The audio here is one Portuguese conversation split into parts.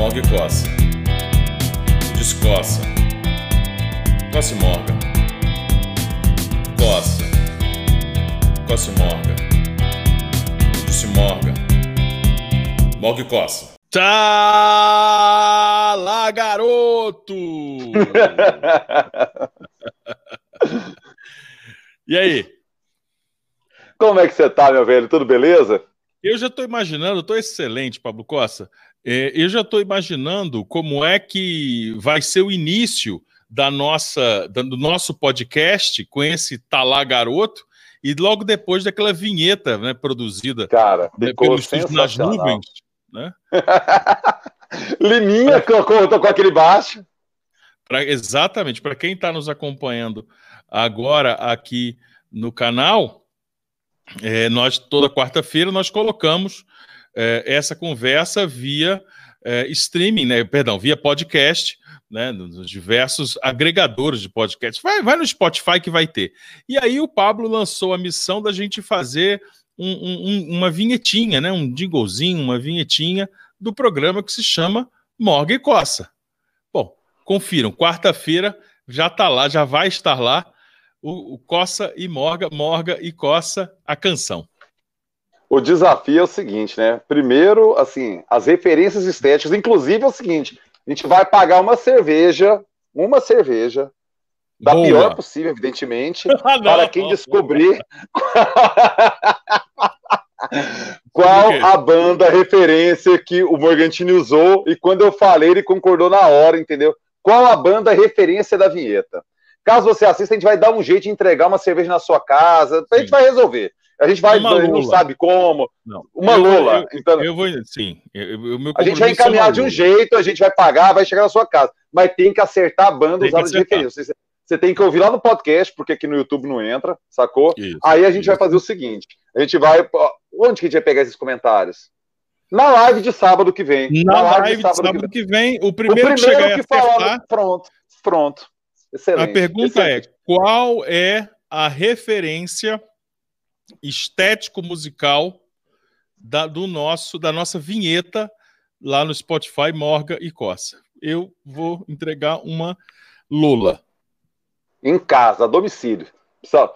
Morga e coça. Descoça. Coça e morga. Coça. Coça e morga. Disse morga. Morga e coça. Tá lá, garoto! e aí? Como é que você tá, meu velho? Tudo beleza? Eu já estou imaginando, estou excelente, Pablo Costa. É, eu já estou imaginando como é que vai ser o início da nossa, do nosso podcast com esse Talá Garoto e logo depois daquela vinheta né, produzida Cara, né, pelos nas nuvens. Né? Liminha com, com, com aquele baixo. Pra, exatamente, para quem está nos acompanhando agora aqui no canal, é, nós toda quarta-feira nós colocamos é, essa conversa via é, streaming, né? Perdão, via podcast, né? Nos diversos agregadores de podcast. Vai, vai no Spotify que vai ter. E aí o Pablo lançou a missão da gente fazer um, um, uma vinhetinha, né? Um jinglezinho, uma vinhetinha do programa que se chama Morga e Coça. Bom, confiram, quarta-feira já está lá, já vai estar lá o, o Coça e Morga, Morga e Coça, a canção. O desafio é o seguinte, né? Primeiro, assim, as referências estéticas, inclusive é o seguinte: a gente vai pagar uma cerveja, uma cerveja, da Boa. pior possível, evidentemente, ah, para quem descobrir qual a banda referência que o Morgantini usou e quando eu falei ele concordou na hora, entendeu? Qual a banda referência da vinheta? Caso você assista, a gente vai dar um jeito de entregar uma cerveja na sua casa, a gente Sim. vai resolver. A gente vai, não sabe como. Não. Uma eu, Lula. Eu, então, eu vou, sim. Eu, a gente vai encaminhar é de um jeito, a gente vai pagar, vai chegar na sua casa. Mas tem que acertar a banda usada de referência. Você, você tem que ouvir lá no podcast, porque aqui no YouTube não entra, sacou? Isso, Aí a gente isso. vai fazer o seguinte: a gente vai. Onde que a gente vai pegar esses comentários? Na live de sábado que vem. Na, na live, live, de sábado, sábado que, vem. que, vem. o primeiro, o primeiro que que falar, Pronto, pronto. Excelente. A pergunta é, excelente. é: qual é a referência estético-musical da, do nosso, da nossa vinheta lá no Spotify, Morga e Coça. Eu vou entregar uma Lula. Em casa, a domicílio. Só,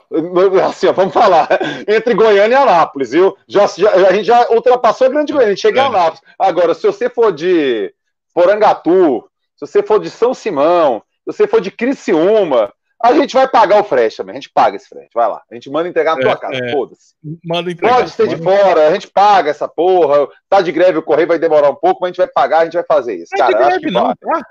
assim, ó, vamos falar. Entre Goiânia e Anápolis, viu? Já, já, a gente já ultrapassou a Grande Goiânia, a gente chega é. em Anápolis. Agora, se você for de Porangatu, se você for de São Simão, se você for de Criciúma, a gente vai pagar o frete também. A gente paga esse frete. Vai lá. A gente manda entregar na tua é, casa. É. Foda-se. Manda entregar. Pode ser de fora. A gente paga essa porra. Tá de greve, o correio vai demorar um pouco, mas a gente vai pagar, a gente vai fazer isso. Cara, de greve, não, tá?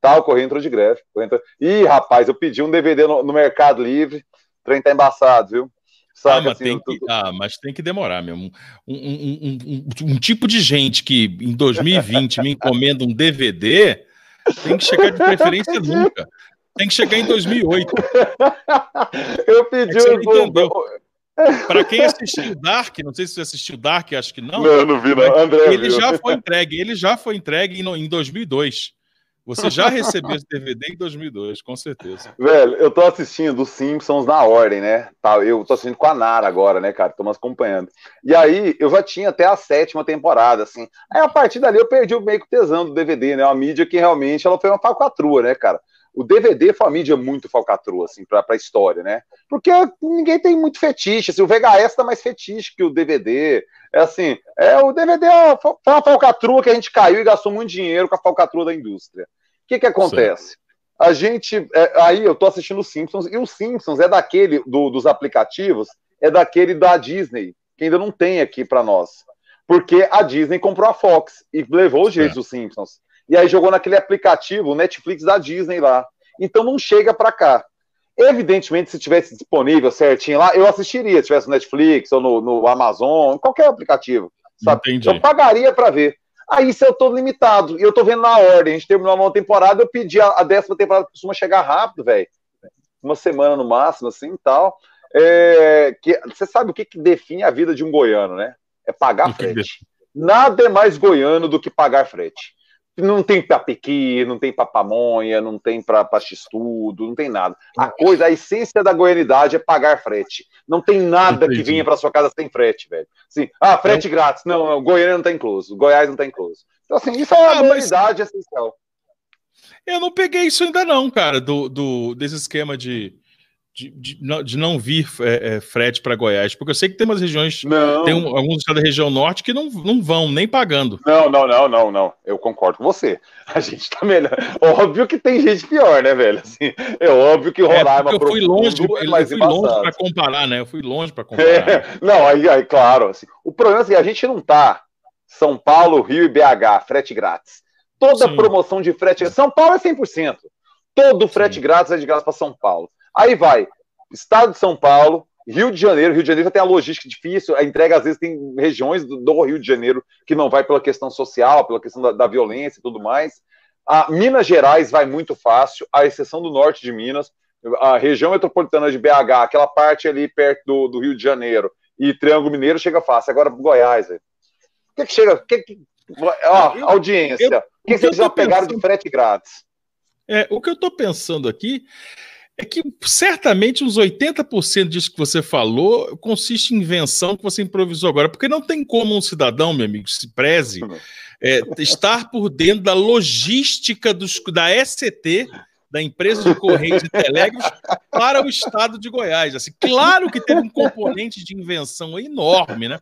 Tá, o correio entrou de greve. Entrou... Ih, rapaz, eu pedi um DVD no, no Mercado Livre. O trem tá embaçado, viu? Saca, ah, mas, assim, tem que, ah, mas tem que demorar mesmo. Um, um, um, um, tipo de gente que em 2020 me encomenda um DVD tem que chegar de preferência nunca. Tem que chegar em 2008. Eu pedi é entendeu. Para quem assistiu Dark, não sei se você assistiu Dark, acho que não. Não, não vi, não. André, ele viu. já foi entregue, ele já foi entregue em 2002. Você já recebeu esse DVD em 2002, com certeza. Velho, eu tô assistindo os Simpsons na ordem, né? Tá, eu tô assistindo com a Nara agora, né, cara? Me acompanhando. E aí, eu já tinha até a sétima temporada, assim. Aí, a partir dali, eu perdi o meio que tesão do DVD, né? Uma mídia que realmente, ela foi uma falcatrua, né, cara? O DVD foi uma mídia muito falcatrua, assim, pra, pra história, né? Porque ninguém tem muito fetiche, assim, o VHS tá mais fetiche que o DVD, é assim, é, o DVD é, foi uma falcatrua que a gente caiu e gastou muito dinheiro com a falcatrua da indústria. O que que acontece? Sim. A gente, é, aí eu tô assistindo os Simpsons, e os Simpsons é daquele, do, dos aplicativos, é daquele da Disney, que ainda não tem aqui para nós. Porque a Disney comprou a Fox e levou os direitos dos Simpsons e aí jogou naquele aplicativo, o Netflix da Disney lá. Então não chega para cá. Evidentemente, se tivesse disponível certinho lá, eu assistiria, se tivesse no Netflix ou no, no Amazon, qualquer aplicativo. Sabe? Entendi. Eu pagaria para ver. Aí se eu tô limitado, e eu tô vendo na ordem, a gente terminou a nova temporada, eu pedi a, a décima temporada, costuma chegar rápido, velho. Uma semana no máximo, assim e tal. É, que, você sabe o que, que define a vida de um goiano, né? É pagar frete. Nada é mais goiano do que pagar frete. Não tem para pequi, não tem para pamonha, não tem para x-tudo, não tem nada. A coisa, a essência da goianidade é pagar frete. Não tem nada que venha para sua casa sem frete, velho. Assim, ah, frete é. grátis. Não, Goiânia não tá incluso, Goiás não tá incluso. Então, assim, isso é uma ah, goianidade mas... essencial. Eu não peguei isso ainda não, cara, do, do desse esquema de de, de, não, de não vir é, é, frete para Goiás, porque eu sei que tem umas regiões, não. tem um, alguns estados da região norte que não, não vão nem pagando. Não, não, não, não, não. Eu concordo com você. A gente tá melhor. Óbvio que tem gente pior, né, velho? Assim, é óbvio que é, Roraima é, eu fui longe, é eu fui longe para comparar, né? Eu fui longe para comparar. É, não, aí, aí, claro. Assim, o problema é que assim, a gente não tá São Paulo, Rio e BH, frete grátis. Toda Sim. promoção de frete. São Paulo é 100%. Todo frete Sim. grátis é de graça para São Paulo. Aí vai, Estado de São Paulo, Rio de Janeiro, Rio de Janeiro já tem a logística difícil, a entrega às vezes tem regiões do, do Rio de Janeiro que não vai pela questão social, pela questão da, da violência e tudo mais. A Minas Gerais vai muito fácil, à exceção do norte de Minas. A região metropolitana de BH, aquela parte ali perto do, do Rio de Janeiro, e Triângulo Mineiro chega fácil. Agora Goiás, velho. O que, que chega? Que, que, ó, audiência. Eu, o que, vocês já pegaram pensando... de frete grátis? É, o que eu estou pensando aqui é que certamente uns 80% disso que você falou consiste em invenção que você improvisou agora, porque não tem como um cidadão, meu amigo, se preze, é, estar por dentro da logística dos, da SCT, da empresa de Correios e Telégrafos, para o estado de Goiás. Assim, claro que teve um componente de invenção enorme, né?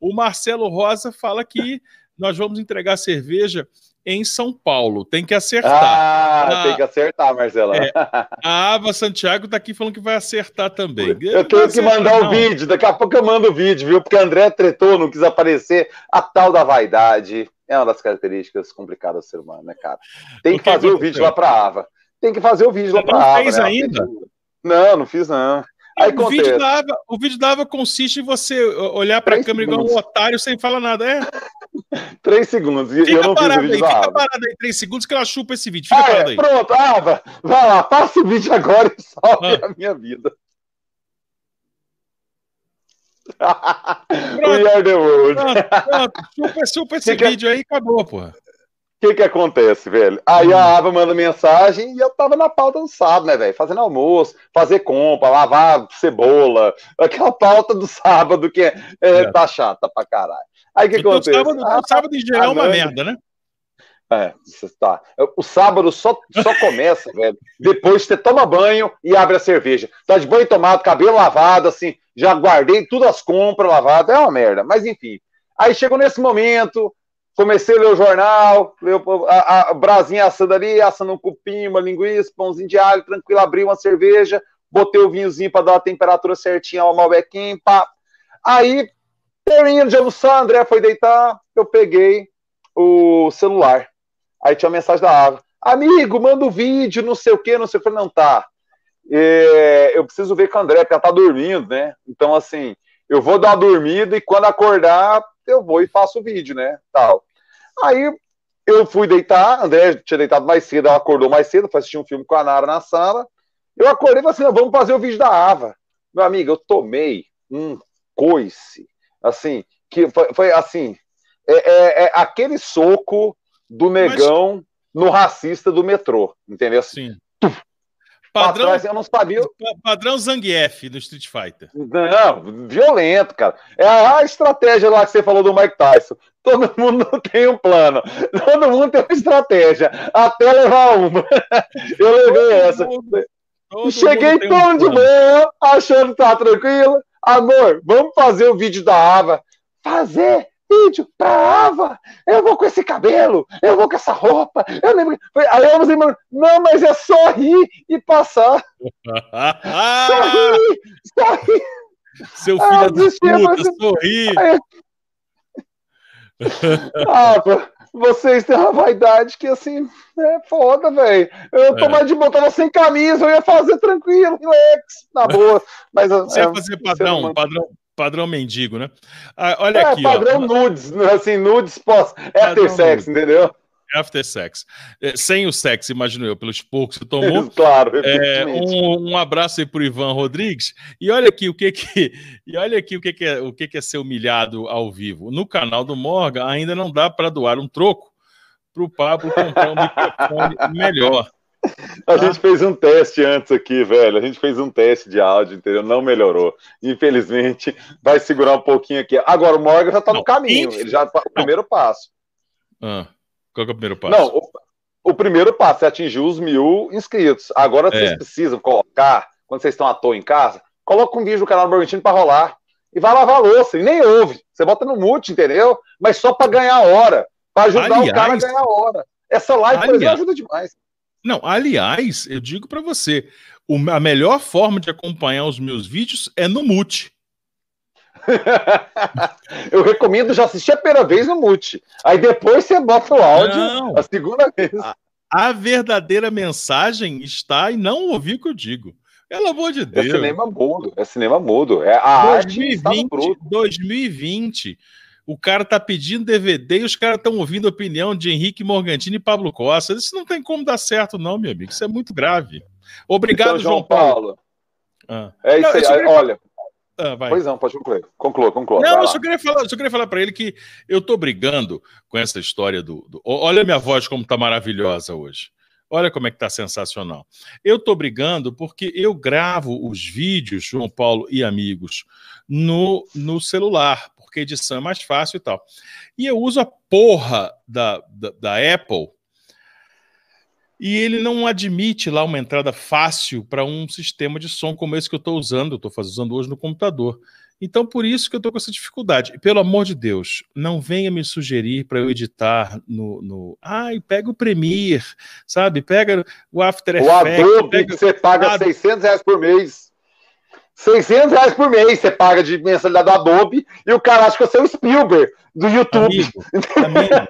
O Marcelo Rosa fala que nós vamos entregar cerveja em São Paulo. Tem que acertar. Ah, a, tem que acertar, Marcela. É, a Ava Santiago está aqui falando que vai acertar também. Eu tenho que mandar o vídeo, daqui a pouco eu mando o vídeo, viu? Porque a André tretou, não quis aparecer. A tal da vaidade é uma das características complicadas do ser humano, né, cara? Tem que, que fazer o vídeo lá para a Ava. Tem que fazer o vídeo lá para a Ava. Não fez né? ainda? Não, não fiz não. Aí o, vídeo da Ava, o vídeo da Ava consiste em você olhar para a câmera igual um otário sem falar nada. É. três segundos. E fica eu não parado fiz o vídeo aí, fica parado aí três segundos que ela chupa esse vídeo. Fica ah, parado é, aí. Pronto, Ava, vai lá, passa o vídeo agora e salve ah. a minha vida. Pronto, We are the world. Pronto, pronto. Chupa, chupa esse que vídeo que... aí e acabou, porra. O que que acontece, velho? Aí a hum. Ava manda mensagem e eu tava na pauta do sábado, né, velho? Fazendo almoço, fazer compra, lavar cebola, aquela pauta do sábado que é, é, é. tá chata pra caralho. Aí o que então, acontece? Sábado, ah, sábado em geral é uma merda, né? É, tá. O sábado só, só começa, velho, depois você toma banho e abre a cerveja. Tá de banho tomado, cabelo lavado, assim, já guardei todas as compras lavadas, é uma merda. Mas enfim. Aí chegou nesse momento, comecei a ler o jornal, a, a brasinha assando ali, assando um cupim, uma linguiça, pãozinho de alho, tranquilo, abri uma cerveja, botei o vinhozinho para dar a temperatura certinha, uma malbequinha, pá. Aí, terminando de almoçar, André foi deitar, eu peguei o celular. Aí tinha uma mensagem da Ava. Amigo, manda o um vídeo, não sei o que, não sei o que. Não, tá. É, eu preciso ver com a André, porque ela tá dormindo, né? Então, assim, eu vou dar uma dormida e quando acordar, eu vou e faço o vídeo, né? Tal. Aí eu fui deitar, André tinha deitado mais cedo, ela acordou mais cedo, foi assistir um filme com a Nara na sala. Eu acordei e falei assim: vamos fazer o vídeo da Ava. Meu amigo, eu tomei um coice, assim, que foi, foi assim, é, é, é, aquele soco do negão Mas... no racista do metrô, entendeu? Sim. Padrão, trás, eu não sabia. Padrão Zangief do Street Fighter. Não, violento, cara. É a estratégia lá que você falou do Mike Tyson. Todo mundo tem um plano. Todo mundo tem uma estratégia. Até levar uma. Eu levei todo essa. Mundo, Cheguei todo um de boa, achando que tá tranquilo. Amor, vamos fazer o vídeo da Ava. Fazer? vídeo pra Ava, eu vou com esse cabelo, eu vou com essa roupa, eu lembro. Aí eu falei, não, mas é só rir e passar. só rir, só rir. Seu filho ah, da puta, sorri. ah, vocês têm uma vaidade que assim, é foda, velho. Eu tô é. mais de boa, tava sem camisa, eu ia fazer tranquilo, relax, na boa. Mas, Você é, ia fazer padrão, padrão, Padrão mendigo, né? Ah, olha é, aqui. Padrão ó. nudes, assim, nudes pós after sex, entendeu? After sex. É, sem o sexo, imagino eu, pelos poucos que tomou. claro. É, um, um, abraço aí para o Ivan Rodrigues. E olha aqui o que que e olha aqui o que que é o que que é ser humilhado ao vivo. No canal do Morgan ainda não dá para doar um troco para o Pablo comprar um microfone melhor. A tá? gente fez um teste antes aqui, velho. A gente fez um teste de áudio, entendeu? Não melhorou. Infelizmente, vai segurar um pouquinho aqui. Agora o Morgan já tá não, no caminho. Ele já tá o primeiro passo. Ah, qual é o primeiro passo? Não, o, o primeiro passo é atingir os mil inscritos. Agora é. vocês precisam colocar, quando vocês estão à toa em casa, coloca um vídeo no canal do Morgantino para rolar. E vai lavar a louça. E nem ouve. Você bota no mute, entendeu? Mas só para ganhar hora. Para ajudar aliás, o cara a ganhar hora. Essa live, aliás, por exemplo, ajuda demais. Não, aliás, eu digo para você, a melhor forma de acompanhar os meus vídeos é no Mute. eu recomendo já assistir a primeira vez no Mute. Aí depois você bota o áudio não, a segunda vez. A, a, verdadeira mensagem está e não ouvir o que eu digo. Pelo amor de Deus. É cinema mudo. É cinema mudo. É a 2020, arte 2020. O cara tá pedindo DVD e os caras estão ouvindo a opinião de Henrique Morgantini e Pablo Costa. Isso não tem como dar certo, não, meu amigo. Isso é muito grave. Obrigado, então, João, João, Paulo. Paulo. Ah. É isso não, aí. Olha. Ah, pois não, pode concluir. Conclua, conclua. Não, eu só queria falar, só queria falar para ele que eu tô brigando com essa história do, do. Olha minha voz como tá maravilhosa hoje. Olha como é que tá sensacional. Eu tô brigando porque eu gravo os vídeos, João Paulo e amigos, no, no celular porque edição é mais fácil e tal. E eu uso a porra da, da, da Apple e ele não admite lá uma entrada fácil para um sistema de som como esse que eu estou usando, eu estou usando hoje no computador. Então, por isso que eu estou com essa dificuldade. Pelo amor de Deus, não venha me sugerir para eu editar no, no. Ai, pega o Premiere, sabe? Pega o After Effects. O Adobe pega... que você paga ah, 600 reais por mês. 600 reais por mês você paga de mensalidade do Adobe e o cara acha que você é o Spielberg do YouTube. Amigo, amigo,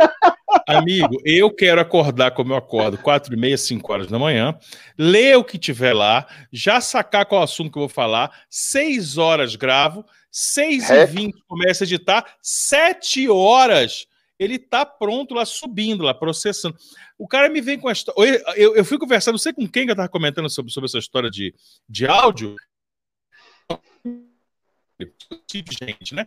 amigo, eu quero acordar como eu acordo, 4 e meia, 5 horas da manhã, ler o que tiver lá, já sacar qual assunto que eu vou falar, 6 horas gravo, 6 é? e 20 começa a editar, 7 horas ele tá pronto lá, subindo lá, processando. O cara me vem com a história. Eu, eu, eu fui conversando, não sei com quem que eu tava comentando sobre, sobre essa história de, de áudio gente, né?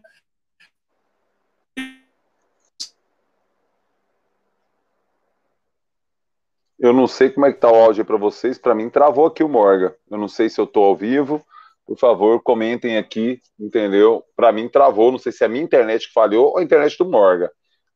Eu não sei como é que tá o áudio para vocês. Para mim travou aqui o Morga. Eu não sei se eu tô ao vivo. Por favor, comentem aqui, entendeu? Para mim travou. Não sei se é a minha internet que falhou ou a internet do Morga.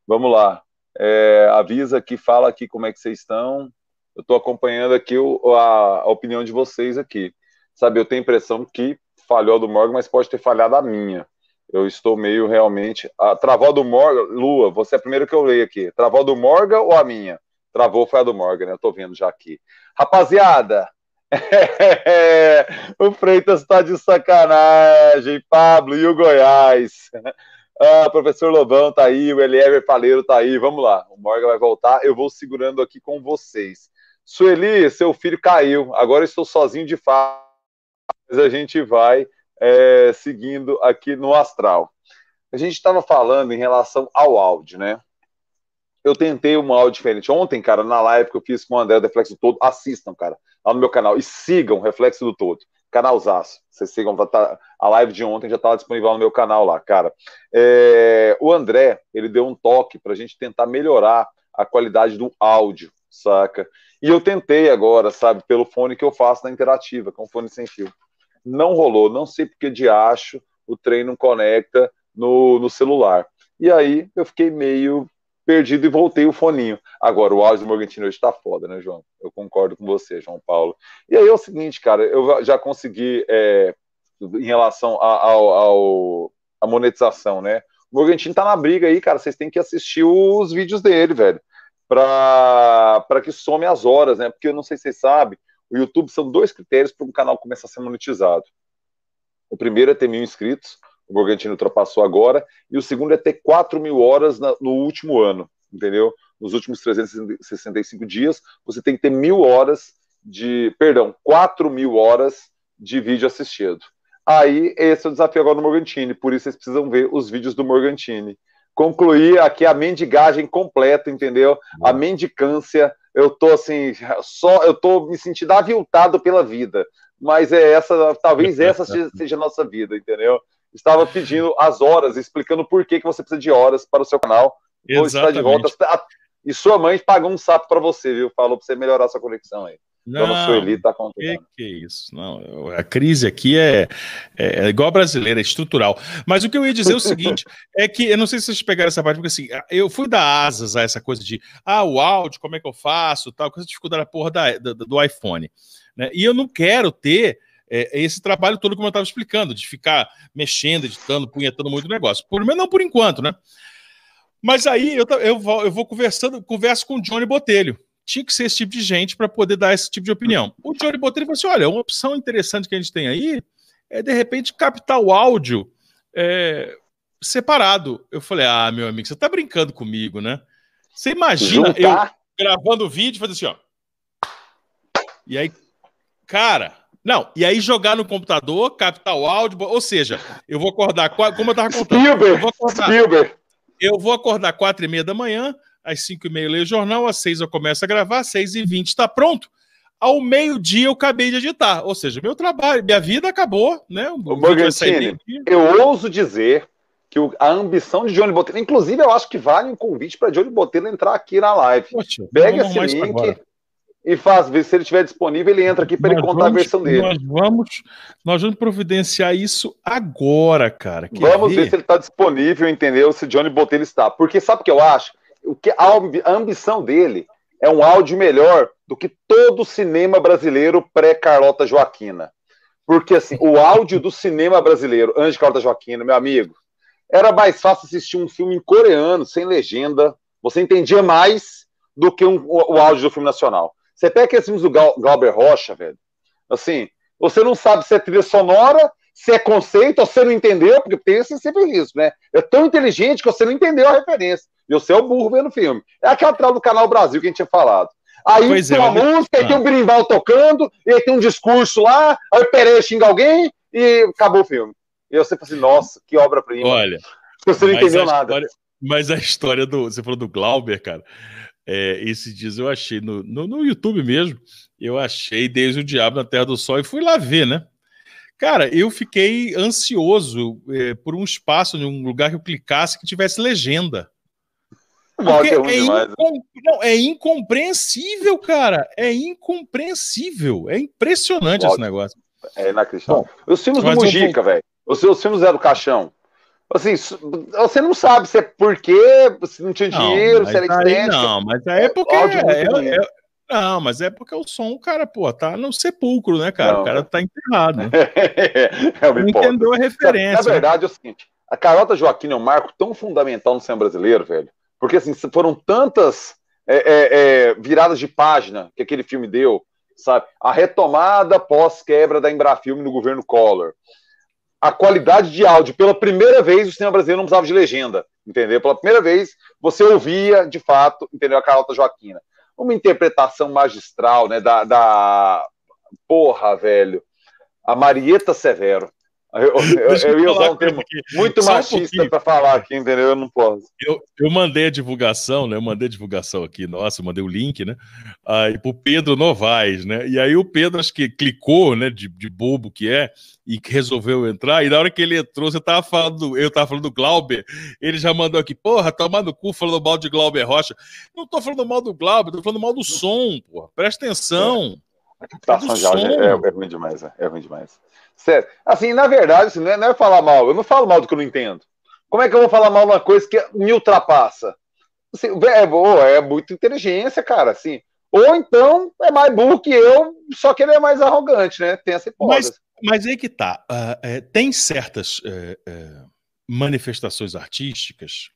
Vamos lá. É, avisa aqui, fala aqui como é que vocês estão. Eu estou acompanhando aqui o, a, a opinião de vocês aqui. Sabe, eu tenho a impressão que falhou do Morgan, mas pode ter falhado a minha. Eu estou meio realmente. A travou do Morgan, Lua, você é a primeira que eu leio aqui. Travou do Morgan ou a minha? Travou foi a do Morgan, né? Eu tô vendo já aqui. Rapaziada, o Freitas está de sacanagem, Pablo e o Goiás. Ah, professor Lobão tá aí, o Eliever Paleiro tá aí, vamos lá. O Morgan vai voltar, eu vou segurando aqui com vocês. Sueli, seu filho caiu, agora estou sozinho de fato a gente vai é, seguindo aqui no astral. A gente estava falando em relação ao áudio, né? Eu tentei um áudio diferente. Ontem, cara, na live que eu fiz com o André Reflexo do Todo, assistam, cara, lá no meu canal e sigam Reflexo do Todo. Canalzaço. Vocês sigam, tá, tá a live de ontem já estava disponível no meu canal lá, cara. É, o André, ele deu um toque para a gente tentar melhorar a qualidade do áudio, saca? E eu tentei agora, sabe, pelo fone que eu faço na interativa, com fone sem fio não rolou. Não sei porque de acho o trem não conecta no, no celular. E aí eu fiquei meio perdido e voltei o foninho. Agora, o áudio do Morgantino hoje tá foda, né, João? Eu concordo com você, João Paulo. E aí é o seguinte, cara, eu já consegui, é, em relação ao, a monetização, né? O Morgantino tá na briga aí, cara, vocês têm que assistir os vídeos dele, velho, para que some as horas, né? Porque eu não sei se vocês sabem, o YouTube são dois critérios para um canal começar a ser monetizado. O primeiro é ter mil inscritos, o Morgantino ultrapassou agora, e o segundo é ter 4 mil horas na, no último ano, entendeu? Nos últimos 365 dias, você tem que ter mil horas de, perdão, 4 mil horas de vídeo assistido. Aí, esse é o desafio agora do Morgantini, por isso vocês precisam ver os vídeos do Morgantini. Concluir aqui a mendigagem completa, entendeu? A mendicância eu tô assim, só eu tô me sentindo aviltado pela vida. Mas é essa, talvez essa seja a nossa vida, entendeu? Estava pedindo as horas, explicando por que, que você precisa de horas para o seu canal. Vou estar de volta. E sua mãe pagou um sapo para você, viu? Falou para você melhorar sua conexão aí. Não, Sueli tá que, que isso? Não, a crise aqui é, é, é, igual a brasileira, é estrutural. Mas o que eu ia dizer é o seguinte: é que eu não sei se vocês pegaram essa parte, porque assim, eu fui dar asas a essa coisa de ah, o áudio, como é que eu faço, tal, com essa dificuldade da porra da, da, do iPhone. Né? E eu não quero ter é, esse trabalho todo, como eu estava explicando, de ficar mexendo, editando, punhetando muito negócio. Por menos não por enquanto, né? Mas aí eu, eu, vou, eu vou conversando, converso com o Johnny Botelho tinha que ser esse tipo de gente para poder dar esse tipo de opinião. O Johnny Botelho falou assim: olha, uma opção interessante que a gente tem aí é de repente captar o áudio é, separado. Eu falei: ah, meu amigo, você tá brincando comigo, né? Você imagina Juntar. eu gravando o vídeo e fazer assim, ó. E aí, cara, não, e aí jogar no computador, captar o áudio, ou seja, eu vou acordar, como eu tava contando, Spielberg, eu vou acordar, Spielberg. Eu vou acordar quatro e meia da manhã, às 5 e meia eu leio o jornal, às 6 eu começo a gravar, às 6 e 20 está pronto. Ao meio-dia eu acabei de editar. Ou seja, meu trabalho, minha vida acabou, né? O Morgantini, eu ouso dizer que a ambição de Johnny Botelho, inclusive eu acho que vale um convite para Johnny Botelho entrar aqui na live. Poxa, Pega esse link e faz, se ele estiver disponível, ele entra aqui para ele contar vamos, a versão dele. Nós vamos, nós vamos providenciar isso agora, cara. Quer vamos ver? ver se ele está disponível, entendeu? Se Johnny Botelho está. Porque sabe o que eu acho? O que a ambição dele é um áudio melhor do que todo o cinema brasileiro pré-Carlota Joaquina. Porque assim, o áudio do cinema brasileiro, antes de Carlota Joaquina, meu amigo, era mais fácil assistir um filme em coreano, sem legenda. Você entendia mais do que um, o, o, áudio do filme nacional. Você pega aqueles filmes do Gal, Rocha, velho. Assim, você não sabe se é trilha sonora, se é conceito, ou você não entendeu, porque tem sempre isso, né? É tão inteligente que você não entendeu a referência. E você é o burro vendo o filme. É aquela trama do Canal Brasil que a gente tinha falado. Aí pois tem é, uma música, aí tem um berimbau tocando, e aí tem um discurso lá, aí o Pereira xinga alguém e acabou o filme. E você fala assim, nossa, que obra-prima. Olha. Você não entendeu nada. História, mas a história do. Você falou do Glauber, cara. É, esse dias eu achei no, no, no, YouTube mesmo. Eu achei Desde o Diabo na Terra do Sol e fui lá ver, né? Cara, eu fiquei ansioso é, por um espaço, um lugar que eu clicasse que tivesse legenda. É, é, demais, né? incom... Não, é incompreensível, cara. É incompreensível. É impressionante esse negócio. É inacreditável. Bom, os filmes do Mujica, vou... velho. Os, os filmes é do Caixão. Assim, você não sabe se é porque se não tinha dinheiro, não, se era estética. Não, mas aí é porque. É, é, é, não, mas é porque o som, cara, pô, tá no sepulcro, né, cara? Não. O cara tá enterrado. Né? é, não entendeu a referência. Na verdade, é o seguinte: a Carota Joaquim é um marco tão fundamental no cinema brasileiro, velho porque assim, foram tantas é, é, é, viradas de página que aquele filme deu, sabe? A retomada pós-quebra da Embrafilme no governo Collor. A qualidade de áudio, pela primeira vez, o cinema brasileiro não precisava de legenda, entendeu? Pela primeira vez, você ouvia, de fato, entendeu? A Carlota Joaquina. Uma interpretação magistral, né? Da, da... Porra, velho. A Marieta Severo. Eu, eu, eu ia usar um termo aqui. muito Só machista um para falar aqui, entendeu? Eu não posso. Eu, eu mandei a divulgação, né? Eu mandei a divulgação aqui, nossa, eu mandei o link, né? Aí pro Pedro Novaes, né? E aí o Pedro acho que clicou, né? De, de bobo que é, e resolveu entrar. E na hora que ele entrou, você tava falando, eu tava falando do Glauber, ele já mandou aqui, porra, tomando no cu falando mal de Glauber Rocha. Não tô falando mal do Glauber, tô falando mal do som, porra. Presta atenção. É. A captação de áudio é, é ruim demais, é, é ruim demais. Sério. Assim, na verdade, assim, não, é, não é falar mal. Eu não falo mal do que eu não entendo. Como é que eu vou falar mal de uma coisa que me ultrapassa? Assim, é, é, é muita inteligência, cara. Assim. Ou então é mais burro que eu, só que ele é mais arrogante, né? Tem essa hipótese. Mas, mas aí que tá. Uh, é, tem certas uh, uh, manifestações artísticas,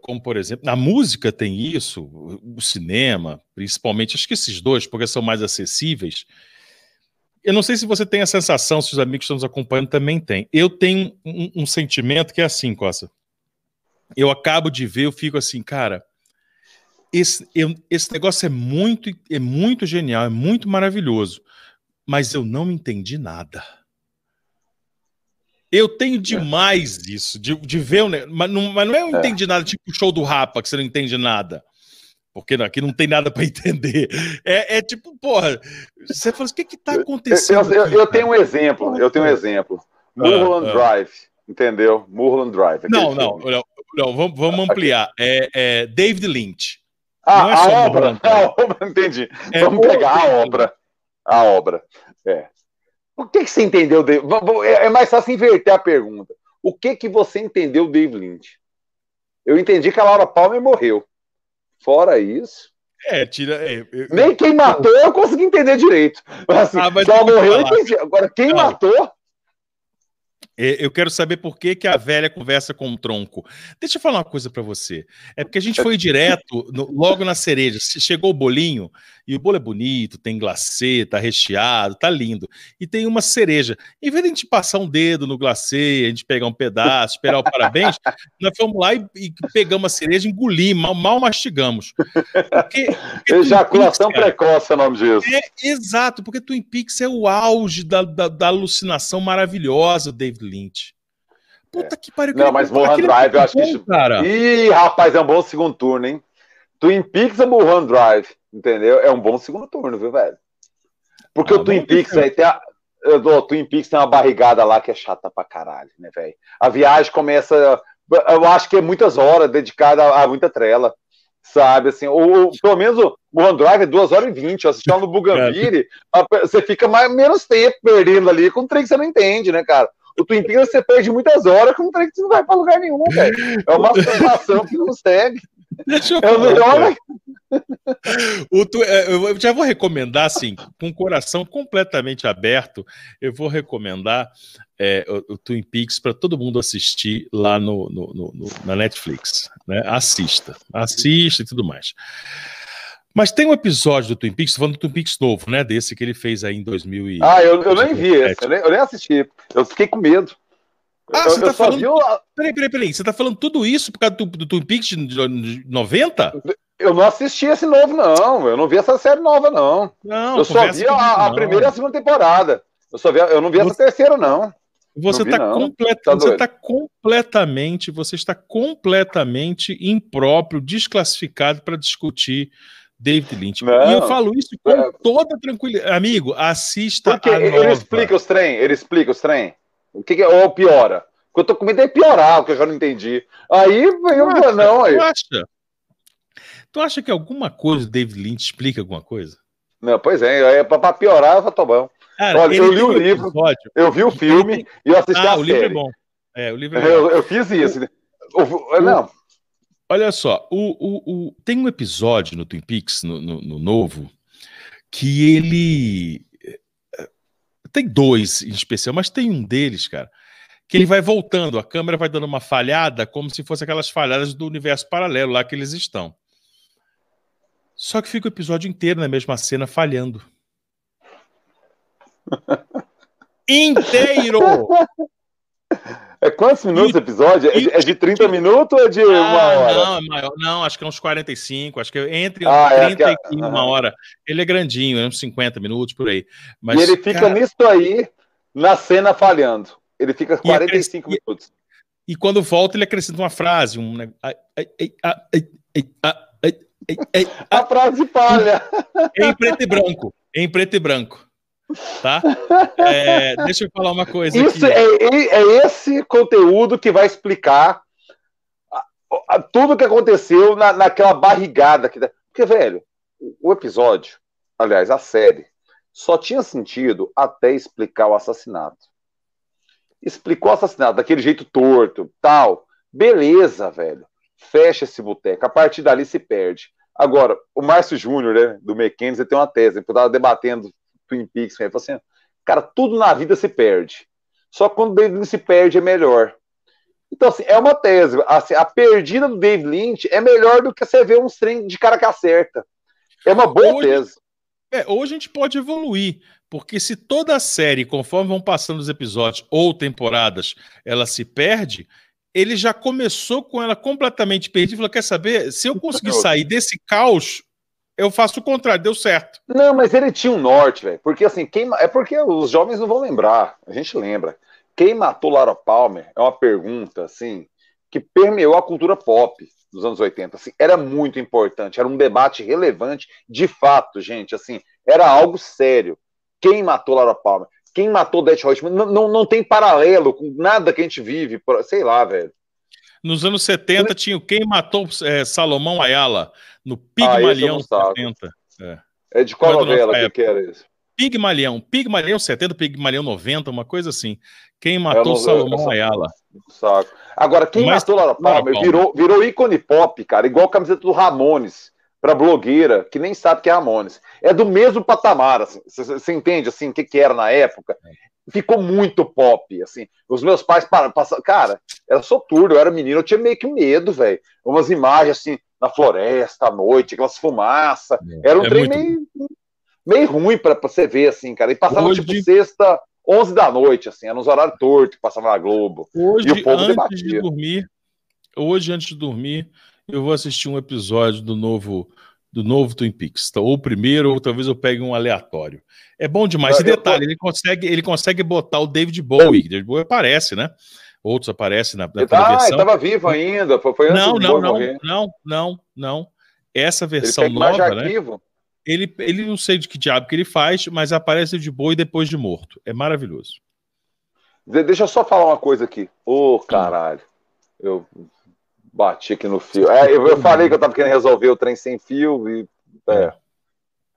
como por exemplo, na música tem isso, o cinema, principalmente, acho que esses dois, porque são mais acessíveis eu não sei se você tem a sensação, se os amigos que estão nos acompanhando também têm. Eu tenho um, um, sentimento que é assim, Costa. Eu acabo de ver, eu fico assim, cara, esse, eu, esse negócio é muito, é muito genial, é muito maravilhoso, mas eu não entendi nada. Eu tenho demais isso, de, de ver, mas não, mas não é eu é. entendi nada, tipo o show do Rapa, que você não entende nada porque aqui não tem nada para entender. É, é, tipo, porra, você fala assim, o que que tá acontecendo? Eu, eu, eu tenho um exemplo, eu tenho um exemplo. Ah, Mulholland ah, Drive, entendeu? Mulholland Drive. Não, não, não, não, vamos, vamos ampliar. É, é, David Lynch. Ah, é a obra. A obra, entendi. É Vamos pegar a obra. A obra. É. O que, que você entendeu, Dave? É, é mais fácil inverter a pergunta. O que que você entendeu, Dave Lynch? Eu entendi que a Laura Palmer morreu. Fora isso. É, tira. É, eu, Nem quem matou eu consegui entender direito. Assim, ah, se ela morreu, eu entendi. Agora, quem Não. matou. É, eu quero saber por que, que a velha conversa com o tronco. Deixa eu falar uma coisa para você. É porque a gente foi direto, no, logo na cereja. Chegou o bolinho, e o bolo é bonito, tem glacê, tá recheado, tá lindo. E tem uma cereja. Em vez de a gente passar um dedo no glacê, a gente pegar um pedaço, esperar o parabéns, nós fomos lá e, e pegamos a cereja, engolimos, mal, mal mastigamos. Porque, porque Ejaculação Peaks, precoce é o nome disso. É, exato, porque Twin Peaks é o auge da, da, da alucinação maravilhosa, David Lynch. Puta que pariu. Não, mas Mulholland Drive, eu acho que. Cara. Ih, rapaz, é um bom segundo turno, hein? Twin Peaks é Mulholland Drive, entendeu? É um bom segundo turno, viu, velho? Porque ah, o Twin Peaks, velho, tem a. O Twin Peaks tem uma barrigada lá que é chata pra caralho, né, velho? A viagem começa. Eu acho que é muitas horas dedicada a, a muita trela sabe? Assim, ou, pelo menos o One Drive é 2 horas e 20. Assistir no Bugambiri, você fica mais, menos tempo perdendo ali com um trem que você não entende, né, cara? O Twin Peaks você perde muitas horas com um trem que você não vai pra lugar nenhum, velho. É uma sensação que não segue. Deixa eu é o melhor. o tu, é, eu já vou recomendar, assim, com o coração completamente aberto, eu vou recomendar é, o, o, Twin Peaks para todo mundo assistir lá no, no, no, na Netflix. Né? Assista, assista e tudo mais. Mas tem um episódio do Twin Peaks, falando do Twin Peaks novo, né? Desse que ele fez aí em 2000 e... Ah, eu, eu nem vi esse, eu nem, eu nem assisti. Eu fiquei com medo. Ah, eu, você tá falando. Viu... Peraí, peraí, peraí. Você tá falando tudo isso por causa do, do Twin Peaks de 90? Eu não assisti esse novo, não. Eu não vi essa série nova, não. Não, eu só vi a, a primeira e a segunda temporada. Eu só vi, eu não vi essa terceira, não. Você está complet... tá você tá completamente, você está completamente impróprio, desclassificado para discutir David Lynch. Não, e eu falo isso com é... toda tranquilidade. Amigo, assista Porque a ele nova. explica os trem, ele explica os trem. O que, que é? Ou piora? Porque eu tô com medo de piorar, o que eu já não entendi. Aí eu acha, não. Aí. Tu acha? Tu acha que alguma coisa do David Lynch explica alguma coisa? Não, pois é, é para piorar, eu tô bom. Cara, Olha, eu li o livro, episódio. eu vi o filme e eu assisti ah, a o série. livro é bom. É, o livro é bom. Eu, eu fiz isso. O, não. Olha só, o, o, o, tem um episódio no Twin Peaks, no, no, no novo, que ele tem dois em especial, mas tem um deles, cara, que ele vai voltando, a câmera vai dando uma falhada, como se fosse aquelas falhadas do universo paralelo lá que eles estão. Só que fica o episódio inteiro na mesma cena falhando. inteiro! É quantos minutos o episódio? É, é de 30 minutos ou é de ah, uma hora? Não, é maior. Não, acho que é uns 45. Acho que é entre ah, 30 é, e uma hora. Ele é grandinho, é uns 50 minutos por aí. Mas, e ele fica cara... nisso aí, na cena falhando. Ele fica 45 e minutos. E, quando volta, ele acrescenta uma frase. Um... A frase falha. Em preto e branco. Em preto e branco. Tá? É, deixa eu falar uma coisa. Isso aqui. É, é esse conteúdo que vai explicar a, a, tudo que aconteceu na, naquela barrigada. Que, porque, velho, o episódio, aliás, a série, só tinha sentido até explicar o assassinato. Explicou o assassinato daquele jeito torto, tal. Beleza, velho. Fecha esse boteco. A partir dali se perde. Agora, o Márcio Júnior, né, do McKenzie, tem uma tese. Eu estava debatendo Twin Peaks, ele falou assim, cara, tudo na vida se perde. Só quando o David Lynch se perde é melhor. Então, assim, é uma tese. Assim, a perdida do David Lynch é melhor do que você ver um trem de cara que acerta. É uma boa hoje, tese. É, ou a gente pode evoluir, porque se toda a série, conforme vão passando os episódios ou temporadas, ela se perde, ele já começou com ela completamente perdida e falou: quer saber? Se eu conseguir sair desse caos, eu faço o contrário, deu certo. Não, mas ele tinha um norte, velho. Porque assim, quem, é porque os jovens não vão lembrar, a gente lembra. Quem matou Laura Palmer é uma pergunta, assim, que permeou a cultura pop dos anos 80. Assim, era muito importante, era um debate relevante, de fato, gente. Assim, era algo sério. Quem matou Laura Palmer? Quem matou Death Reutemann? Não, não, não tem paralelo com nada que a gente vive, sei lá, velho. Nos anos 70 tinha o Quem Matou é, Salomão Ayala, no Pigmalião ah, 70. É. é de qual novela que, que era isso? Pigmalião, Pigmalião 70, Pigmalião 90, uma coisa assim. Quem matou Salomão eu, Ayala. Saco. Agora, quem Mas, matou Laura Palmer virou, virou ícone pop, cara, igual a camiseta do Ramones para blogueira que nem sabe que é Ramones. É do mesmo patamar, assim. Você entende assim o que, que era na época? Ficou muito pop, assim. Os meus pais passaram, cara, era soturno, eu era menino, eu tinha meio que medo, velho. Umas imagens assim na floresta à noite, aquelas fumaças. É, era um é trem muito... meio meio ruim para você ver, assim, cara. E passava Hoje... tipo sexta, 11 da noite, assim, era nos horários tortos que passava na Globo. Hoje, e o povo antes debatia. de dormir, hoje, antes de dormir, eu vou assistir um episódio do novo do novo Twin Peaks, tá? ou o primeiro, ou talvez eu pegue um aleatório. É bom demais. E detalhe, ele consegue, ele consegue botar o David Bowie. David Bowie aparece, né? Outros aparecem na, na ah, versão. estava vivo ainda. Foi, não, não, não, não, não, não. Essa versão nova, né? Arquivo. Ele, ele não sei de que diabo que ele faz, mas aparece de boi depois de morto. É maravilhoso. Deixa eu só falar uma coisa aqui. Ô, oh, caralho. Eu bati aqui no fio. É, eu, eu, falei que eu tava querendo resolver o trem sem fio e. É. é.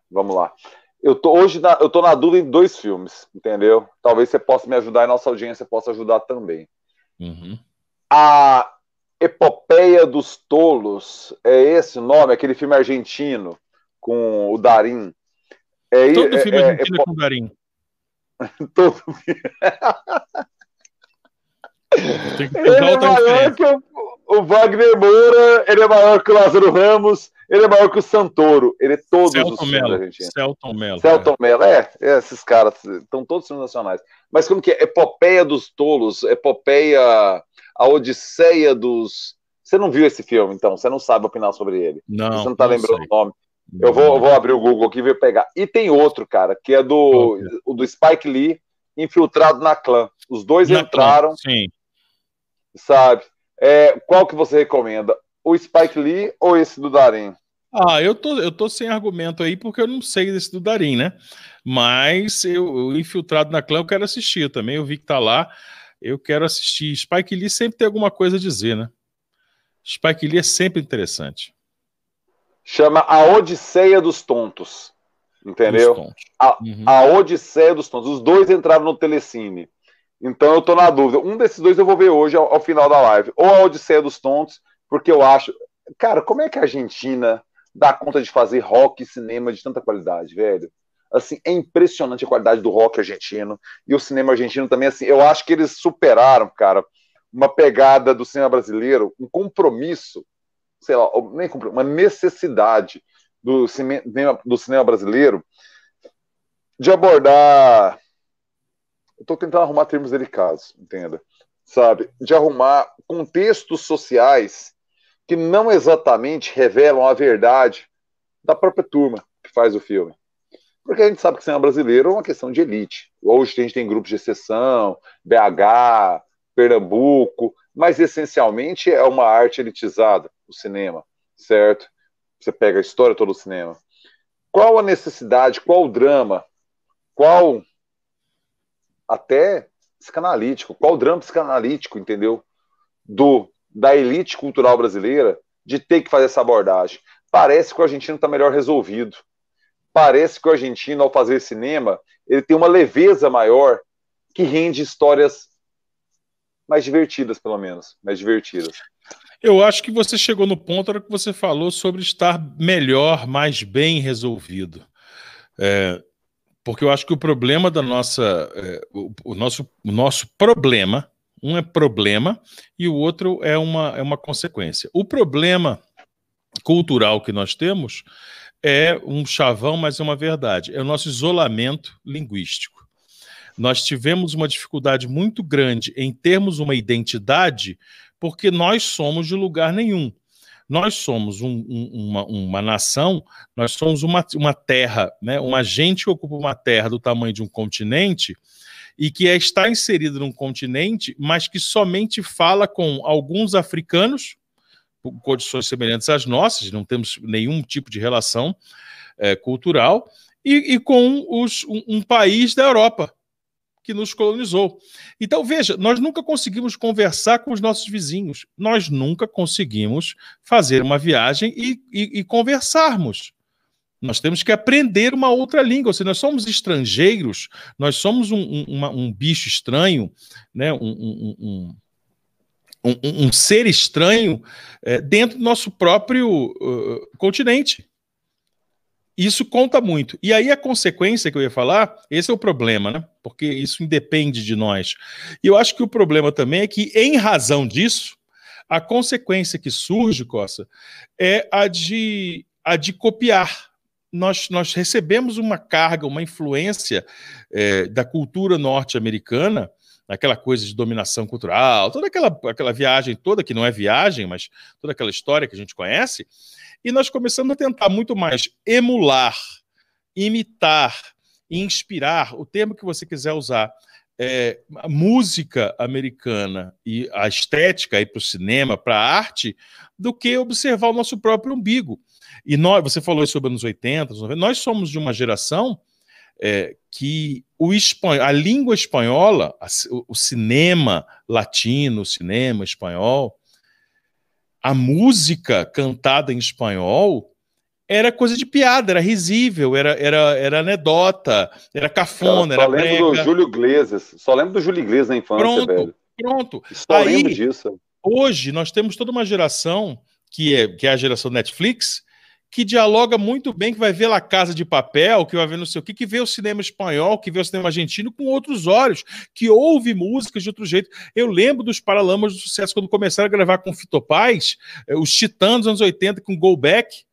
Vamos lá. Eu tô hoje na, eu tô na dúvida em dois filmes, entendeu? Talvez você possa me ajudar e nossa audiência possa ajudar também. Uhum. A Epopeia dos Tolos é esse o nome, aquele filme argentino com o Darim. É, Todo é, filme é, argentino é, com o Darim. Todo filme. ele é maior que o, o, Wagner Moura, ele é maior que o Lázaro Ramos, ele é maior que o Santoro. Ele é todos Celton os filmes argentinos. Celton Mello. Celton Mello, é, é, esses caras estão todos filmes nacionais. Mas como que é? Epopeia dos Tolos, Epopeia, a Odisseia dos... Você não viu esse filme, então? Você não sabe opinar sobre ele. Não, Você não tá não lembrando sei. o nome. Eu vou, vou abrir o Google aqui e ver pegar. E tem outro, cara, que é do, o do Spike Lee, infiltrado na clã. Os dois na entraram. Clã, sim. Sabe? É, qual que você recomenda? O Spike Lee ou esse do Darim? Ah, eu tô, eu tô sem argumento aí porque eu não sei desse do Darim, né? Mas eu, eu infiltrado na clã eu quero assistir também. Eu vi que tá lá, eu quero assistir. Spike Lee sempre tem alguma coisa a dizer, né? Spike Lee é sempre interessante chama A Odisseia dos Tontos. Entendeu? Tontos. A, uhum. a Odisseia dos Tontos. Os dois entraram no Telecine. Então eu tô na dúvida. Um desses dois eu vou ver hoje ao, ao, final da live. Ou a Odisseia dos Tontos, porque eu acho. Cara, como é que a Argentina dá conta de fazer rock e cinema de tanta qualidade, velho? Assim, é impressionante a qualidade do rock argentino. E o cinema argentino também, assim, eu acho que eles superaram, cara, uma pegada do cinema brasileiro, um compromisso sei lá, nem uma necessidade do cinema, do cinema brasileiro de abordar. Eu estou tentando arrumar termos delicados, entenda, sabe? De arrumar contextos sociais que não exatamente revelam a verdade da própria turma que faz o filme. Porque a gente sabe que cinema brasileiro é uma questão de elite. Hoje a gente tem grupos de exceção, BH, Pernambuco, mas essencialmente é uma arte elitizada, o cinema, certo? Você pega a história toda do cinema. Qual a necessidade, qual o drama, qual até psicanalítico, qual o drama psicanalítico, entendeu? Do da elite cultural brasileira de ter que fazer essa abordagem. Parece que o argentino está melhor resolvido. Parece que o argentino, ao fazer cinema, ele tem uma leveza maior que rende histórias mais divertidas, pelo menos. Mais divertidas. Eu acho que você chegou no ponto que você falou sobre estar melhor, mais bem resolvido. É, porque eu acho que o problema da nossa. É, o, o, nosso, o nosso problema, um é problema e o outro é uma, é uma consequência. O problema cultural que nós temos é um chavão, mas é uma verdade. É o nosso isolamento linguístico nós tivemos uma dificuldade muito grande em termos uma identidade, porque nós somos de lugar nenhum. Nós somos um, um, uma, uma nação, nós somos uma, uma terra, né? uma gente que ocupa uma terra do tamanho de um continente e que é, está inserido num continente, mas que somente fala com alguns africanos, com condições semelhantes às nossas, não temos nenhum tipo de relação é, cultural, e, e com os, um, um, país da Europa, que nos colonizou. Então, veja, nós nunca conseguimos conversar com os nossos vizinhos, nós nunca conseguimos fazer uma viagem e, e, e conversarmos. Nós temos que aprender uma outra língua. Seja, nós somos estrangeiros, nós somos um, um, uma, um bicho estranho, né? um, um, um ser estranho é, dentro do nosso próprio uh, continente. Isso conta muito. E aí a consequência que eu ia falar, esse é o problema, né? Porque isso independe de nós. E eu acho que o problema também é que, em razão disso, a consequência que surge, Costa, é a de, a de copiar. Nós, nós recebemos uma carga, uma influência é, da cultura norte-americana, aquela coisa de dominação cultural, toda aquela, aquela viagem toda, que não é viagem, mas toda aquela história que a gente conhece, e nós começamos a tentar muito mais emular, imitar, inspirar, o termo que você quiser usar, é, a música americana e a estética para o cinema, para a arte, do que observar o nosso próprio umbigo. E nós, você falou sobre anos 80, 90, nós somos de uma geração é, que o espanhol, a língua espanhola, a, o cinema latino, o cinema espanhol, a música cantada em espanhol era coisa de piada, era risível, era, era, era anedota, era cafona, Cara, só era lembro do Júlio Iglesias, só lembro do Júlio Iglesias na infância, pronto, velho. Pronto, Só Aí, lembro disso. Hoje nós temos toda uma geração que é, que é a geração Netflix, que dialoga muito bem, que vai ver La Casa de Papel, que vai ver não sei o que, que vê o cinema espanhol, que vê o cinema argentino com outros olhos, que ouve músicas de outro jeito. Eu lembro dos Paralamas do Sucesso quando começaram a gravar com Fito Paz, eh, os Titãs dos anos 80 com Go Back,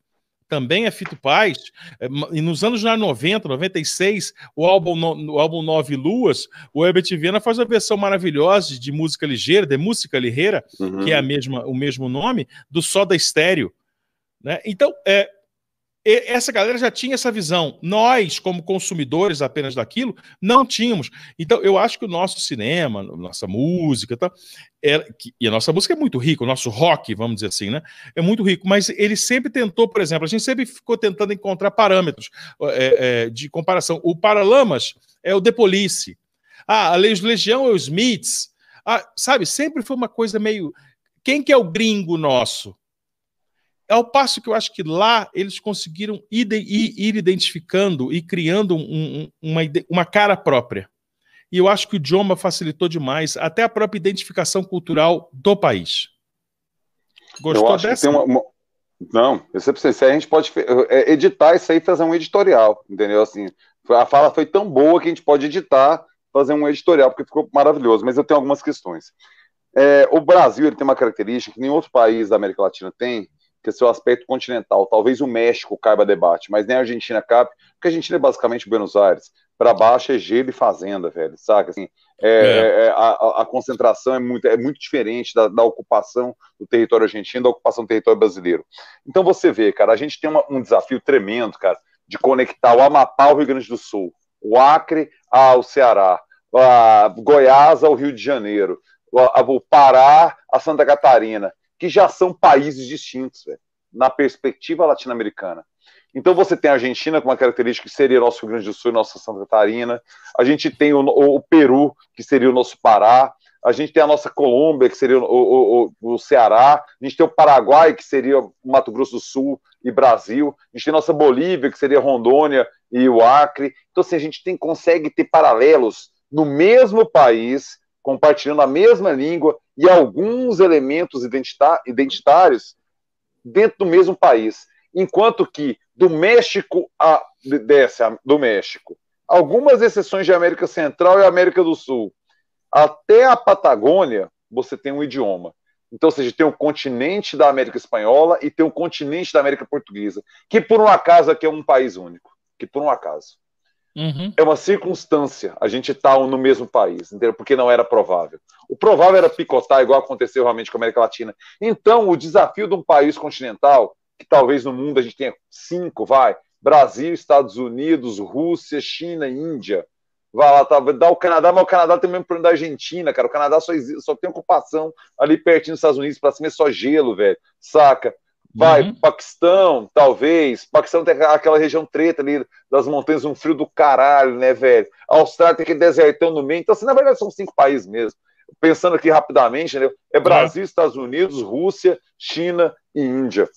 também é Fito Paz. Eh, e nos anos 90, 96, o álbum, o álbum Nove Luas, o Herbert Viana faz uma versão maravilhosa de música ligeira, de música ligeira, uhum. que é a mesma, o mesmo nome, do Soda Estéreo. Né? Então, é, essa galera já tinha essa visão. Nós, como consumidores apenas daquilo, não tínhamos. Então, eu acho que o nosso cinema, nossa música, tá, é, e a nossa música é muito rica, o nosso rock, vamos dizer assim, né? É muito rico, mas ele sempre tentou, por exemplo, a gente sempre ficou tentando encontrar parâmetros é, é, de comparação. O Paralamas é o The Police. Ah, a Legião é o Smiths. Ah, sabe, sempre foi uma coisa meio. Quem que é o gringo nosso? Ao passo que eu acho que lá eles conseguiram ir, ir identificando e criando um, uma, uma cara própria. E eu acho que o idioma facilitou demais até a própria identificação cultural do país. Gostou eu acho dessa? Que tem uma. Não, eu sei se a gente pode é, editar isso aí e fazer um editorial, entendeu? Assim, a fala foi tão boa que a gente pode editar, fazer um editorial, porque ficou maravilhoso, mas eu tenho algumas questões. É, o Brasil ele tem uma característica que nenhum outro país da América Latina tem, que é seu aspecto continental. Talvez o México caiba debate, mas nem a Argentina cabe, porque a Argentina é basicamente Buenos Aires. Para baixo é gelo e fazenda, velho, saca? Assim, é, é. é a, a, concentração é muito, é muito diferente da, da, ocupação do território argentino da ocupação do território brasileiro. Então você vê, cara, a gente tem uma, um desafio tremendo, cara, de conectar o Amapá ao Rio Grande do Sul, o Acre ao Ceará, a Goiás ao Rio de Janeiro, o Pará a Santa Catarina que já são países distintos, véio, na perspectiva latino-americana. Então você tem a Argentina com uma característica que seria nosso Rio Grande do Sul nossa Santa Catarina, a gente tem o, o, Peru, que seria o nosso Pará, a gente tem a nossa Colômbia, que seria o, o, o, Ceará, a gente tem o Paraguai, que seria o Mato Grosso do Sul e Brasil, a gente tem a nossa Bolívia, que seria Rondônia e o Acre. Então, assim, a gente tem, consegue ter paralelos no mesmo país, compartilhando a mesma língua e alguns elementos identitários dentro do mesmo país. Enquanto que do México a do México, algumas exceções de América Central e América do Sul, até a Patagônia, você tem um idioma. Então, ou seja, tem o continente da América Espanhola e tem o continente da América Portuguesa, que por um acaso aqui é um país único, que por um acaso. Uhum. É uma circunstância a gente estar tá no mesmo país, entendeu? porque não era provável. O provável era picotar, igual aconteceu realmente com a América Latina. Então, o desafio de um país continental, que talvez no mundo a gente tenha cinco, vai, Brasil, Estados Unidos, Rússia, China, Índia, vai lá, tá, dá o Canadá, mas o Canadá tem o mesmo problema da Argentina, cara. O Canadá só, só tem ocupação ali pertinho dos Estados Unidos, pra cima é só gelo, velho, saca? Vai, uhum. Paquistão, talvez. Paquistão tem aquela região treta ali das montanhas, um frio do caralho, né, velho? A Austrália tem aquele desertão no meio. Então, assim, na verdade, são cinco países mesmo. Pensando aqui rapidamente, né? É Brasil, Estados Unidos, Rússia, China e Índia.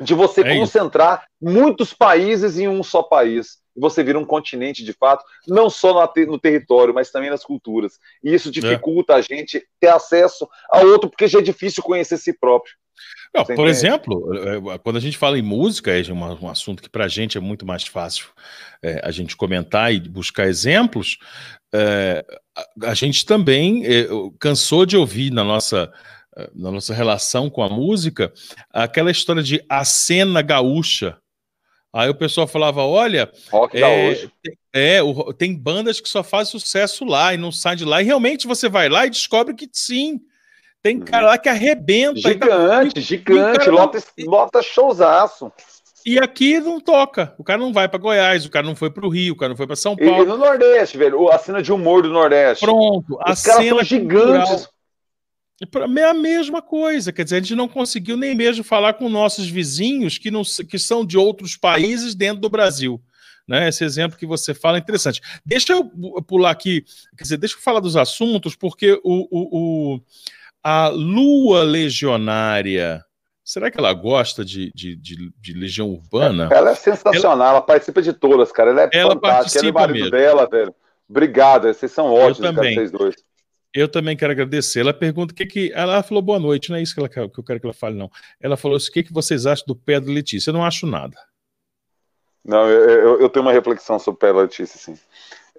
De você é concentrar muitos países em um só país. Você vira um continente de fato, não só no território, mas também nas culturas. E isso dificulta é. a gente ter acesso a outro, porque já é difícil conhecer si próprio. Não, por entende? exemplo, é, é, quando a gente fala em música, é um, assunto que para a gente é muito mais fácil é, a gente comentar e buscar exemplos. É, a, a, gente também é, cansou de ouvir na nossa, na nossa relação com a música aquela história de a cena gaúcha. Aí o pessoal falava: olha, é, é, tem bandas que só fazem sucesso lá e não saem de lá. E realmente você vai lá e descobre que sim, tem cara lá que arrebenta. Gigante, tá... gigante, lota, lota showzaço. E aqui não toca. O cara não vai para Goiás, o cara não foi para o Rio, o cara não foi para São Paulo. E no Nordeste, velho, a cena de humor do Nordeste. Pronto, Os caras são gigantes. É a mesma coisa, quer dizer, a gente não conseguiu nem mesmo falar com nossos vizinhos que, não, que são de outros países dentro do Brasil. Né? Esse exemplo que você fala é interessante. Deixa eu pular aqui, quer dizer, deixa eu falar dos assuntos, porque o, o, o a lua legionária, será que ela gosta de, de, de, de legião urbana? Ela é sensacional, ela, ela, participa de todas, cara. Ela é ela fantástica, ela é marido mesmo. dela, velho. Obrigado, vocês são ótimos, eu também. Cara, vocês dois. Eu também quero agradecer. Ela pergunta o que que. Ela falou boa noite, não é isso que, ela, que eu quero que ela fale, não. Ela falou assim: o que, que vocês acham do pé da Letícia? Eu não acho nada. Não, eu, eu, eu tenho uma reflexão sobre o pé da Letícia, sim.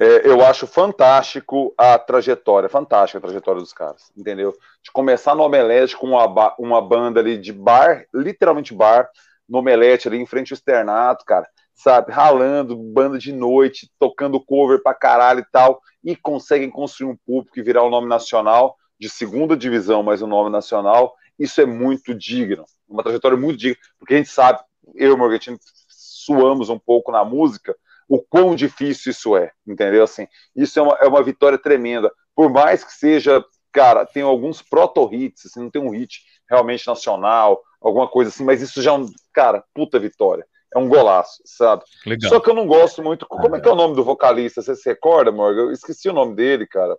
É, eu acho fantástico a trajetória, fantástica a trajetória dos caras, entendeu? De começar no Omelete com uma, uma banda ali de bar, literalmente bar, no Omelete ali em frente ao externato, cara, sabe? Ralando, banda de noite, tocando cover pra caralho e tal, e conseguem construir um público e virar um nome nacional, de segunda divisão, mas um nome nacional, isso é muito digno, uma trajetória muito digna, porque a gente sabe, eu e o Morgantino suamos um pouco na música, o quão difícil isso é, entendeu? Assim, isso é uma, é uma vitória tremenda. Por mais que seja, cara, tem alguns proto-hits, assim, não tem um hit realmente nacional, alguma coisa assim, mas isso já é um, cara, puta vitória. É um golaço, sabe? Legal. Só que eu não gosto muito. Como é que é o nome do vocalista? Você se recorda, Morgan? Eu esqueci o nome dele, cara.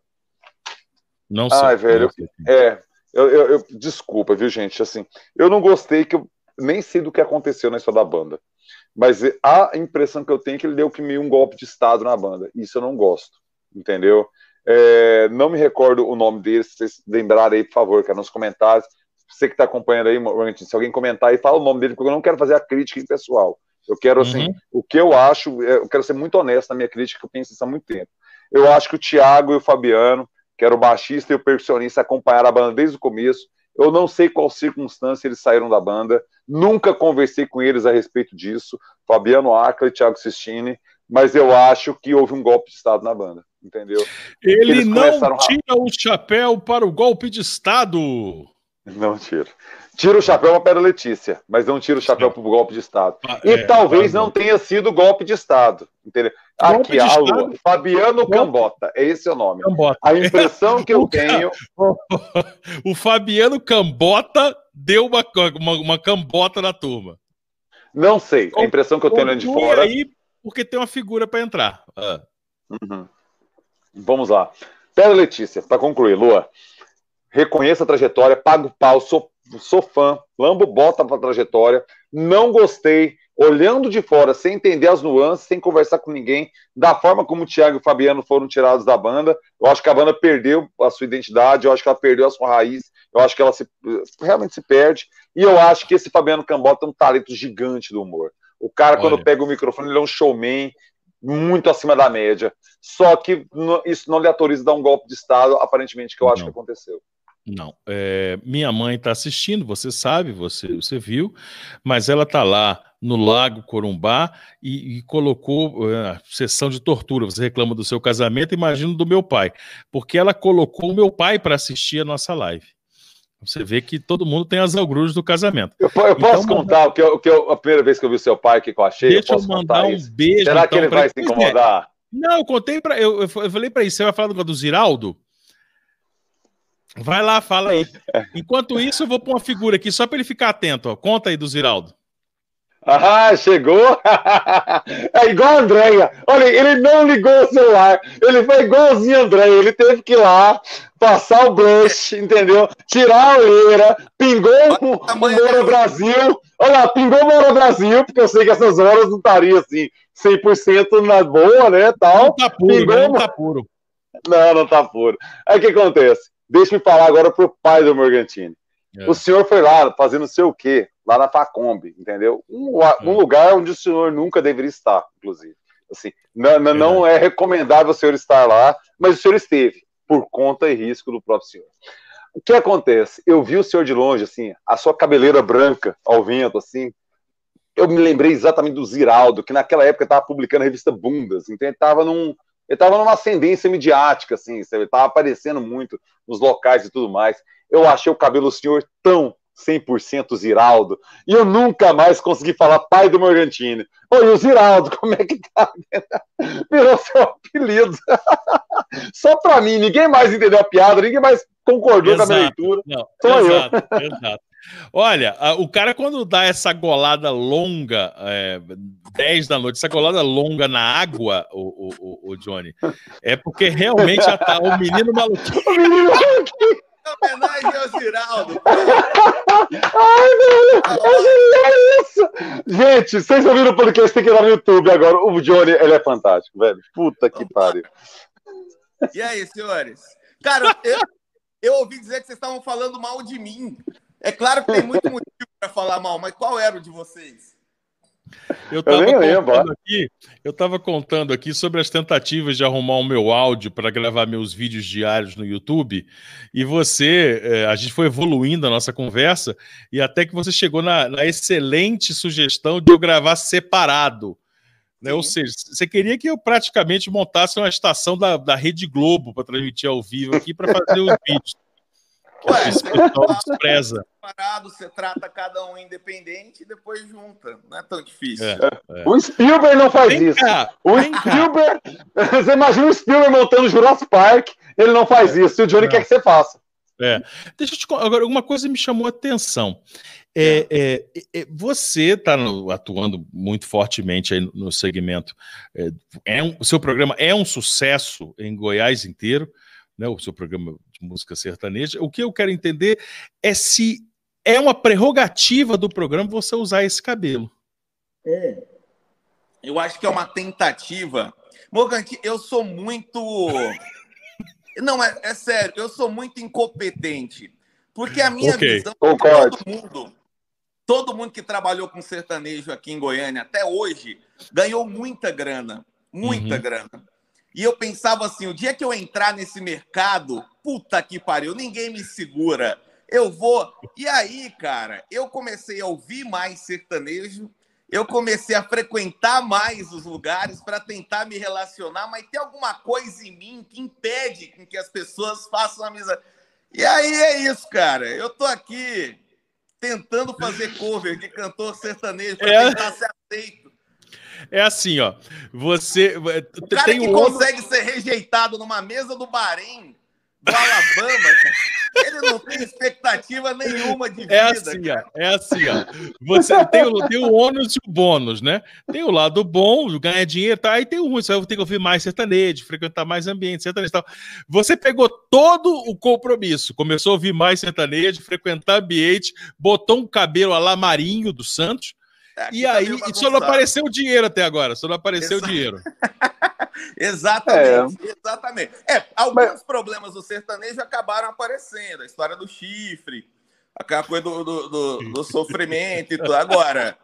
Não sei. Ai, velho. Sei. É, eu, eu, eu, desculpa, viu, gente? Assim, eu não gostei que eu nem sei do que aconteceu na história da banda. Mas a impressão que eu tenho é que ele deu que meio um golpe de Estado na banda. Isso eu não gosto, entendeu? É, não me recordo o nome dele, se vocês lembrarem aí, por favor, cara, nos comentários. Você que está acompanhando aí, se alguém comentar aí, fala o nome dele, porque eu não quero fazer a crítica pessoal. Eu quero, assim, uhum. o que eu acho, é, eu quero ser muito honesto na minha crítica, que eu penso isso há muito tempo. Eu acho que o Thiago e o Fabiano, que era o baixista e o percussionista, acompanharam a banda desde o começo. Eu não sei qual circunstância eles saíram da banda, nunca conversei com eles a respeito disso, Fabiano Acla e Thiago Sistini, mas eu acho que houve um golpe de Estado na banda, entendeu? Ele não tira a... o chapéu para o golpe de Estado. Não tira. Tira o chapéu para a Letícia, mas não tira o chapéu para o golpe de Estado. Ah, e é, talvez não tenha sido golpe de Estado. Entendeu? Aqui, a Lua. Fabiano Cambota, é esse o nome. Cambota. A impressão que eu tenho. o Fabiano Cambota deu uma, uma, uma cambota na turma. Não sei. A impressão que eu tenho de fora. aí, porque tem uma figura para entrar. Ah. Uhum. Vamos lá. Pera, Letícia, para concluir, Lua. Reconheça a trajetória, paga o pau, sou sou fã, lambo bota pra trajetória, não gostei, olhando de fora, sem entender as nuances, sem conversar com ninguém, da forma como o Thiago e o Fabiano foram tirados da banda, eu acho que a banda perdeu a sua identidade, eu acho que ela perdeu a sua raiz, eu acho que ela se, realmente se perde, e eu acho que esse Fabiano Cambota é um talento gigante do humor. O cara, Olha. quando pega o microfone, ele é um showman, muito acima da média. Só que isso não lhe autoriza a dar um golpe de Estado, aparentemente, que eu acho não. que aconteceu. Não. É, minha mãe está assistindo, você sabe, você, você viu, mas ela está lá no Lago Corumbá e, e colocou é, sessão de tortura. Você reclama do seu casamento, imagino do meu pai, porque ela colocou o meu pai para assistir a nossa live. Você vê que todo mundo tem as algruras do casamento. Eu, eu posso então, contar o que, eu, o que eu, a primeira vez que eu vi seu pai que eu achei? Deixa eu, eu mandar um isso. beijo. Será então, que ele vai se incomodar? Não, eu contei para eu, eu falei para isso. Você vai falar do, do Ziraldo? Vai lá, fala aí. Enquanto isso, eu vou pôr uma figura aqui só para ele ficar atento. Ó. Conta aí do Ziraldo. Ah, chegou! é igual a Andréia. Olha, ele não ligou o celular. Ele foi igualzinho a Andréia. Ele teve que ir lá, passar o blush, entendeu? Tirar a olheira, pingou o, o Moura Brasil. Olha lá, pingou o Moura Brasil, porque eu sei que essas horas não estaria assim, 100% na boa, né, tal. Não tá puro, pingou... né? não tá puro. Não, não tá puro. Aí o que acontece? Deixa eu falar agora pro pai do Morgantini. É. O senhor foi lá fazendo não sei o quê, lá na Facombi, entendeu? Um, é. um, lugar onde o senhor nunca deveria estar, inclusive. Assim, não, não, não é recomendável o senhor estar lá, mas o senhor esteve, por conta e risco do próprio senhor. O que acontece? Eu vi o senhor de longe, assim, a sua cabeleira branca ao vento, assim. Eu me lembrei exatamente do Ziraldo, que naquela época estava publicando a revista Bundas, então ele estava num, ele estava numa ascendência midiática, assim, ele estava aparecendo muito nos locais e tudo mais. Eu achei o cabelo do senhor tão 100% Ziraldo, e eu nunca mais consegui falar pai do Morgantini. Oi, o Ziraldo, como é que tá? Virou seu apelido. Só para mim, ninguém mais entendeu a piada, ninguém mais concordou exato. com a minha leitura. Não, Só exato, eu. Exato. Olha, o cara quando dá essa golada longa, é, 10 da noite, essa golada longa na água, o, o, o Johnny, é porque realmente já tá o menino maluquinho. O menino maluquinho. homenagem ao Giraldo. Ai, velho, é isso. Gente, vocês ouviram o podcast, tem que ir lá no YouTube agora. O Johnny, ele é fantástico, velho. Puta que pariu. E aí, senhores? Cara, eu, eu ouvi dizer que vocês estavam falando mal de mim. É claro que tem muito motivo para falar mal, mas qual era o de vocês? Eu estava contando aqui, eu estava contando aqui sobre as tentativas de arrumar o meu áudio para gravar meus vídeos diários no YouTube. E você, é, a gente foi evoluindo a nossa conversa e até que você chegou na, na excelente sugestão de eu gravar separado. Né? Ou seja, você queria que eu praticamente montasse uma estação da, da Rede Globo para transmitir ao vivo aqui para fazer os vídeos. Ué, esse pessoal despreza. Parado, você trata cada um independente e depois junta. Não é tão difícil. É, é. O Spielberg não faz vem isso. Cá, o Spielberg. Cá. Você imagina o Spielberg montando Jurassic Park, ele não faz é. isso. E o Johnny é. quer que você faça. É. Deixa eu te Agora, uma coisa me chamou a atenção. É, é, é, você está atuando muito fortemente aí no segmento. É, é um, o seu programa é um sucesso em Goiás inteiro, né? O seu programa música sertaneja. O que eu quero entender é se é uma prerrogativa do programa você usar esse cabelo. É. Eu acho que é uma tentativa. Morganti, eu sou muito. Não, é, é, sério, eu sou muito incompetente. Porque a minha okay. visão é todo mundo, todo mundo que trabalhou com sertanejo aqui em Goiânia até hoje ganhou muita grana. Muita uhum. grana. E eu pensava assim: o dia que eu entrar nesse mercado, puta que pariu, ninguém me segura. Eu vou. E aí, cara, eu comecei a ouvir mais sertanejo, eu comecei a frequentar mais os lugares para tentar me relacionar, mas tem alguma coisa em mim que impede com que as pessoas façam amizade. E aí é isso, cara. Eu tô aqui tentando fazer cover de cantor sertanejo para é... tentar ser aceito. É assim, ó. Você. O cara tem que um consegue ser rejeitado numa mesa do Bahrein, do Alabama, ele não tem expectativa nenhuma de é vida. É assim, cara. ó. É assim, ó. Você tem o, tem o ônus e o bônus, né? Tem o lado bom, ganhar dinheiro, tá? Aí tem o ruim, você vai ter que ouvir mais sertanejo, frequentar mais ambiente, sertanejo e tal. Você pegou todo o compromisso, começou a ouvir mais sertanejo, frequentar ambiente, botou um cabelo a lá Marinho Santos, e tá aí, só não apareceu o dinheiro até agora, só não apareceu o dinheiro. exatamente, é. exatamente. É, alguns Mas... problemas do sertanejo acabaram aparecendo, a história do chifre, aquela coisa do, do, do, do sofrimento e tudo. Agora,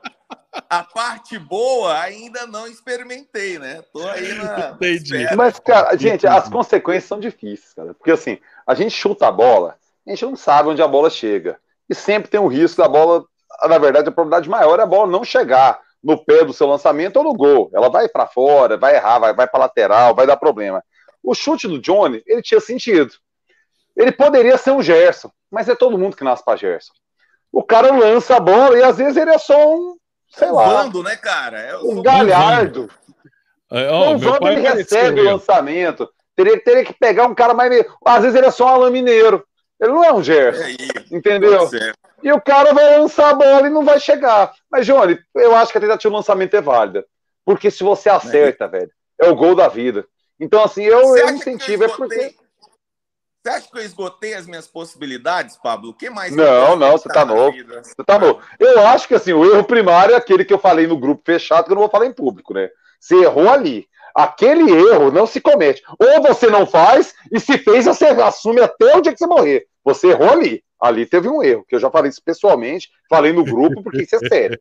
a parte boa ainda não experimentei, né? Tô aí na. Entendi. Mas, cara, gente, as consequências são difíceis, cara. Porque assim, a gente chuta a bola, a gente não sabe onde a bola chega. E sempre tem o risco da bola na verdade, a probabilidade maior é a bola não chegar no pé do seu lançamento ou no gol. Ela vai para fora, vai errar, vai, vai para lateral, vai dar problema. O chute do Johnny, ele tinha sentido. Ele poderia ser um Gerson, mas é todo mundo que nasce para Gerson. O cara lança a bola e às vezes ele é só um, sei lá. Vando, né, cara? É um galhardo. É, oh, o Vando ele recebe o lançamento. Teria, teria que pegar um cara mais. Às vezes ele é só um Alain Mineiro. Ele não é um Gerson. É aí, entendeu? E o cara vai lançar a bola e não vai chegar. Mas, Johnny, eu acho que a tentativa de lançamento é válida. Porque se você acerta, velho, é o gol da vida. Então, assim, eu, eu incentivo, é esgotei- porque. Você acha que eu esgotei as minhas possibilidades, Pablo? O que mais? Não, eu não, você tá novo. vida? Você tá bom. Eu acho que assim, o erro primário é aquele que eu falei no grupo fechado, que eu não vou falar em público, né? Você errou ali. Aquele erro não se comete. Ou você não faz, e se fez, você assume até o dia que você morrer. Você errou ali. Ali teve um erro, que eu já falei isso pessoalmente, falei no grupo, porque isso é sério.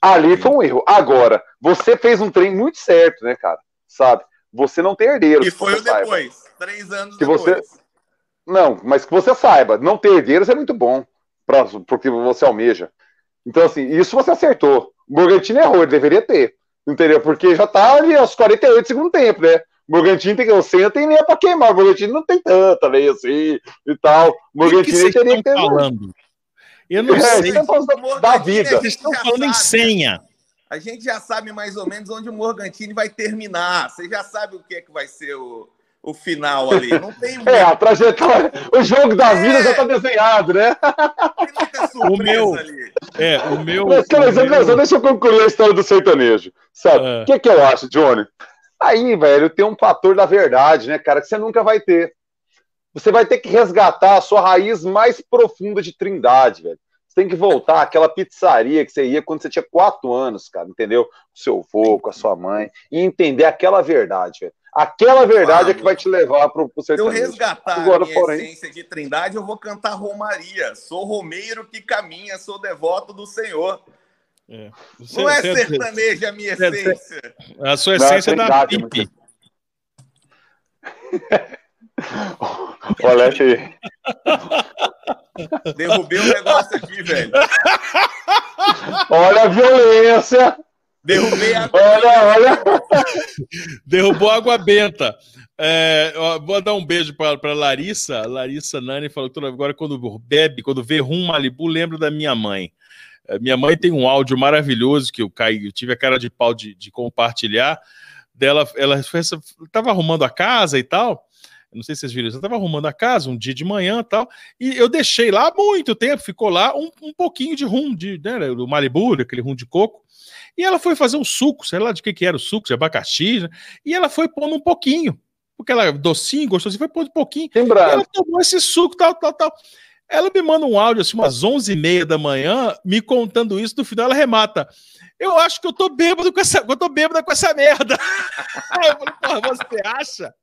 Ali foi um erro. Agora, você fez um trem muito certo, né, cara? Sabe? Você não tem herdeiro. E que foi o saiba. depois. Três anos Que depois. você- Não, mas que você saiba, não ter herdeiros é muito bom para porque você almeja. Então, assim, isso você acertou. O Morgantini errou, ele deveria ter. Entendeu? Porque já tá ali aos 48 do segundo tempo, né? O Morgantini tem que. O Senna tem lenha pra queimar. O Morgantini não tem tanta lei assim e tal. O que, que Morgantini vocês teria que estão ter. falando? Eu não É, sei. isso é falando da, da vida. é Vocês estão falando em senha. A gente já sabe mais ou menos onde o Morgantini vai terminar. Você já sabe o que é que vai ser o, o final ali. Não tem, É, a trajetória, o jogo da É. vida já tá desenhado, né? tem muita surpresa O meu- ali. É, o meu. Mas, cara, o meu- deixa eu concluir a história do sertanejo. Sabe? É. O que, que eu acho, Johnny? Aí, velho, tem um fator da verdade, né, cara, que você nunca vai ter. Você vai ter que resgatar a sua raiz mais profunda de trindade, velho. Você tem que voltar àquela pizzaria que você ia quando você tinha quatro anos, cara, entendeu? Com seu avô, com a sua mãe, e entender aquela verdade, velho. Aquela verdade é que vai te levar pro, pro Se eu sertanejo. resgatar Agora, a minha porém- essência de trindade, eu vou cantar Romaria. Sou romeiro que caminha, sou devoto do Senhor. É. Não é sertanejo a minha essência. A sua Não, é essência é da verdade, PIP. Olha aí. Derrubei o negócio aqui, velho. Olha a violência. Derrubei a. Olha, olha. Derrubou água benta. É, ó, vou dar um beijo para Larissa. Larissa Nani falou que agora quando bebe, quando vê rum Malibu, lembra da minha mãe. É, minha mãe tem um áudio maravilhoso que eu, caí, eu tive a cara de pau de, de compartilhar. Dela, ela estava arrumando a casa e tal. Não sei se vocês viram, eu estava arrumando a casa um dia de manhã e tal, e eu deixei lá muito tempo, ficou lá um, um pouquinho de rum, de, né, do Malibu, aquele rum de coco. E ela foi fazer um suco, sei lá de que, que era o suco, de abacaxi, né? e ela foi pondo um pouquinho, porque ela docinho, gostosinho, foi pondo um pouquinho. E ela tomou esse suco, tal, tal, tal. Ela me manda um áudio, assim, umas 11h30 da manhã, me contando isso, no final ela remata. Eu acho que eu tô bêbado com essa, eu tô bêbada com essa merda. Eu falei, porra, você acha?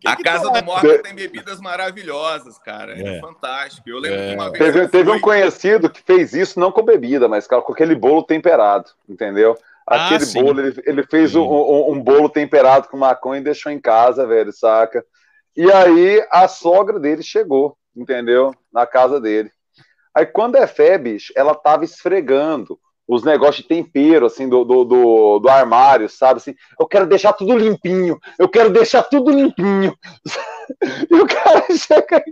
Que A que casa tu do? Morgan tem bebidas maravilhosas, cara. É, É. fantástico. Eu lembro É. que uma vez. Teve, teve fui- um conhecido que fez isso não com bebida, mas cara, com aquele bolo temperado, entendeu? Ah, Aquele sim. bolo, ele, ele fez um, um- um bolo temperado com maconha e deixou em casa, velho, saca? E aí a sogra dele chegou, entendeu? Na casa dele. Aí quando é fé, bicho, ela tava esfregando os negócios de tempero, assim, do, do, do, do armário, sabe? Assim, eu quero deixar tudo limpinho, eu quero deixar tudo limpinho. E o cara chega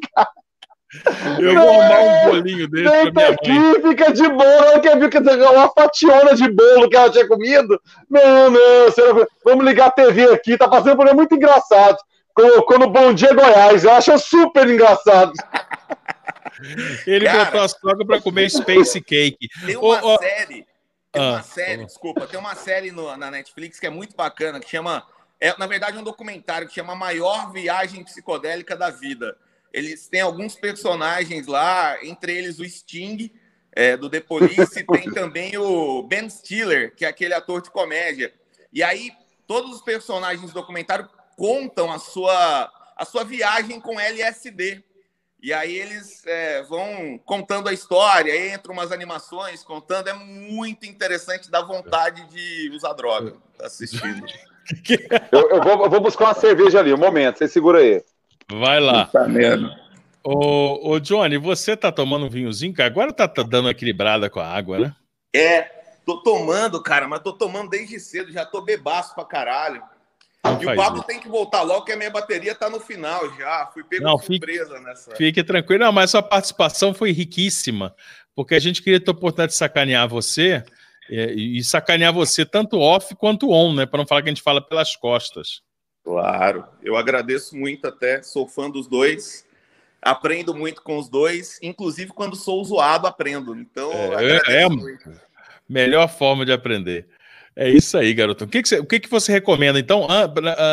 Eu vou arrumar um bolinho desse pra minha mãe. aqui, fica de boa. Ela quer ver que uma fationa de bolo que ela tinha comido. Não, não, senhora, vamos ligar a TV aqui. Tá passando por aí muito engraçado. Colocou no Bom Dia Goiás. Eu acho super engraçado. Ele Cara. botou a sogra pra comer space cake. Tem uma Ô, ô, série. Tem Ah, uma série, desculpa, tem uma série no- na Netflix que é muito bacana, que chama. É, na verdade, é um documentário que chama A Maior Viagem Psicodélica da Vida. Eles têm alguns personagens lá, entre eles o Sting, é, do The Police, tem também o Ben Stiller, que é aquele ator de comédia. E aí, todos os personagens do documentário contam a sua, a sua viagem com LSD. E aí eles é, vão contando a história, aí entram umas animações contando, é muito interessante, dá vontade de usar droga assistindo. Eu, eu vou, eu vou buscar uma cerveja ali, um momento. Você segura aí. Vai lá. Mesmo. Ô, ô, Johnny, você tá tomando um vinhozinho, cara? Agora tá, tá dando uma equilibrada com a água, né? É, tô tomando, cara, mas tô tomando desde cedo, já tô bebaço pra caralho. Não E o Pablo isso. tem que voltar logo, que a minha bateria tá no final já. Fui pego Não, de fique- surpresa nessa. Fique tranquilo. Não, mas sua participação foi riquíssima, porque a gente queria ter a oportunidade de sacanear você é, e sacanear você tanto off quanto on, né? Para não falar que a gente fala pelas costas. Claro, eu agradeço muito até, sou fã dos dois. Aprendo muito com os dois, inclusive quando sou zoado, aprendo. Então, é, é a melhor forma de aprender. É isso aí, garoto. O que, que, você, o que, que você recomenda? Então,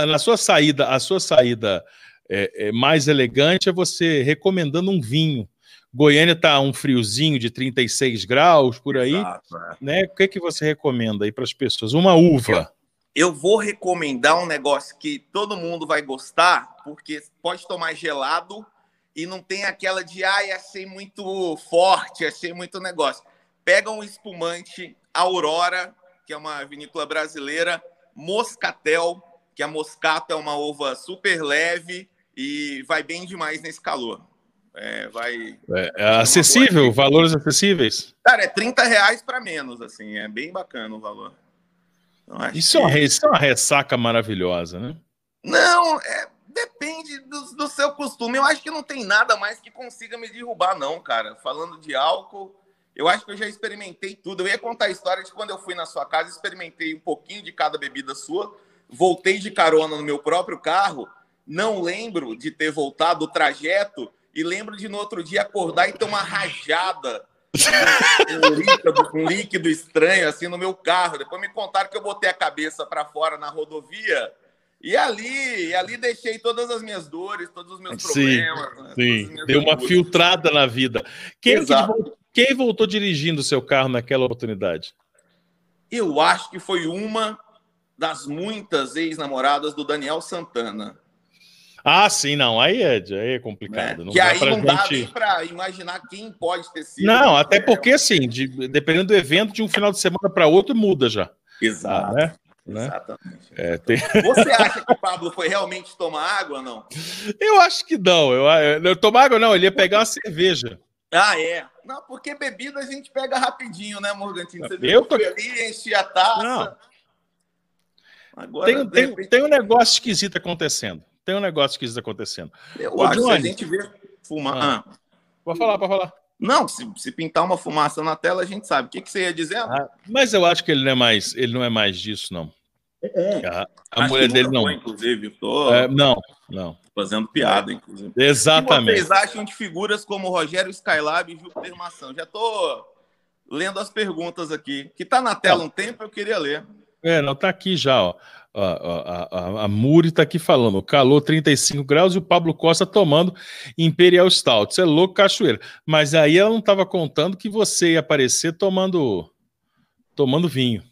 na sua saída, a sua saída é, é mais elegante é você recomendando um vinho. Goiânia está um friozinho de 36 graus por aí, Exato, é. né? O que, que você recomenda aí para as pessoas? Uma uva. Eu vou recomendar um negócio que todo mundo vai gostar, porque pode tomar gelado e não tem aquela de ai, achei muito forte, achei muito negócio. Pega um espumante Aurora, que é uma vinícola brasileira, Moscatel, que a moscato é uma uva super leve e vai bem demais nesse calor. É, vai. É, é acessível, valores acessíveis? Cara, é 30 reais para menos, assim, é bem bacana o valor. Então, isso, que... é uma, isso é uma ressaca maravilhosa, né? Não, é, depende do, do, seu costume. Eu acho que não tem nada mais que consiga me derrubar, não, cara. Falando de álcool, eu acho que eu já experimentei tudo. Eu ia contar a história de quando eu fui na sua casa, experimentei um pouquinho de cada bebida sua, voltei de carona no meu próprio carro. Não lembro de ter voltado o trajeto e lembro de no outro dia acordar e ter uma rajada um líquido, um líquido estranho assim no meu carro. Depois me contaram que eu botei a cabeça para fora na rodovia e ali, e ali deixei todas as minhas dores, todos os meus sim, problemas. Né? Sim, deu uma filtrada na vida. Quem, que, quem voltou dirigindo o seu carro naquela oportunidade? Eu acho que foi uma das muitas ex-namoradas do Daniel Santana. Ah, sim, não. Aí é, aí é complicado. Né? Não que aí não gente... dá nem para imaginar quem pode ter sido. Não, até porque, assim, de, dependendo do evento, de um final de semana para outro, muda já. Exato. Ah, né? Né? Exatamente. É, tem... Você acha que o Pablo foi realmente tomar água ou não? Eu acho que não. Eu, eu, tomar água não, ele ia pegar uma cerveja. Ah, é. Não, porque bebida a gente pega rapidinho, né, Morgantino? Você eu tô... ali, enche a taça. Não. Agora, tem, tem, repente... tem um negócio esquisito acontecendo. Tem um negócio esquisito acontecendo. Eu Ô, acho que a gente vê fumar. Ah. Ah. Pode falar, pode falar. Não, se, se, pintar uma fumaça na tela, a gente sabe. O que, que você ia dizer? Ah, mas eu acho que ele não é mais, ele não é mais disso, não. É. A, a mulher dele não. Foi, inclusive, tô... É, não, não. Fazendo piada, inclusive. Exatamente. O que vocês acham de figuras como Rogério Skylab e Júpiter Maçã? Já tô lendo as perguntas aqui. Que tá na tela um tempo, eu queria ler. É, não, tá aqui já, ó. A, a, a, a Muri tá aqui falando, calor 35 graus e o Pablo Costa tomando Imperial Stout. Isso é louco, cachoeira. Mas aí ela não estava contando que você ia aparecer tomando tomando vinho.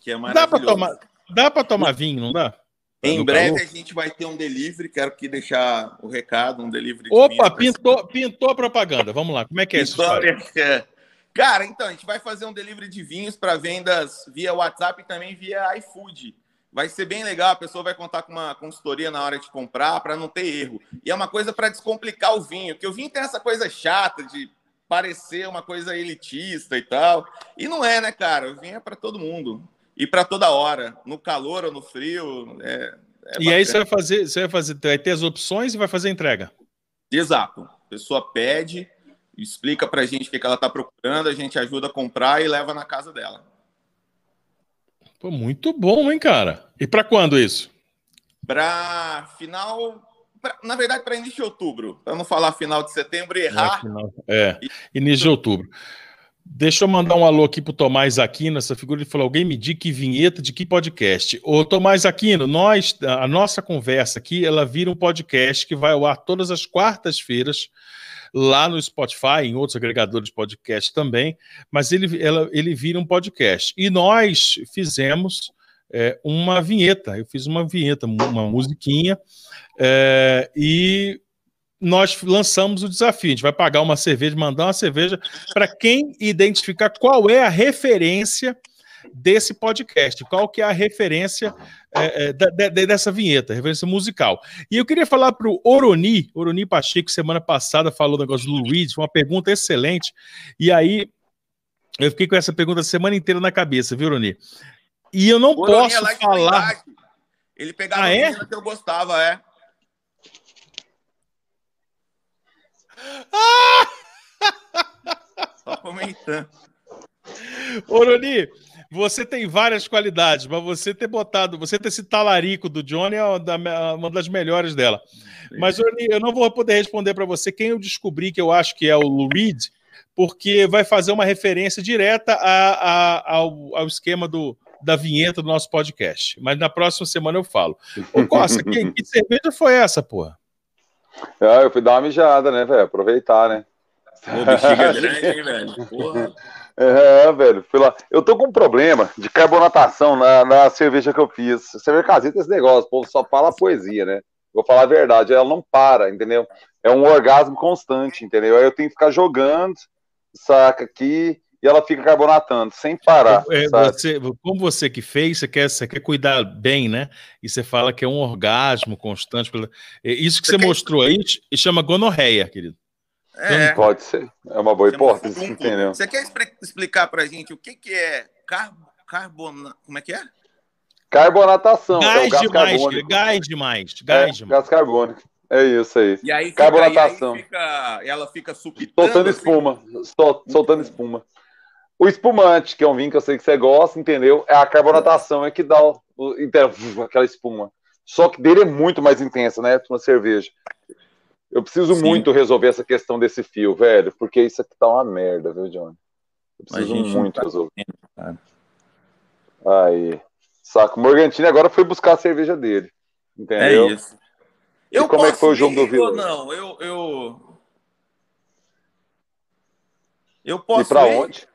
Que é dá para tomar, dá para tomar vinho, não dá? Em breve calor? a gente vai ter um delivery, quero que deixar o recado, um delivery. Opa, pintou, pintou a propaganda. Vamos lá, como é que é isso? Cara, então, a gente vai fazer um delivery de vinhos para vendas via WhatsApp e também via iFood. Vai ser bem legal, a pessoa vai contar com uma consultoria na hora de comprar para não ter erro. E é uma coisa para descomplicar o vinho, que o vinho tem essa coisa chata de parecer uma coisa elitista e tal. E não é, né, cara? O vinho é para todo mundo. E para toda hora, no calor ou no frio. É, é e aí você vai fazer, você vai fazer, vai ter as opções e vai fazer a entrega. Exato. A pessoa pede, explica para a gente o que, ela está procurando, a gente ajuda a comprar e leva na casa dela. Pô, muito bom, hein, cara? E para quando isso? Para final. Pra, na verdade, para início de outubro. Para não falar final de setembro e errar. É, é, início de outubro. Deixa eu mandar um alô aqui pro Tomás Aquino, essa figura, ele falou, alguém me diga que vinheta de que podcast. Ô Tomás Aquino, nós, a nossa conversa aqui, ela vira um podcast que vai ao ar todas as quartas-feiras, lá no Spotify, em outros agregadores de podcast também, mas ele, ela, ele vira um podcast. E nós fizemos é, uma vinheta, eu fiz uma vinheta, uma musiquinha, é, e nós lançamos o desafio. A gente vai pagar uma cerveja, mandar uma cerveja para quem identificar qual é a referência desse podcast, qual que é a referência é, é, de, de, dessa vinheta, referência musical. E eu queria falar para o Oroni, Oroni Pacheco, semana passada falou do negócio do Luiz, uma pergunta excelente, e aí eu fiquei com essa pergunta a semana inteira na cabeça, viu, Oroni? E eu não Oroni posso é falar... Ele pegava ah, é? que eu gostava, é. Só comentando. Oroni, você tem várias qualidades, mas você ter botado, você ter esse talarico do Johnny é uma das melhores dela. Mas eu não vou poder responder para você quem eu descobri que eu acho que é o Lou Reed, porque vai fazer uma referência direta a, a, ao, ao, esquema do, da vinheta do nosso podcast. Mas na próxima semana eu falo. Ô, Costa, que, que cerveja foi essa, porra? Ah, eu fui dar uma mijada, né, velho? Aproveitar, né? Bexiga grande, hein, velho? Porra. É, velho, fui lá. Eu tô com um problema de carbonatação na, na cerveja que eu fiz. Cerveja caseira tem esse negócio, o povo só fala poesia, né? Vou falar a verdade, ela não para, entendeu? É um orgasmo constante, entendeu? Aí eu tenho que ficar jogando, saca aqui, e ela fica carbonatando, sem parar. É, você, como você que fez, você quer, você quer cuidar bem, né? E você fala que é um orgasmo constante. É, isso que você, você mostrou aí chama gonorreia, querido. É. Pode ser. É uma boa hipótese, entendeu? Você quer explicar pra gente o que, que é car carbona... Como é que é? Carbonatação. Gás, é gás demais, carbônico. gás demais. Gás é, demais. Gás carbônico. É isso aí. E aí fica, Carbonatação. E aí fica, ela fica supitando. Soltando assim. espuma. Sol, soltando espuma. O espumante, que é um vinho que eu sei que você gosta, entendeu? É a carbonatação, é que dá o, o, aquela espuma. Só que dele é muito mais intensa, né? Uma cerveja. Eu preciso Sim. muito resolver essa questão desse fio, velho, porque isso aqui tá uma merda, viu, Johnny? Eu preciso muito tá resolver. Cara. Aí. Saco. O Morgantini agora foi buscar a cerveja dele. Entendeu? É isso. E eu como é que foi o jogo do Vila? Não, eu, eu. Eu posso. E pra ir? onde?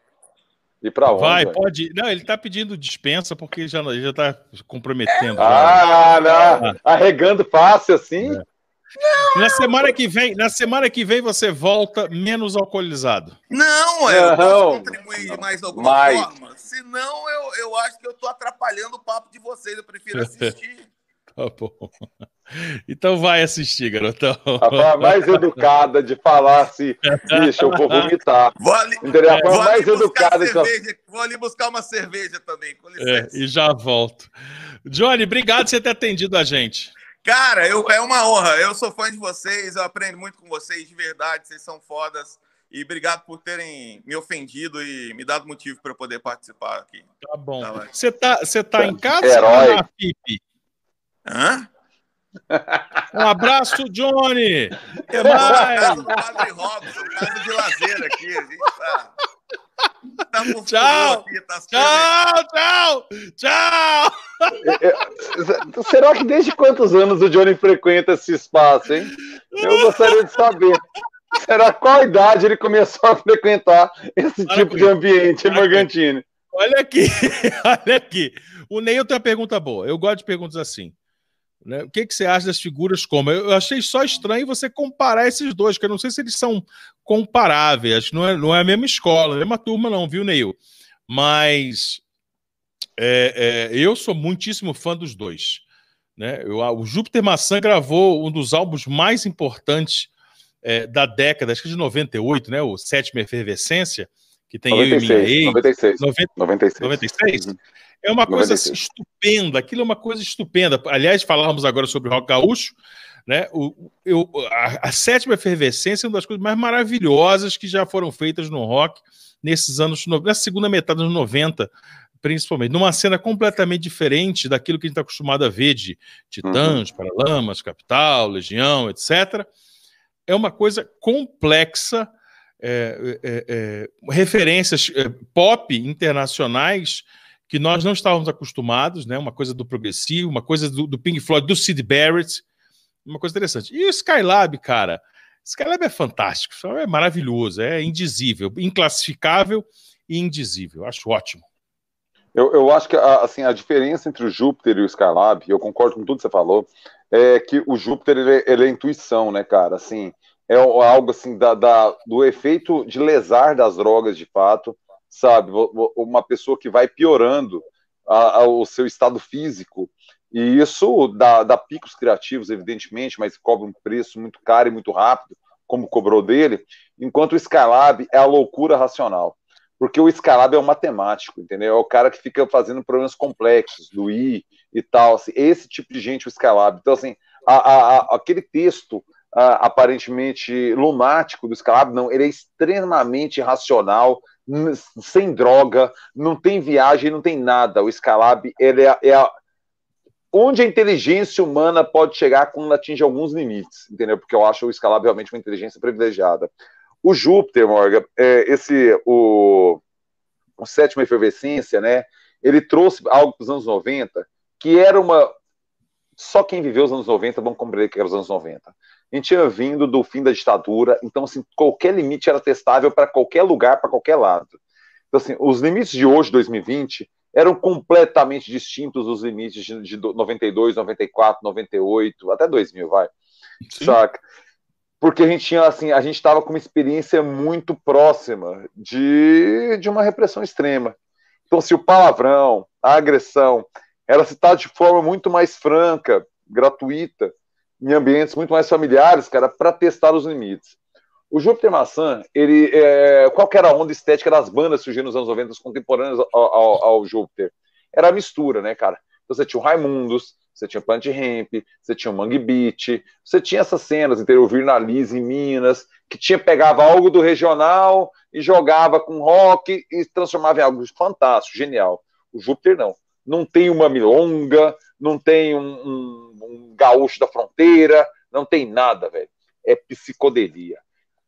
E pra onde? Vai, pode. Não, ele tá pedindo dispensa porque já, já tá comprometendo. Ah, não. Arregando fácil assim? É. Não, na semana que vem, na semana que vem você volta menos alcoolizado. Não, eu não, posso contribuir de mais alguma mais. forma. Senão eu, eu acho que eu tô atrapalhando o papo de vocês. Eu prefiro assistir. tá bom. Então vai assistir, garotão. A forma mais educada de falar assim, bicho, eu vou vomitar. Vou ali, Entendeu? A forma mais educada. Cerveja, Vou ali buscar uma cerveja também, com licença. É, e já volto. Johnny, obrigado por você ter atendido a gente. Cara, eu, é uma honra. Eu sou fã de vocês, eu aprendo muito com vocês, de verdade. Vocês são fodas. E obrigado por terem me ofendido e me dado motivo para poder participar aqui. Tá bom. Você tá, você tá em casa Herói. ou na FIP? Hã? Um abraço, Johnny! Que mais? Padre Robson, de lazer aqui. A gente tá. Tá tchau, aqui, tá tchau, tchau, tchau. É, é, será que desde quantos anos o Johnny frequenta esse espaço, hein? Eu gostaria de saber. Será qual idade ele começou a frequentar esse olha tipo aqui. de ambiente, olha Morgantini? Aqui. Olha aqui, olha aqui. O Neil tem uma pergunta boa. Eu gosto de perguntas assim. Né? O que, que você acha das figuras como? Eu achei só estranho você comparar esses dois, que eu não sei se eles são comparáveis. Não é, não é a mesma escola, a mesma turma, não, viu, Neil? Mas é, é, eu sou muitíssimo fã dos dois. Né? Eu, o Júpiter Maçã gravou um dos álbuns mais importantes é, da década, acho que de 98, né? O Sétima Efervescência, que tem 96, eu e minha ex. 96. 90, 96. 96? Uhum. É uma coisa assim, estupenda, aquilo é uma coisa estupenda. Aliás, falávamos agora sobre o rock gaúcho, né? O, eu, a, a, sétima efervescência é uma das coisas mais maravilhosas que já foram feitas no rock nesses anos, na segunda metade dos 90, principalmente, numa cena completamente diferente daquilo que a gente está acostumado a ver de Titãs, uhum. Paralamas, Capital, Legião, etc. É uma coisa complexa, é, é, é, referências é, pop internacionais que nós não estávamos acostumados, né? Uma coisa do progressivo, uma coisa do, do Pink Floyd, do Sid Barrett, uma coisa interessante. E o Skylab, cara, Skylab é fantástico, é maravilhoso, é indizível, inclassificável e indizível. Acho ótimo. Eu, eu acho que assim, a diferença entre o Júpiter e o Skylab, eu concordo com tudo que você falou, é que o Júpiter ele, é, ele é intuição, né, cara? Assim, é algo assim da, da, do efeito de lesar das drogas de fato sabe? Uma pessoa que vai piorando a, a, o seu estado físico. E isso dá, dá, picos criativos, evidentemente, mas cobra um preço muito caro e muito rápido, como cobrou dele, enquanto o Skylab é a loucura racional. Porque o Skylab é o matemático, entendeu? É o cara que fica fazendo problemas complexos, do I e tal. Assim, esse tipo de gente, o Skylab. Então, assim, a, aquele texto aparentemente lunático do Skylab, não, ele é extremamente racional, sem droga, não tem viagem, não tem nada. O Skylab, ele é, é a, onde a inteligência humana pode chegar quando atinge alguns limites, entendeu? Porque eu acho o Skylab realmente uma inteligência privilegiada. O Júpiter, Morgan, é, esse, o, o sétima efervescência, né? Ele trouxe algo para os anos 90 que era uma. Só quem viveu os anos 90 vão compreender que era os anos 90. A gente tinha vindo do fim da ditadura, então, assim, qualquer limite era testável para qualquer lugar, para qualquer lado. Então, assim, os limites de hoje, 2020, eram completamente distintos dos limites de, de 92, 94, 98, até 2000, vai. Sim. Saca? Porque a gente tinha, assim, a gente estava com uma experiência muito próxima de, de uma repressão extrema. Então, se o palavrão, a agressão, era citada de forma muito mais franca, gratuita, em ambientes muito mais familiares, cara, para testar os limites. O Júpiter Maçã, ele, é, qual era a onda estética das bandas surgindo nos anos 90 contemporâneas ao, ao, ao, Júpiter? Era a mistura, né, cara? Então você tinha o Raimundos, você tinha Plant Ramp, você tinha o Mangue Beat, você tinha essas cenas, entendeu? O Virnalize em Minas, que tinha pegava algo do regional e jogava com rock e transformava em algo fantástico, genial. O Júpiter não. Não tem uma milonga, não tem um, um, um gaúcho da fronteira, não tem nada, velho. É psicodelia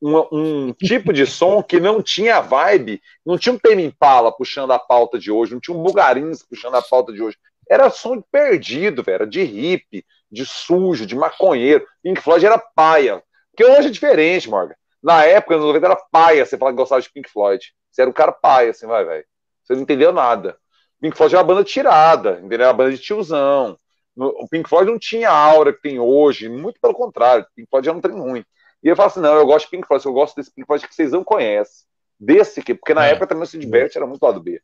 um, um, tipo de som que não tinha vibe, não tinha um Tame Impala puxando a pauta de hoje, não tinha um Bugarins puxando a pauta de hoje. Era som perdido, velho, era de hippie, de sujo, de maconheiro. Pink Floyd era paia. Porque hoje é diferente, Morgan. Na época, nos 90, era paia você falar que gostava de Pink Floyd. Você era um cara paia, assim, vai, velho. Você não entendeu nada. Pink Floyd era uma banda tirada, entendeu? Era uma banda de tiozão. O Pink Floyd não tinha a aura que tem hoje, muito pelo contrário. Pink Floyd era um trem ruim. E eu falo assim: não, eu gosto de Pink Floyd, eu gosto desse Pink Floyd que vocês não conhecem. Desse aqui, porque na é. época também se diverte, era muito lado B.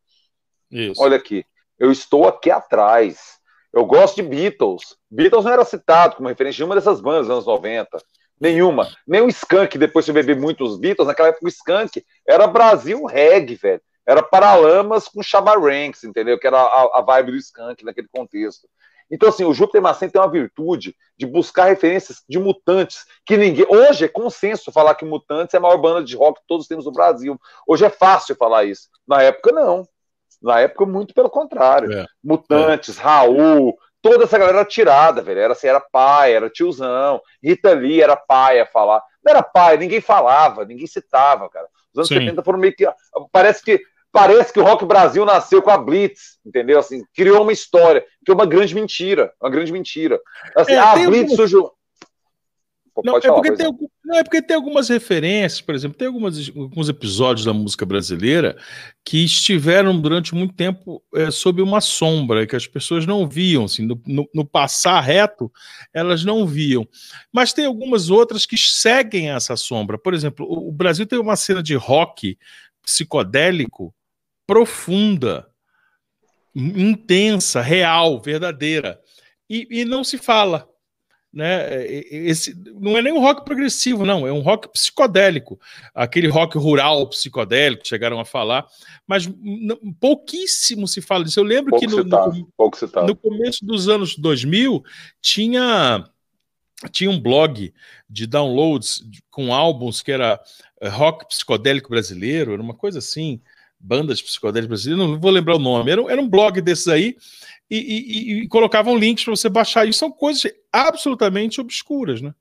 Isso. Olha aqui, eu estou aqui atrás. Eu gosto de Beatles. Beatles não era citado como referência de uma dessas bandas dos anos 90. Nenhuma. Nem o Skank, depois de beber muitos Beatles, naquela época o Skank era Brasil reggae, velho. Era Paralamas com Chabaranks, entendeu? Que era a, a vibe do Skank naquele contexto. Então, assim, o Júpiter Maçã tem uma virtude de buscar referências de mutantes, que ninguém. Hoje é consenso falar que Mutantes é a maior banda de rock que todos temos no Brasil. Hoje é fácil falar isso. Na época, não. Na época, muito pelo contrário. É. Mutantes, é. Raul, toda essa galera era tirada, velho. Era assim, era pai, era tiozão. Rita Lee era pai a falar. Não era pai, ninguém falava, ninguém citava, cara. Os anos Sim. 70 foram meio que. Parece que Parece que o Rock Brasil nasceu com a Blitz, entendeu? Assim, criou uma história, que é uma grande mentira, uma grande mentira. Assim, é, a Blitz algum... surgiu. Não, é falar, porque tem, não, é porque tem algumas referências, por exemplo, tem algumas, alguns episódios da música brasileira que estiveram durante muito tempo é, sob uma sombra, que as pessoas não viam, assim, no, no, no, passar reto, elas não viam. Mas tem algumas outras que seguem essa sombra. Por exemplo, o, o Brasil tem uma cena de rock psicodélico profunda, intensa, real, verdadeira. E, e não se fala. Né? Esse, não é nem um rock progressivo, não, é um rock psicodélico, aquele rock rural psicodélico, chegaram a falar, mas pouquíssimo se fala disso. Eu lembro pouco que no, no, no, começo dos anos 2000 tinha, tinha um blog de downloads com álbuns que era eh, rock psicodélico brasileiro, era uma coisa assim bandas psicodélicas brasileiras, não vou lembrar o nome, era, era um blog desses aí, e, e, e colocavam links para você baixar. E são coisas absolutamente obscuras, né?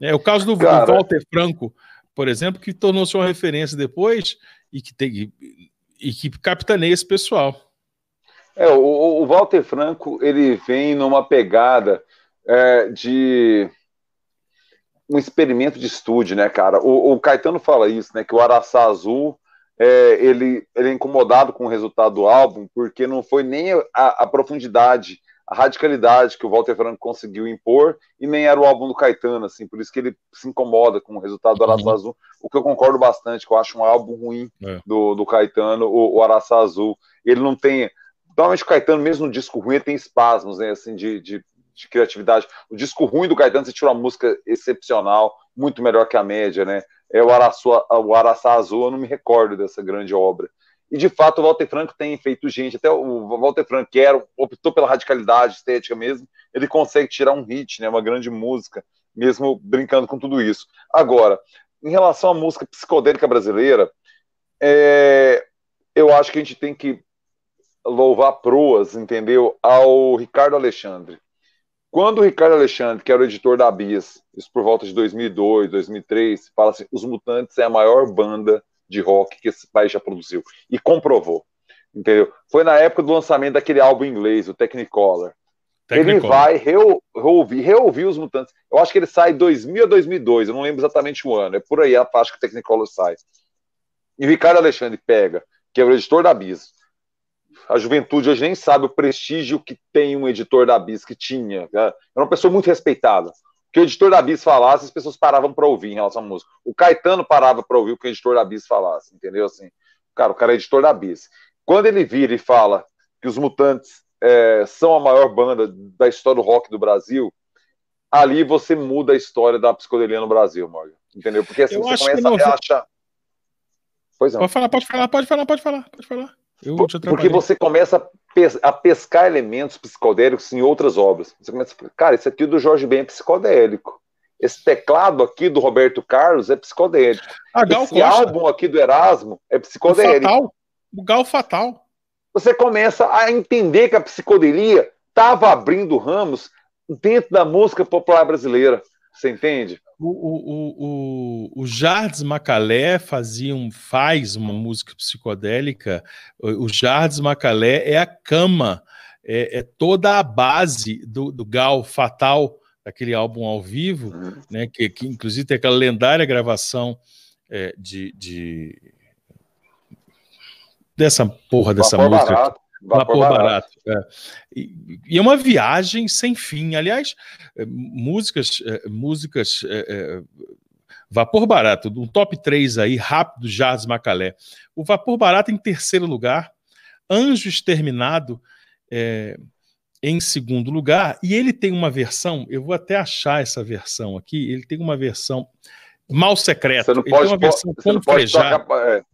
É o caso do, do Walter Franco, por exemplo, que tornou-se uma referência depois e que, tem, e que capitaneia esse pessoal. É, o, o, Walter Franco ele vem numa pegada é, de um experimento de estúdio, né, cara? O, o, Caetano fala isso, né? Que o Araçá Azul é, ele, ele é incomodado com o resultado do álbum, porque não foi nem a, a, profundidade, a radicalidade que o Walter Franco conseguiu impor, e nem era o álbum do Caetano, assim, por isso que ele se incomoda com o resultado do Araçá uhum. Azul, o que eu concordo bastante, que eu acho um álbum ruim é. do, do Caetano, o, o Araçá Azul. Ele não tem. Normalmente o Caetano, mesmo no disco ruim, tem espasmos, né, assim, de, de, de criatividade. O disco ruim do Caetano, você tira uma música excepcional, muito melhor que a média, né? é o, Araçu, o Araçá Azul, eu não me recordo dessa grande obra. E de fato o Walter Franco tem feito gente, até o Walter Franco, que era, optou pela radicalidade estética mesmo, ele consegue tirar um hit, né, uma grande música, mesmo brincando com tudo isso. Agora, em relação à música psicodélica brasileira, é, eu acho que a gente tem que louvar proas, entendeu? Ao Ricardo Alexandre. Quando o Ricardo Alexandre, que era o editor da Bias, isso por volta de 2002, 2003, fala assim: Os Mutantes é a maior banda de rock que esse país já produziu. E comprovou. Entendeu? Foi na época do lançamento daquele álbum inglês, o Technicolor. Technicolor. Ele vai reouvir, reouvir os Mutantes. Eu acho que ele sai 2000 a 2002, eu não lembro exatamente o ano. É por aí a parte que o Technicolor sai. E o Ricardo Alexandre pega, que é o editor da Bis. A juventude hoje nem sabe o prestígio que tem um editor da Bis, que tinha. Né? Era uma pessoa muito respeitada. O que o editor da Bis falasse, as pessoas paravam para ouvir em relação à música. O Caetano parava para ouvir o que o editor da Bis falasse, entendeu? Assim, cara, o cara é editor da Bis. Quando ele vira e fala que os Mutantes é, são a maior banda da história do rock do Brasil, ali você muda a história da psicodelia no Brasil, Morgan. Entendeu? Porque assim, Eu você começa não... a achar. Pois não. Pode falar, pode falar, pode falar, pode falar, pode falar. Eu Porque você começa a pescar elementos psicodélicos em outras obras. Você começa a cara, esse aqui do Jorge Ben é psicodélico. Esse teclado aqui do Roberto Carlos é psicodélico. Ah, Esse Costa. álbum aqui do Erasmo é psicodélico. O, fatal. o Gal Fatal. Você começa a entender que a psicodelia estava abrindo ramos dentro da música popular brasileira. Você entende? O, o, o, o Jardim Macalé fazia um, faz uma música psicodélica. O, Jardim Macalé é a cama, é, é, toda a base do, do Gal Fatal, daquele álbum ao vivo, né, que, que inclusive tem aquela lendária gravação é, de, de, dessa porra dessa música. Barato. Vapor, Vapor barato. barato. É. E, e, é uma viagem sem fim. Aliás, é, músicas, é, músicas é, é, Vapor Barato, um top 3 aí, rápido, Jazz Macalé. O Vapor Barato em terceiro lugar, Anjo Exterminado é, em segundo lugar, e ele tem uma versão, eu vou até achar essa versão aqui, ele tem uma versão Mal Secreto, você não pode, ele tem uma versão com tocar,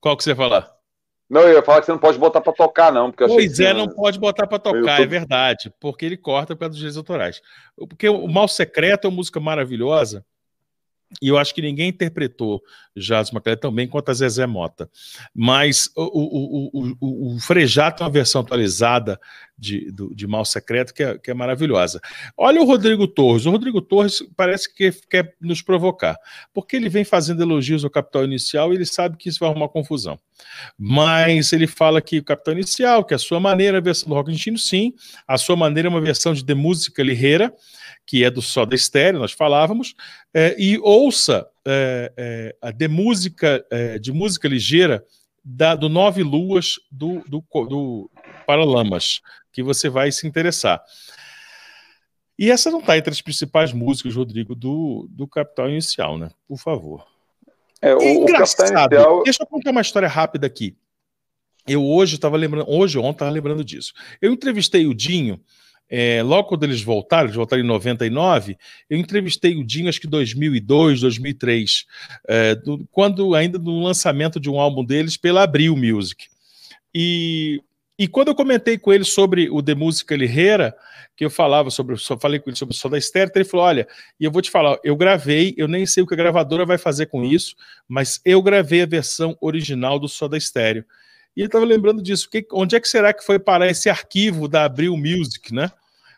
Qual que você ia falar? Não, eu ia falar que você não pode botar para tocar, não. Porque pois é, não pode botar para tocar, é verdade, porque ele corta para dos direitos autorais. Porque o Mal Secreto é uma música maravilhosa, e eu acho que ninguém interpretou Jazz Macalé tão bem quanto a Zezé Mota. Mas o, o, o, o, Frejá tem uma versão atualizada de, do, de Mal Secreto que é, que é maravilhosa. Olha o Rodrigo Torres. O Rodrigo Torres parece que quer nos provocar, porque ele vem fazendo elogios ao Capital Inicial e ele sabe que isso vai arrumar confusão. Mas ele fala que o Capital Inicial, que a sua maneira, a versão do rock argentino, sim, a sua maneira é uma versão de The Música Lirreira, que é do Soda Stereo, nós falávamos, é, e ouça é, é, a de música, é, de música ligeira da, do Nove Luas do, do, do Paralamas, que você vai se interessar. E essa não está entre as principais músicas, Rodrigo, do, do Capital Inicial, né? Por favor. É, o, engraçado. O Inicial... Deixa eu contar uma história rápida aqui. Eu hoje estava lembrando, hoje ontem estava lembrando disso. Eu entrevistei o Dinho é, logo quando eles voltaram, eles voltaram em 99, eu entrevistei o Dinho, acho que 2002, 2003, é, do, quando ainda no lançamento de um álbum deles pela Abril Music. E, e quando eu comentei com ele sobre o The Musical Herrera, que eu falava sobre, só falei com ele sobre o som da estéreo, ele falou: Olha, e eu vou te falar, eu gravei, eu nem sei o que a gravadora vai fazer com isso, mas eu gravei a versão original do Só da Estéreo. E ele estava lembrando disso. Que, onde é que será que foi parar esse arquivo da Abril Music, né?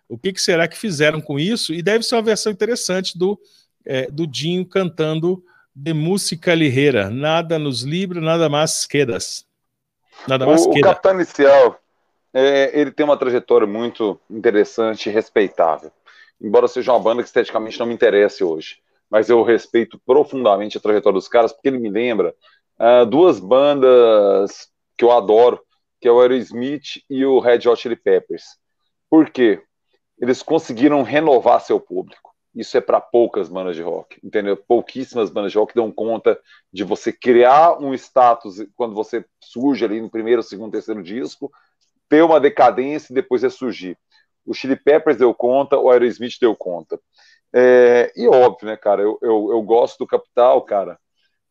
O que, que, será que fizeram com isso? E deve ser uma versão interessante do, é, do Dinho cantando de música ligeira. Nada nos livra, nada mais quedas. Nada mais o, queda. O Capitão Inicial, é, ele tem uma trajetória muito interessante e respeitável. Embora seja uma banda que esteticamente não me interesse hoje. Mas eu respeito profundamente a trajetória dos caras, porque ele me lembra uh, duas bandas que eu adoro, que é o Aerosmith e o Red Hot Chili Peppers. Por quê? Eles conseguiram renovar seu público. Isso é para poucas bandas de rock, entendeu? Pouquíssimas bandas de rock dão conta de você criar um status quando você surge ali no primeiro, segundo, terceiro disco, ter uma decadência e depois ressurgir. O Chili Peppers deu conta, o Aerosmith deu conta. É, e óbvio, né, cara, eu, eu, eu, gosto do Capital, cara,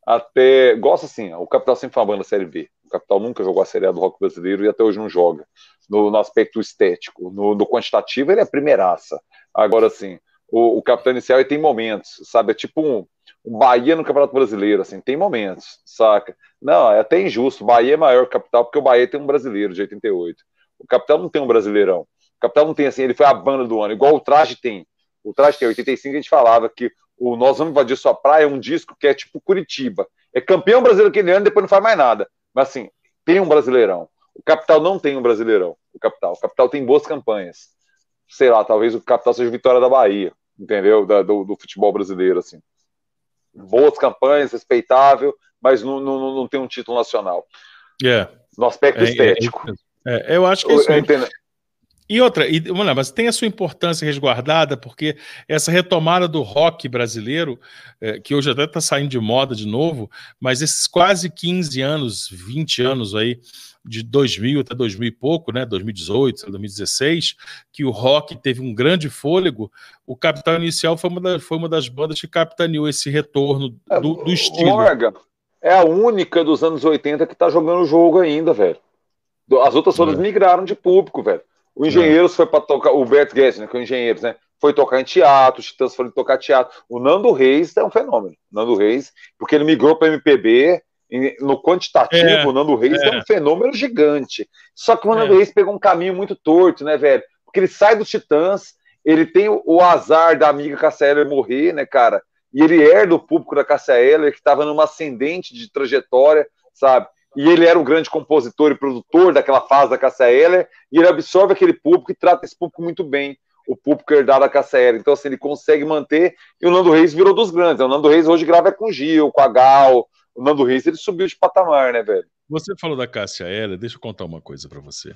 até, gosto assim, o Capital sempre foi uma banda Série B, o Capital nunca jogou a Série A do rock brasileiro e até hoje não joga no, no aspecto estético. No, no, quantitativo, ele é primeiraça. Agora, assim, o, o capitão inicial e tem momentos, sabe? É tipo um, um Bahia no Campeonato Brasileiro, assim, tem momentos, saca? Não, é até injusto. Bahia é maior que o Capital porque o Bahia tem um brasileiro de 88. O Capital não tem um brasileirão. O Capital não tem assim, ele foi a banda do ano, igual o Traje tem. O Traje tem 85, a gente falava que o Nós Vamos Invadir Sua Praia é um disco que é tipo Curitiba. É campeão brasileiro aquele ano, depois não faz mais nada. Mas assim, tem um brasileirão. O Capital não tem um brasileirão. O Capital. O Capital tem boas campanhas. Sei lá, talvez o Capital seja Vitória da Bahia, entendeu? Da, do, do, futebol brasileiro, assim. Boas campanhas, respeitável, mas não, não, não tem um título nacional. Yeah. No aspecto é, é estético. É, eu acho que isso. E outra, e, mas tem a sua importância resguardada, porque essa retomada do rock brasileiro, é, que hoje até está saindo de moda de novo, mas esses quase 15 anos, 20 anos aí, de 2000 até 2000 e pouco, né, 2018, 2016, que o rock teve um grande fôlego, o Capital Inicial foi uma, da, foi uma das bandas que capitaneou esse retorno é, do, do estilo. Morgan é a única dos anos 80 que está jogando o jogo ainda, velho. As outras todas é. migraram de público, velho. O Engenheiros é. foi para tocar, o Bert Guedes, que é o Engenheiros, né? Foi tocar em teatro, os Titãs foram tocar teatro. O Nando Reis é um fenômeno. O Nando Reis, porque ele migrou para MPB, no quantitativo, é, o Nando Reis é. é. um fenômeno gigante. Só que o Nando é. Reis pegou um caminho muito torto, né, velho? Porque ele sai dos Titãs, ele tem o, o azar da amiga Cassia Eller morrer, né, cara? E ele herda o público da Cassia Eller, que estava numa ascendente de trajetória, sabe? E ele era o grande compositor e produtor daquela fase da Cassia Eller, e ele absorve aquele público e trata esse público muito bem, o público herdado da Cassia Eller. Então, assim, ele consegue manter, e o Nando Reis virou dos grandes. O Nando Reis hoje grava com o Gil, com a Gal. O Nando Reis, ele subiu de patamar, né, velho? Você falou da Cássia Eller, deixa eu contar uma coisa para você.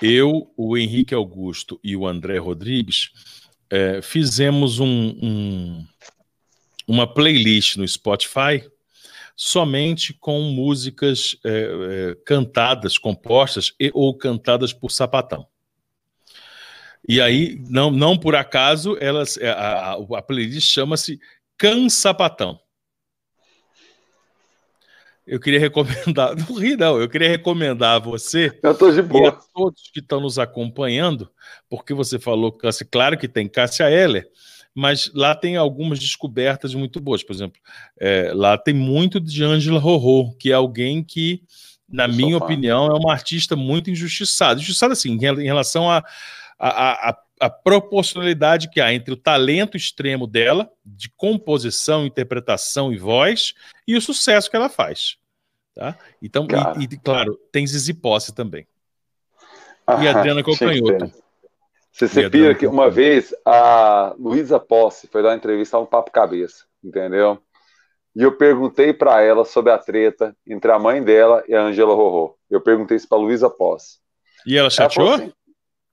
Eu, o Henrique Augusto e o André Rodrigues é, fizemos um, um, uma playlist no Spotify somente com músicas é, é, cantadas, compostas e ou cantadas por Sapatão. E aí, não, não por acaso, elas, é, a, a playlist chama-se Can Sapatão. Eu queria recomendar, não ri não, eu queria recomendar a você e a todos que estão nos acompanhando, porque você falou, claro que tem Cássia Heller, mas lá tem algumas descobertas muito boas. Por exemplo, é, lá tem muito de Angela Rorô, que é alguém que, na Eu minha opinião, é uma artista muito injustiçada. Injustiçada, assim, em relação a, a, a, a proporcionalidade que há entre o talento extremo dela, de composição, interpretação e voz, e o sucesso que ela faz. Tá? Então, e, e, claro, tem Zizi Posse também. Ah, e Adriana Cocanhoto. Você sabia que uma vez a Luísa Posse foi dar uma entrevista a um Papo Cabeça, entendeu? E eu perguntei para ela sobre a treta entre a mãe dela e a Angela Rorô. Eu perguntei isso para Luísa Posse. E ela chateou? Ela assim,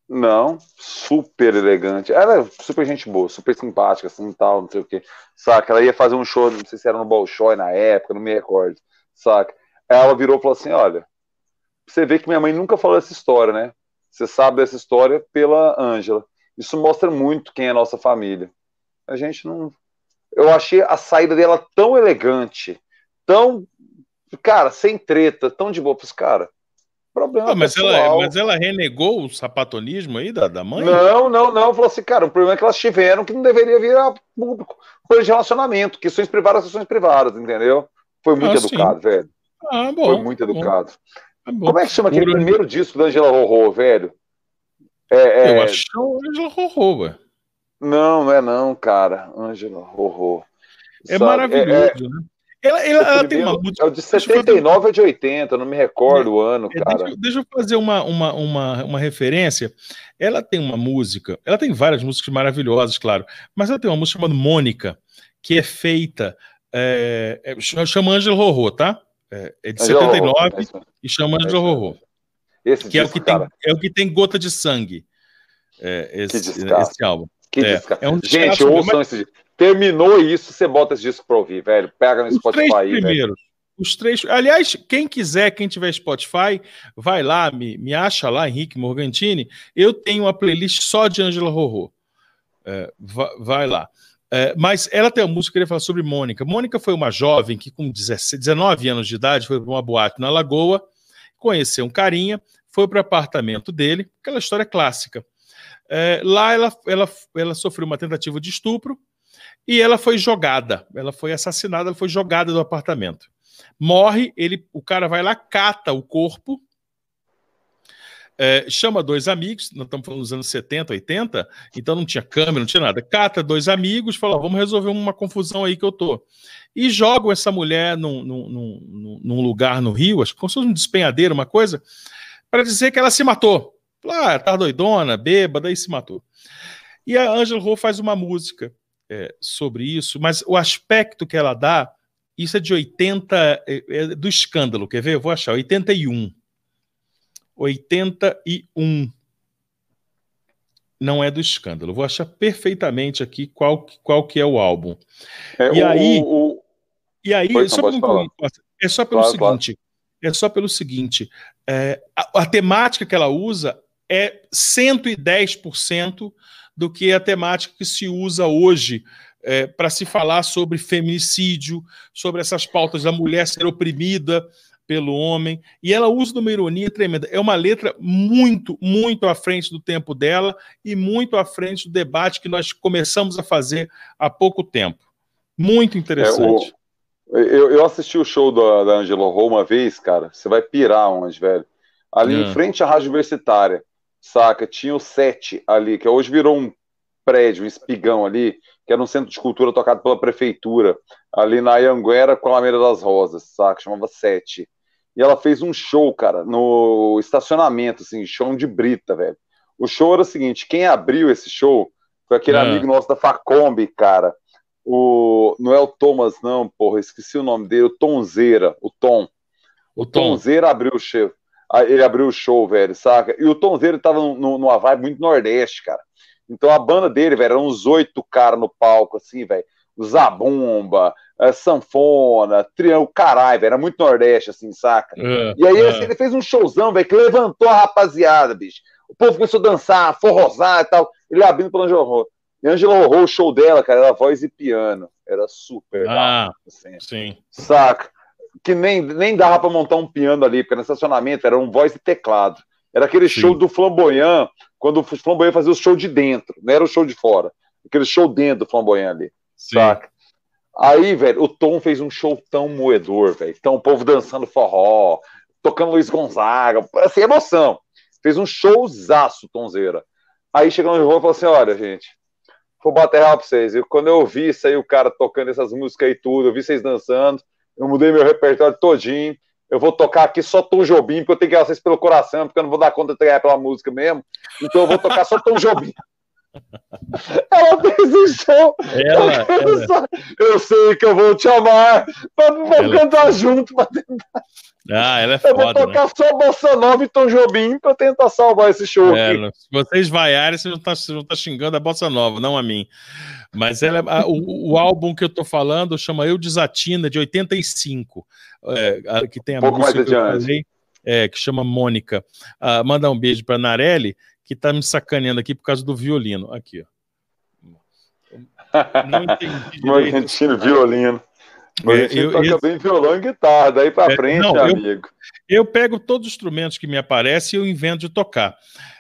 não, super elegante. Ela é super gente boa, super simpática, assim, tal, não sei o quê. Saca? Ela ia fazer um show, não sei se era no Bolshoi na época, não me recordo. Saca? Ela virou e falou assim: olha, você vê que minha mãe nunca falou essa história, né? Você sabe dessa história pela Ângela. Isso mostra muito quem é a nossa família. A gente não. Eu achei a saída dela tão elegante, tão. Cara, sem treta, tão de boa. Falei, cara, problema. Ah, mas, ela, mas ela renegou o sapatonismo aí da, da mãe? Não, não, não. Falou assim, cara, o problema é que elas tiveram que não deveria virar público. Coisa de relacionamento, questões privadas, questões privadas, entendeu? Foi muito ah, educado, sim. velho. Ah, bom, Foi muito educado. Bom. Tá Como é que chama aquele Por... primeiro disco da Angela Rorô, velho? É, é... Eu acho que é o Angela Rorô, ué. Não, não é não, cara. Angela Rorô. É Sabe? maravilhoso, é, é... né? Ela, ela, ela tem uma música. É o de 79 ou de 80, não me recordo o ano, é, cara. Deixa, deixa, eu fazer uma, uma, uma, uma referência. Ela tem uma música, ela tem várias músicas maravilhosas, claro, mas ela tem uma música chamada Mônica, que é feita. É, é, chama Angela Rorô, tá? É, é de 79 é e chama de Rorô. Esse que, disco, é, o que tem, é o que tem gota de sangue. É, esse, esse álbum. Que é, é um Gente, ouçam mas... esse. Terminou isso, você bota esse disco pra ouvir, velho. Pega no Os Spotify aí, primeiros. Velho. Os três. Aliás, quem quiser, quem tiver Spotify, vai lá, me, me acha lá, Henrique Morgantini. Eu tenho uma playlist só de Angela Rorô. É, vai, vai lá. É, mas ela tem uma música que eu queria falar sobre Mônica. Mônica foi uma jovem que, com 17, 19 anos de idade, foi para uma boate na Lagoa, conheceu um carinha, foi para o apartamento dele, aquela história clássica. É, lá ela, ela, ela sofreu uma tentativa de estupro e ela foi jogada. Ela foi assassinada, ela foi jogada do apartamento. Morre, ele, o cara vai lá, cata o corpo é, chama dois amigos, nós estamos falando dos anos 70, 80, então não tinha câmera, não tinha nada. Cata dois amigos, fala: vamos resolver uma confusão aí que eu tô. E jogam essa mulher num, num, num, lugar no Rio, acho que como se fosse um despenhadeiro, uma coisa, para dizer que ela se matou. Ah, tá doidona, bêbada, e se matou. E a Angela Ho faz uma música é, sobre isso, mas o aspecto que ela dá, isso é de 80, é, é do escândalo, quer ver? Eu vou achar, 81. 81. Não é do escândalo. Vou achar perfeitamente aqui qual, qual que é o álbum. É, e, o, aí, o... e aí, Pois só um, é só pelo claro, seguinte, claro. é só pelo seguinte, é, a, a temática que ela usa é 110% do que a temática que se usa hoje é, para se falar sobre feminicídio, sobre essas pautas da mulher ser oprimida, pelo homem, e ela usa uma ironia tremenda. É uma letra muito, muito à frente do tempo dela e muito à frente do debate que nós começamos a fazer há pouco tempo. Muito interessante. É, o, eu, eu, assisti o show da, da Angela Ho uma vez, cara. Você vai pirar onde, velho. Ali em é. frente à Rádio Universitária, saca? Tinha o sete ali, que hoje virou um prédio, um espigão ali, que era um centro de cultura tocado pela prefeitura, ali na Ianguera com a Lameira das Rosas, saca? Chamava Sete e ela fez um show, cara, no estacionamento, assim, show de brita, velho. O show era o seguinte: quem abriu esse show foi aquele é. amigo nosso da Facombi, cara. O, não é o Thomas, não, porra, esqueci o nome dele, o Tonzeira, o Tom. O, Tom. Tonzeira abriu o show. Ele abriu o show, velho, saca? E o Tonzeira tava no, numa vibe muito nordeste, cara. Então a banda dele, velho, eram uns oito caras no palco, assim, velho. Zabumba, é, sanfona, triângulo, caralho, era muito nordeste, assim, saca? É, e aí assim, ele fez um showzão, velho, que levantou a rapaziada, bicho. O povo começou a dançar, forrosar e tal. Ele abrindo pro Angelo Horror. E Angelo Horror, o show dela, cara, era voz e piano. Era super. Ah, assim, sim. Saca? Que nem, nem dava pra montar um piano ali, porque no estacionamento era um voz e teclado. Era aquele sim. show do Flamboyant, quando o Flamboyant fazia o show de dentro, não era o show de fora. Aquele show dentro do Flamboyant ali. Sim. Saca? Aí, velho, o Tom fez um show tão moedor, velho. Então, o povo dançando forró, tocando Luiz Gonzaga, assim, emoção. Fez um showzaço, Tomzeira. Aí chegou no jogo e falou assim: olha, gente, vou bater real pra vocês. E quando eu vi isso aí, o cara tocando essas músicas aí tudo, eu vi vocês dançando, eu mudei meu repertório todinho. Eu vou tocar aqui só Tom Jobim, porque eu tenho que vocês pelo coração, porque eu não vou dar conta de ganhar pela música mesmo. Então eu vou tocar só Tom Jobim. Ela fez um show. Ela, ela. Eu sei que eu vou te amar. Vamos ela... cantar junto pra tentar. Ah, ela é foda. Eu vou tocar né? só Bossa Nova e Tom Jobim pra tentar salvar esse show. É, se vocês vaiarem, vocês não tá, tá xingando a Bossa Nova, não a mim. Mas ela, a, o, o, álbum que eu tô falando chama Eu Desatina, de 85. É, que tem a um música mais adiante. Falei, é, que chama Mônica. Ah, manda um beijo pra Narelli que tá me sacaneando aqui por causa do violino. Aqui, ó. Não entendi. Argentino violino. Mas é, eu, toca eu, bem violão e guitarra, daí para é, frente, não, amigo. Eu, eu, pego todos os instrumentos que me aparecem e eu invento de tocar.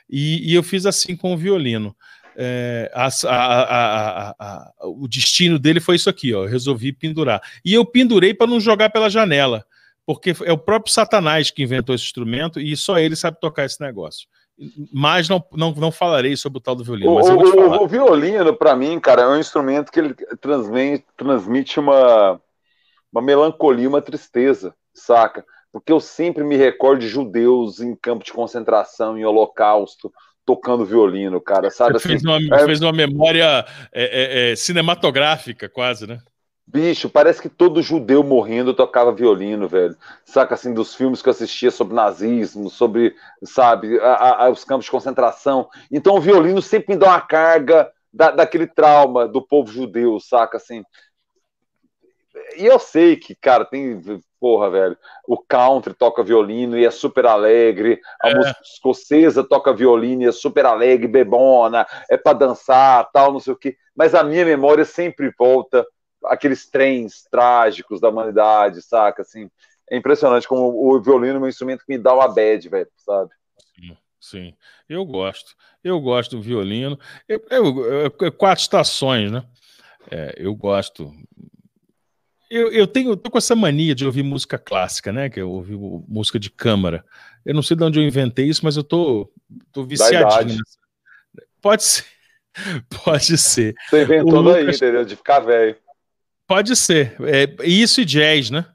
E, e eu fiz assim com o violino. É, a, a, a, o destino dele foi isso aqui, ó. Eu resolvi pendurar. E eu pendurei para não jogar pela janela, porque é o próprio Satanás que inventou esse instrumento e só ele sabe tocar esse negócio mas não, não, não falarei sobre o tal do violino. O, o, violino, para mim, cara, é um instrumento que ele transmite, transmite uma, uma melancolia, uma tristeza, saca? Porque eu sempre me recordo de judeus em campo de concentração, em holocausto, tocando violino, cara, sabe? Assim, fez, uma, é... fez uma memória é, é, é cinematográfica, quase, né? Bicho, parece que todo judeu morrendo tocava violino, velho. Saca assim dos filmes que eu assistia sobre nazismo, sobre, sabe, a, a, os campos de concentração. Então o violino sempre me dá uma carga da, daquele trauma do povo judeu, saca assim. E eu sei que, cara, tem, porra, velho, o country toca violino e é super alegre, a é. música escocesa toca violino e é super alegre, bebona, é para dançar, tal, não sei o quê. Mas a minha memória sempre volta aqueles trens trágicos da humanidade, saca? Assim, é impressionante como o violino é um instrumento que me dá uma bad, velho, sabe? sim. Eu gosto. Eu gosto do violino. Eu, eu, eu quatro estações, né? É, eu gosto. Eu, eu tenho tô com essa mania de ouvir música clássica, né? Que eu ouvi música de câmara. Eu não sei de onde eu inventei isso, mas eu tô, tô viciadinho. Pode ser. Pode ser. Você inventou Lucas... daí, entendeu? De ficar velho. Pode ser. É, isso e jazz, né?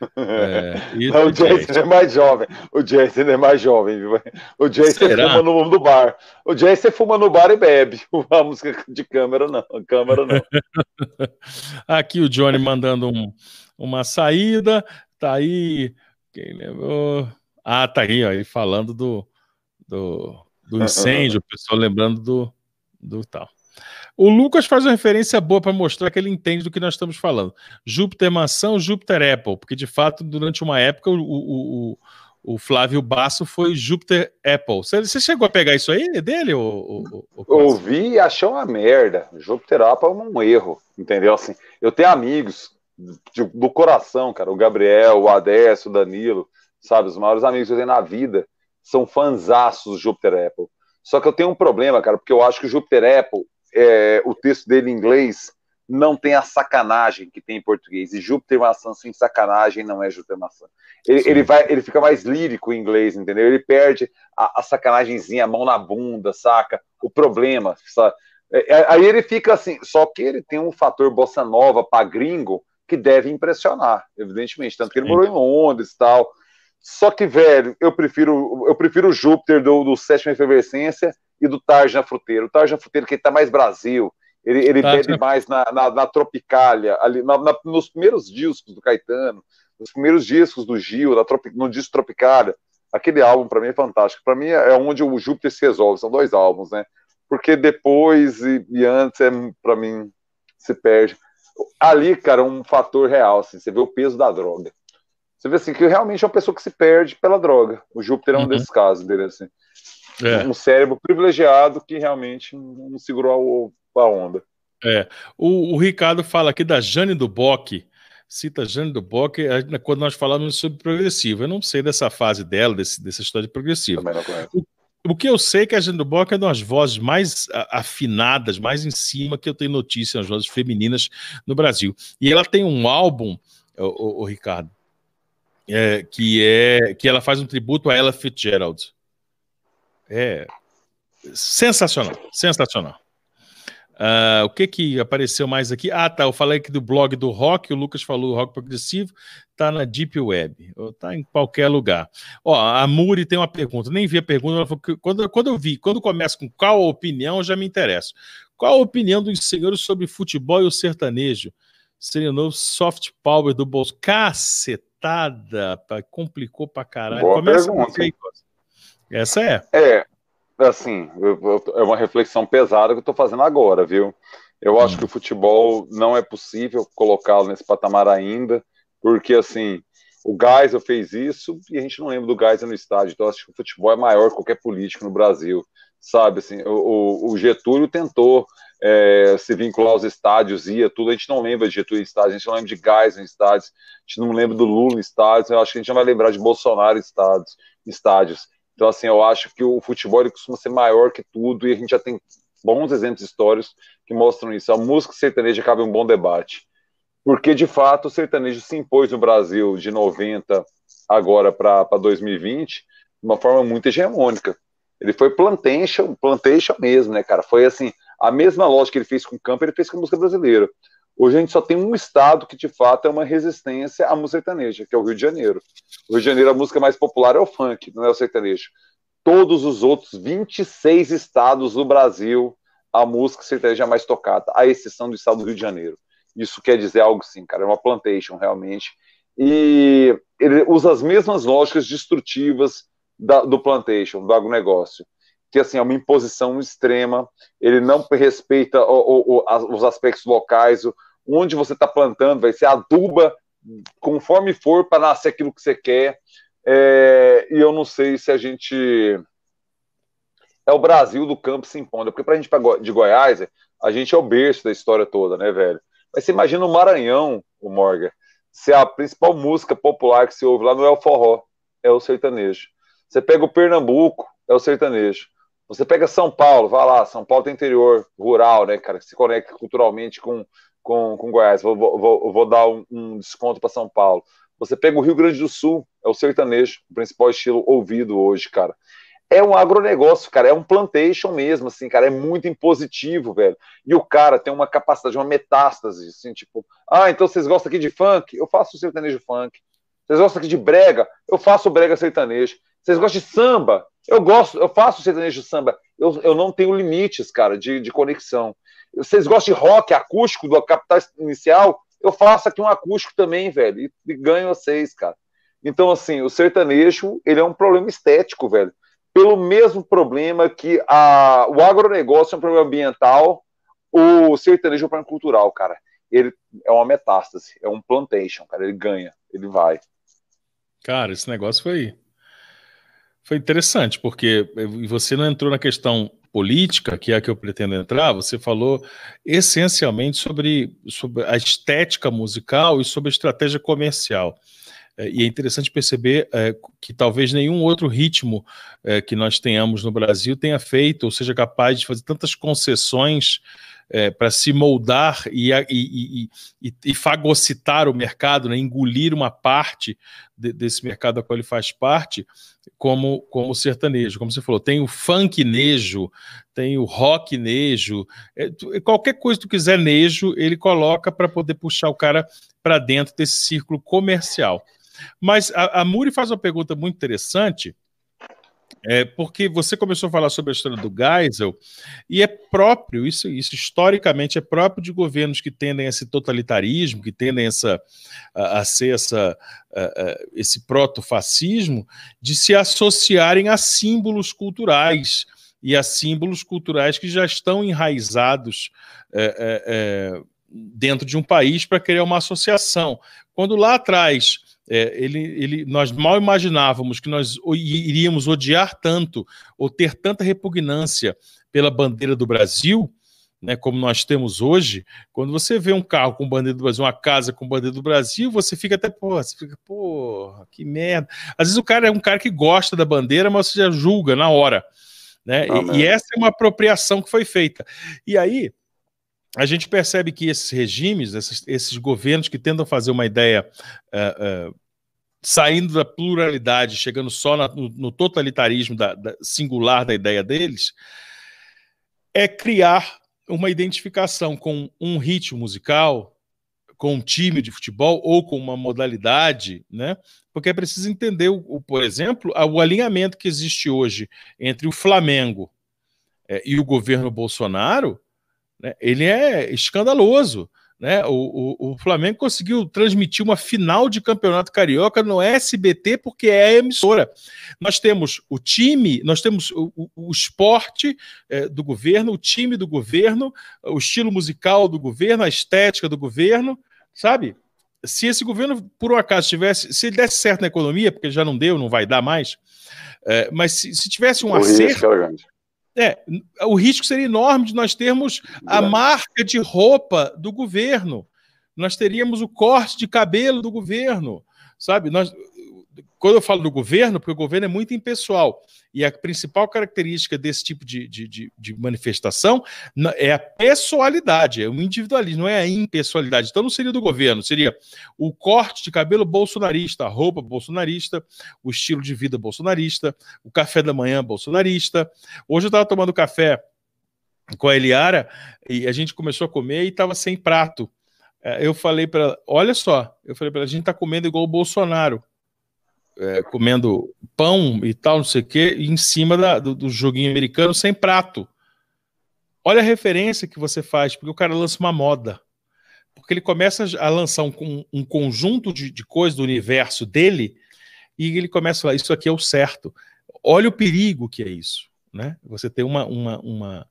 É, não, o Jason é mais jovem. O Jason é mais jovem. Viu? O Jason fuma no, no bar. O Jason fuma no bar e bebe. A música de câmera não. Câmera não. Aqui o Johnny mandando um, uma saída. Tá aí. Quem lembrou? Ah, tá aí, ó, aí falando do, do, do incêndio, o pessoal lembrando do, do tal. O Lucas faz uma referência boa para mostrar que ele entende do que nós estamos falando. Júpiter maçã, Júpiter Apple, porque de fato, durante uma época, o, o, o, o Flávio Basso foi Júpiter Apple. Você, você, chegou a pegar isso aí dele? Ou, ou, Ouvi e achei uma merda. Júpiter Apple é um erro, entendeu? Assim, eu tenho amigos do coração, cara. O Gabriel, o Adécio, o Danilo, sabe? Os maiores amigos que eu tenho na vida são fãzaços do Júpiter Apple. Só que eu tenho um problema, cara, porque eu acho que o Júpiter Apple é, o texto dele em inglês não tem a sacanagem que tem em português. E Júpiter maçã sem sacanagem não é Júpiter maçã. Ele, ele, vai, ele fica mais lírico em inglês, entendeu? Ele perde a, a sacanagemzinha, a mão na bunda, saca? O problema, sabe? É, é, aí ele fica assim, só que ele tem um fator bossa nova para gringo que deve impressionar, evidentemente, tanto que ele Sim. morou em Londres e tal. Só que, velho, eu prefiro eu prefiro o Júpiter do, do Sétima Efervescência e do Tarja Fruteiro. O Tarja Fruteiro que está mais Brasil, ele, ele bebe mais na, na, na Tropicália, ali, na, na, nos primeiros discos do Caetano, nos primeiros discos do Gil, na no disco Tropicália. Aquele álbum, para mim, é fantástico. Para mim, é onde o Júpiter se resolve. São dois álbuns, né? Porque depois e, e antes, é, para mim, se perde. Ali, cara, um fator real. Assim, você vê o peso da droga. Você vê assim, que realmente é uma pessoa que se perde pela droga. O Júpiter é um uhum. desses casos dele, assim. É. Um cérebro privilegiado que realmente não segurou a, onda. É. O, o, Ricardo fala aqui da Jane do Bock. Cita Jane do Bock quando nós falamos sobre progressivo. Eu não sei dessa fase dela, desse, dessa história de progressivo. O, o, que eu sei é que a Jane do Bock é uma das vozes mais afinadas, mais em cima que eu tenho notícia, as vozes femininas no Brasil. E ela tem um álbum, o, o Ricardo, é, que é que ela faz um tributo a Ella Fitzgerald. É sensacional, sensacional. Uh, o que que apareceu mais aqui? Ah, tá. Eu falei aqui do blog do rock. O Lucas falou rock progressivo. Tá na Deep Web. Tá em qualquer lugar. Ó, a Muri tem uma pergunta. Nem vi a pergunta. Ela falou que quando, quando eu vi, quando começa com qual a opinião, eu já me interesso. Qual a opinião dos senhores sobre futebol e o sertanejo? Seria o novo soft power do bolso. Cacetada. Complicou pra caralho. Boa Começa pergunta. Aí, essa é. É, assim, é uma reflexão pesada que eu estou fazendo agora, viu? Eu acho que o futebol não é possível colocá-lo nesse patamar ainda, porque assim, o Geisel fez isso e a gente não lembra do Geisel no estádio, então acho que o futebol é maior que qualquer político no Brasil, sabe? Assim, o, o Getúlio tentou é, se vincular aos estádios, ia tudo, a gente não lembra de Getúlio em estádio, a gente não lembra de Geisel em estádios, a gente não lembra do Lula em estádios, eu acho que a gente não vai lembrar de Bolsonaro em estádios. estádios. Então, assim, eu acho que o futebol ele costuma ser maior que tudo e a gente já tem bons exemplos históricos que mostram isso. A música sertaneja cabe um bom debate. Porque, de fato, o sertanejo se impôs no Brasil de 90 agora para 2020 de uma forma muito hegemônica. Ele foi plantation, plantation mesmo, né, cara? Foi assim, a mesma lógica que ele fez com o campo, ele fez com a música brasileira. Hoje a gente só tem um estado que de fato é uma resistência à música sertaneja, que é o Rio de Janeiro. O Rio de Janeiro, a música mais popular é o funk, não é o sertanejo. Todos os outros 26 estados do Brasil, a música sertaneja é mais tocada, à exceção do estado do Rio de Janeiro. Isso quer dizer algo sim, cara, é uma plantation realmente. E ele usa as mesmas lógicas destrutivas da, do plantation, do agronegócio que assim é uma imposição extrema. Ele não respeita o, o, os aspectos locais, onde você está plantando, vai ser aduba conforme for para nascer aquilo que você quer. É, e eu não sei se a gente. É o Brasil do campo se impondo, porque para a gente de Goiás, a gente é o berço da história toda, né, velho? Mas você imagina o Maranhão, o Morgan, se a principal música popular que se ouve lá não é o forró, é o sertanejo. Você pega o Pernambuco, é o sertanejo. Você pega São Paulo, vai lá, São Paulo tem interior rural, né, cara, que se conecta culturalmente com, com, com Goiás. Vou, vou, vou dar um, um desconto para São Paulo. Você pega o Rio Grande do Sul, é o sertanejo, o principal estilo ouvido hoje, cara. É um agronegócio, cara, é um plantation mesmo, assim, cara, é muito impositivo, velho. E o cara tem uma capacidade, uma metástase, assim, tipo, ah, então vocês gostam aqui de funk? Eu faço sertanejo funk. Vocês gostam aqui de brega? Eu faço brega sertanejo. Vocês gostam de samba? Eu gosto, eu faço sertanejo samba. Eu, eu não tenho limites, cara, de, de conexão. Vocês gostam de rock acústico do Capital Inicial? Eu faço aqui um acústico também, velho, e, e ganho vocês, cara. Então, assim, o sertanejo, ele é um problema estético, velho. Pelo mesmo problema que a, o agronegócio é um problema ambiental, o sertanejo é um problema cultural, cara. Ele é uma metástase, é um plantation, cara. Ele ganha, ele vai. Cara, esse negócio foi foi interessante, porque você não entrou na questão política, que é a que eu pretendo entrar, você falou essencialmente sobre, sobre a estética musical e sobre a estratégia comercial. É, e é interessante perceber é, que talvez nenhum outro ritmo é, que nós tenhamos no Brasil tenha feito ou seja capaz de fazer tantas concessões é, para se moldar e, e, e, e, fagocitar o mercado, né, engolir uma parte de, desse mercado a qual ele faz parte, como, como sertanejo. Como você falou, tem o funknejo, tem o rocknejo, é, qualquer coisa que tu quiser nejo, ele coloca para poder puxar o cara para dentro desse círculo comercial. Mas a, a Muri faz uma pergunta muito interessante, é, porque você começou a falar sobre a história do Geisel, e é próprio, isso, isso historicamente é próprio de governos que tendem a esse totalitarismo, que tendem essa, a, a ser essa, a, a, esse proto-fascismo, de se associarem a símbolos culturais, e a símbolos culturais que já estão enraizados é, é, é dentro de um país para criar uma associação. Quando lá atrás é, ele, ele, nós mal imaginávamos que nós iríamos odiar tanto ou ter tanta repugnância pela bandeira do Brasil, né, como nós temos hoje. Quando você vê um carro com bandeira do Brasil, uma casa com bandeira do Brasil, você fica até, pô, você fica, pô, que merda. Às vezes o cara é um cara que gosta da bandeira, mas você já julga na hora. Né? e, e essa é uma apropriação que foi feita. E aí, a gente percebe que esses regimes, esses, esses governos que tentam fazer uma ideia uh, uh, saindo da pluralidade, chegando só na, no, no, totalitarismo da, da, singular da ideia deles, é criar uma identificação com um ritmo musical, com um time de futebol ou com uma modalidade, né? Porque é preciso entender, o, o por exemplo, o alinhamento que existe hoje entre o Flamengo é, e o governo Bolsonaro né, ele é escandaloso. Né? O, o, o, Flamengo conseguiu transmitir uma final de campeonato carioca no SBT porque é a emissora. Nós temos o time, nós temos o, o, esporte é, do governo, o time do governo, o estilo musical do governo, a estética do governo, sabe? Se esse governo, por um acaso, tivesse, se ele desse certo na economia, porque já não deu, não vai dar mais, é, mas se, se, tivesse um acerto. É, o risco seria enorme de nós termos a marca de roupa do governo. Nós teríamos o corte de cabelo do governo, sabe? Nós, quando eu falo do governo, porque o governo é muito impessoal, e a principal característica desse tipo de, de, de, de manifestação é a pessoalidade, é o individualismo, não é a impessoalidade. Então não seria do governo, seria o corte de cabelo bolsonarista, a roupa bolsonarista, o estilo de vida bolsonarista, o café da manhã bolsonarista. Hoje eu estava tomando café com a Eliara e a gente começou a comer e estava sem prato. É, eu falei para olha só, eu falei para a gente está comendo igual o Bolsonaro é, comendo pão e tal, não sei o quê, em cima da, do, do, joguinho americano sem prato. Olha a referência que você faz, porque o cara lança uma moda. Porque ele começa a lançar um, um conjunto de, de coisas do universo dele e ele começa a falar: Isso aqui é o certo. Olha o perigo que é isso. Né? Você tem uma, uma, uma,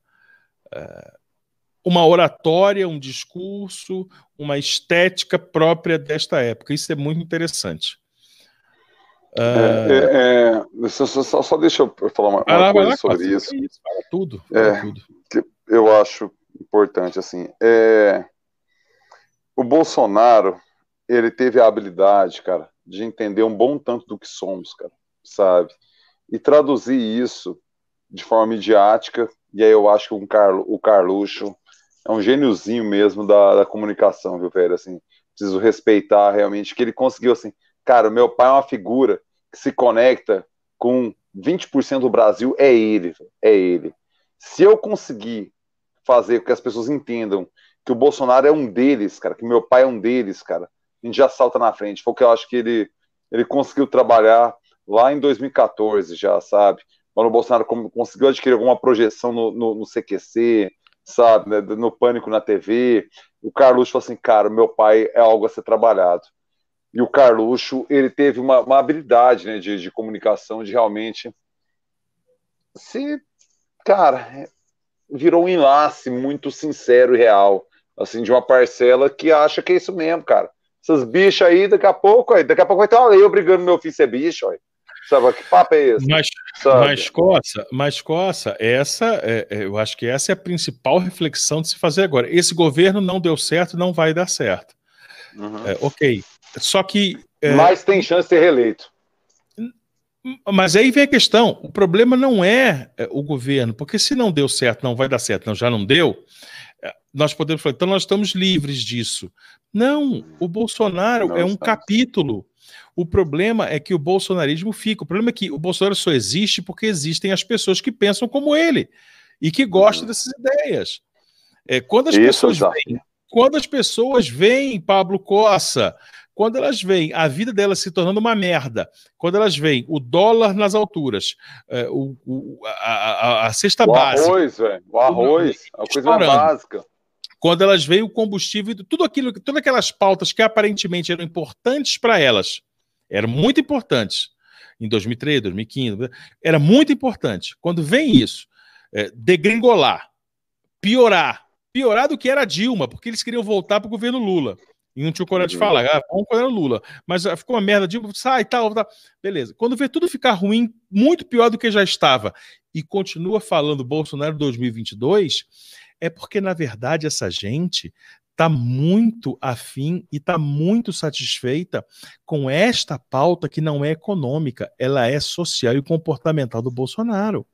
uh, uma oratória, um discurso, uma estética própria desta época. Isso é muito interessante. É, é, é, só, só, só, deixa eu falar uma, uma lá, coisa lá, sobre isso. isso. Tudo. É, tudo. Que eu acho importante assim. É, o Bolsonaro ele teve a habilidade, cara, de entender um bom tanto do que somos, cara, sabe? E traduzir isso de forma midiática, e aí eu acho que um Carlo, o Carluxo é um gêniozinho mesmo da, da comunicação, viu, velho? Assim, preciso respeitar realmente que ele conseguiu, assim, cara, meu pai é uma figura que se conecta com 20% do Brasil, é ele, é ele. Se eu conseguir fazer com que as pessoas entendam que o Bolsonaro é um deles, cara, que meu pai é um deles, cara, a gente já salta na frente. Foi o que eu acho que ele, ele conseguiu trabalhar lá em 2014, já, sabe? Quando o Bolsonaro conseguiu adquirir alguma projeção no, no, no CQC, sabe, né, no Pânico na TV, o Carluxo falou assim, cara, meu pai é algo a ser trabalhado. E o Carluxo, ele teve uma, uma habilidade né, de, de comunicação, de realmente se, cara, virou um enlace muito sincero e real, assim, de uma parcela que acha que é isso mesmo, cara. Essas bichas aí, daqui a pouco, aí, daqui a pouco vai ter uma lei obrigando meu filho a ser bicho, aí. Sabe, que papo é esse? Mas, mas Coça, mas Coça, essa, é, é, eu acho que essa é a principal reflexão de se fazer agora. Esse governo não deu certo, não vai dar certo. Uhum. É, ok. Só que. É, mas tem chance de ser reeleito. Mas aí vem a questão: o problema não é, é o governo, porque se não deu certo, não vai dar certo, não, já não deu, é, nós podemos falar, então nós estamos livres disso. Não, o Bolsonaro não é um capítulo. O problema é que o bolsonarismo fica. O problema é que o Bolsonaro só existe porque existem as pessoas que pensam como ele e que gostam uhum. dessas ideias. É, quando as Isso, pessoas veem, quando as pessoas veem Pablo Coça quando elas veem a vida delas se tornando uma merda, quando elas veem o dólar nas alturas, é, o, o, a, a, a, cesta o básica. Arroz, velho. O arroz, a coisa básica. Quando elas veem o combustível, tudo aquilo, todas aquelas pautas que aparentemente eram importantes para elas, eram muito importantes em 2003, 2015, era muito importante. Quando vem isso, é, degringolar, piorar, piorar do que era Dilma, porque eles queriam voltar para o governo Lula. E não tinha coragem de uhum. falar, ah, vamos quando era Lula. Mas ah, ficou uma merda, de sai, tal, tal. Beleza. Quando vê tudo ficar ruim, muito pior do que já estava, e continua falando Bolsonaro 2022, é porque, na verdade, essa gente está muito afim e está muito satisfeita com esta pauta que não é econômica, ela é social e comportamental do Bolsonaro.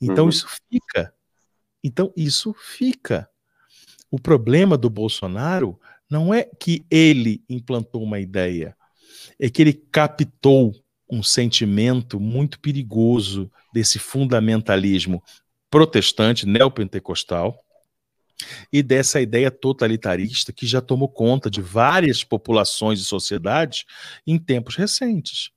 Então uhum. isso fica. Então isso fica. O problema do Bolsonaro não é que ele implantou uma ideia, é que ele captou um sentimento muito perigoso desse fundamentalismo protestante, neopentecostal, e dessa ideia totalitarista que já tomou conta de várias populações e sociedades em tempos recentes.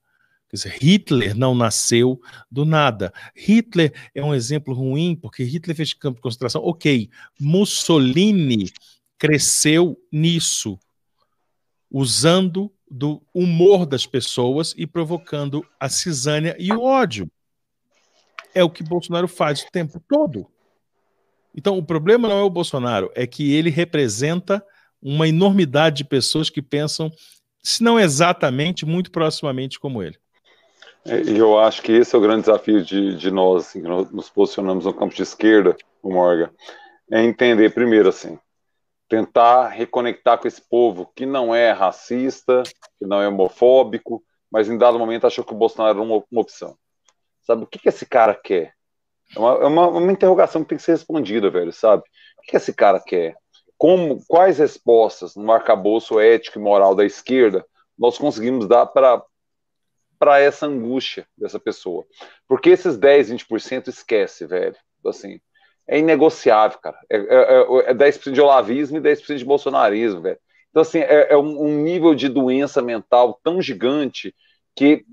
Dizer, Hitler não nasceu do nada. Hitler é um exemplo ruim, porque Hitler fez campo de concentração. Ok, Mussolini cresceu nisso, usando do humor das pessoas e provocando a cisânia e o ódio. É o que Bolsonaro faz o tempo todo. Então, o problema não é o Bolsonaro, é que ele representa uma enormidade de pessoas que pensam, se não exatamente, muito proximamente como ele. É, e eu acho que esse é o grande desafio de, de nós, assim, que nós nos posicionamos no campo de esquerda, o Morgan, é entender primeiro assim, tentar reconectar com esse povo que não é racista, que não é homofóbico, mas em dado momento achou que o Bolsonaro era uma, uma opção. Sabe, o que, que esse cara quer? É uma, é uma, uma, interrogação que tem que ser respondida, velho, sabe? O que, que esse cara quer? Como, quais respostas no arcabouço ético e moral da esquerda nós conseguimos dar para para essa angústia dessa pessoa? Porque esses 10, 20% esquece, velho. Assim, é inegociável, cara. É, é, é 10% de olavismo e 10% de bolsonarismo, velho. Então, assim, é, é um, um, nível de doença mental tão gigante que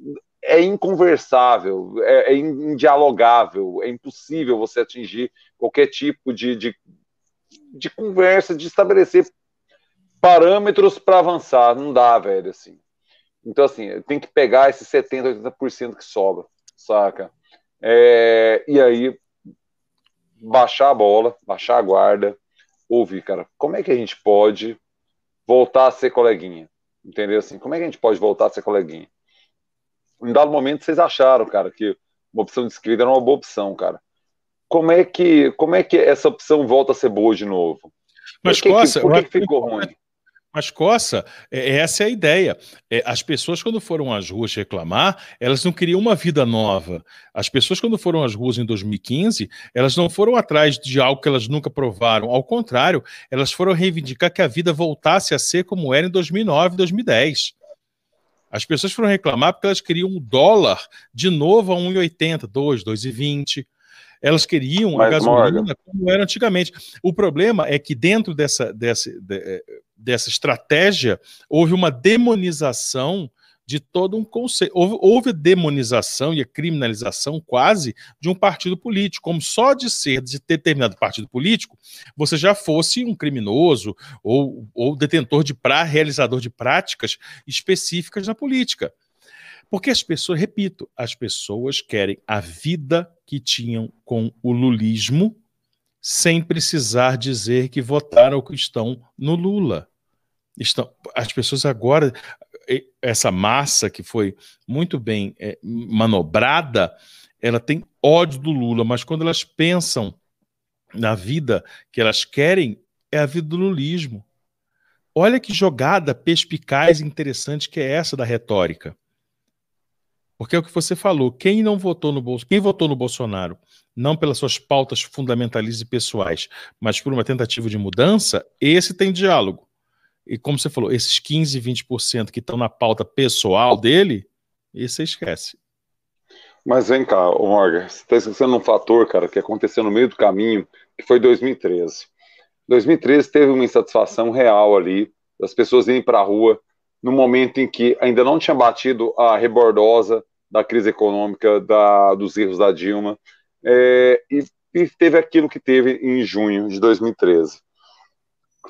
é inconversável, é, é indialogável, é impossível você atingir qualquer tipo de, de, de conversa, de estabelecer parâmetros para avançar. Não dá, velho, assim. Então, assim, tem que pegar esses 70%, 80% que sobra, saca? É, e aí baixar a bola, baixar a guarda, ouvir, cara, como é que a gente pode voltar a ser coleguinha? Entendeu? Assim, como é que a gente pode voltar a ser coleguinha? Em dado momento, vocês acharam, cara, que uma opção de esquerda era uma boa opção, cara. Como é que, como é que essa opção volta a ser boa de novo? Mas, que, Costa, por que, que ficou ruim? Mas, Coça, é, essa é a ideia. É, as pessoas, quando foram às ruas reclamar, elas não queriam uma vida nova. As pessoas, quando foram às ruas em 2015, elas não foram atrás de algo que elas nunca provaram. Ao contrário, elas foram reivindicar que a vida voltasse a ser como era em 2009, 2010. As pessoas foram reclamar porque elas queriam o dólar de novo a 1,80, 2, 2,20. Elas queriam Mas, a gasolina Morgan. como era antigamente. O problema é que dentro dessa, dessa, dessa estratégia houve uma demonização de todo um conceito. Houve, houve, a demonização e a criminalização quase de um partido político, como só de ser de determinado partido político você já fosse um criminoso ou, ou detentor de pra, realizador de práticas específicas na política. Porque as pessoas, repito, as pessoas querem a vida que tinham com o lulismo sem precisar dizer que votaram que estão no Lula. Estão, as pessoas agora, essa massa que foi muito bem é, manobrada, ela tem ódio do Lula, mas quando elas pensam na vida que elas querem, é a vida do lulismo. Olha que jogada perspicaz e interessante que é essa da retórica. Porque é o que você falou, quem não votou no Bolsonaro, quem votou no Bolsonaro, não pelas suas pautas fundamentalistas e pessoais, mas por uma tentativa de mudança, esse tem diálogo. E como você falou, esses 15, 20% que estão na pauta pessoal dele, esse você esquece. Mas vem cá, Morgan, você está esquecendo um fator, cara, que aconteceu no meio do caminho, que foi 2013. 2013 teve uma insatisfação real ali, das pessoas irem para a rua, no momento em que ainda não tinha batido a rebordosa da crise econômica, da, dos erros da Dilma, é, e, e, teve aquilo que teve em junho de 2013.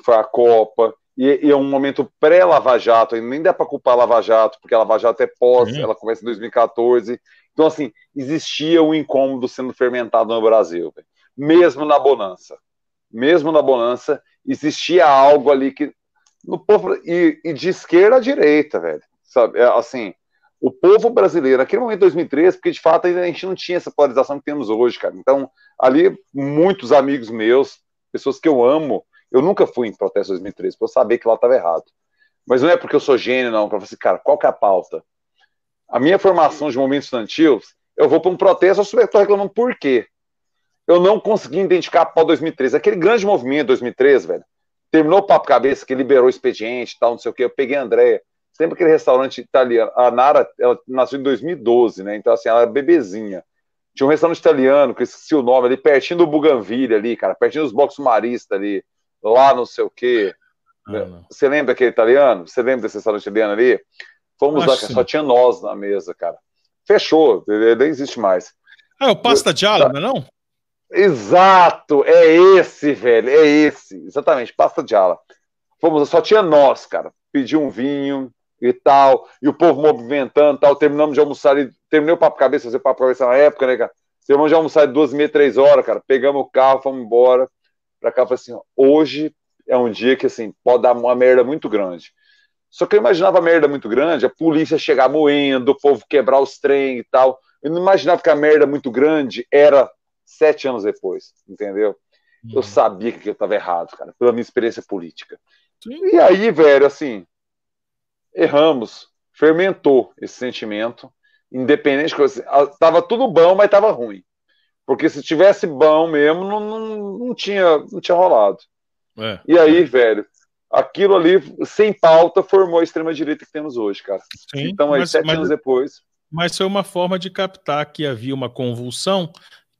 Foi a Copa, e, e é um momento pré-Lava Jato, nem dá para culpar a Lava Jato, porque a Lava Jato é pós, ela começa em 2014. Então, assim, existia um incômodo sendo fermentado no Brasil, mesmo na bonança. Mesmo na bonança, existia algo ali que no povo e, e de esquerda a direita, velho. Sabe? É, assim, o povo brasileiro, naquele momento de 2013, porque de fato ainda a gente não tinha essa polarização que temos hoje, cara. Então, ali, muitos amigos meus, pessoas que eu amo, eu nunca fui em protesto 2013, porque eu sabia que lá estava errado. Mas não é porque eu sou gênio, não. Para você, cara, qual que é a pauta? A minha formação de momentos estudantis, eu vou para um protesto, eu estou reclamando por quê? Eu não consegui identificar a pauta 2013. Aquele grande movimento 2013, velho, Terminou o papo cabeça que liberou o expediente e tal, não sei o que. Eu peguei a Andréia. Sempre aquele restaurante italiano. A Nara, ela nasceu em 2012, né? Então, assim, ela era bebezinha. Tinha um restaurante italiano, que eu esqueci o nome, ali pertinho do Buganville, ali, cara, pertinho dos boxes maristas ali, lá não sei o quê. Ah, Você lembra aquele italiano? Você lembra desse restaurante italiano ali? Fomos lá, só tinha nós na mesa, cara. Fechou, nem existe mais. Ah, é o Pasta Gialla, não é não? Exato, é esse, velho, é esse, exatamente, pasta de ala. Fomos, só tinha nós, cara. Pedi um vinho e tal, e o povo movimentando tal. Terminamos de almoçar, terminei o papo cabeça, fazer papo cabeça na época, né, cara? Terminamos de almoçar de duas e meia, três horas, cara. Pegamos o carro, fomos embora pra cá. Assim: hoje é um dia que, assim, pode dar uma merda muito grande. Só que eu imaginava merda muito grande, a polícia chegar moendo, o povo quebrar os trem e tal. Eu não imaginava que a merda muito grande era sete anos depois, entendeu? Uhum. Eu sabia que eu estava errado, cara, pela minha experiência política. Sim. E aí, velho, assim, erramos, fermentou esse sentimento, independente de coisa. Tava tudo bom, mas tava ruim. Porque se tivesse bom mesmo, não, não, não tinha, não tinha rolado. É. E aí, velho, aquilo ali, sem pauta, formou a extrema-direita que temos hoje, cara. Sim, então, aí, mas, sete mas, anos depois. Mas foi uma forma de captar que havia uma convulsão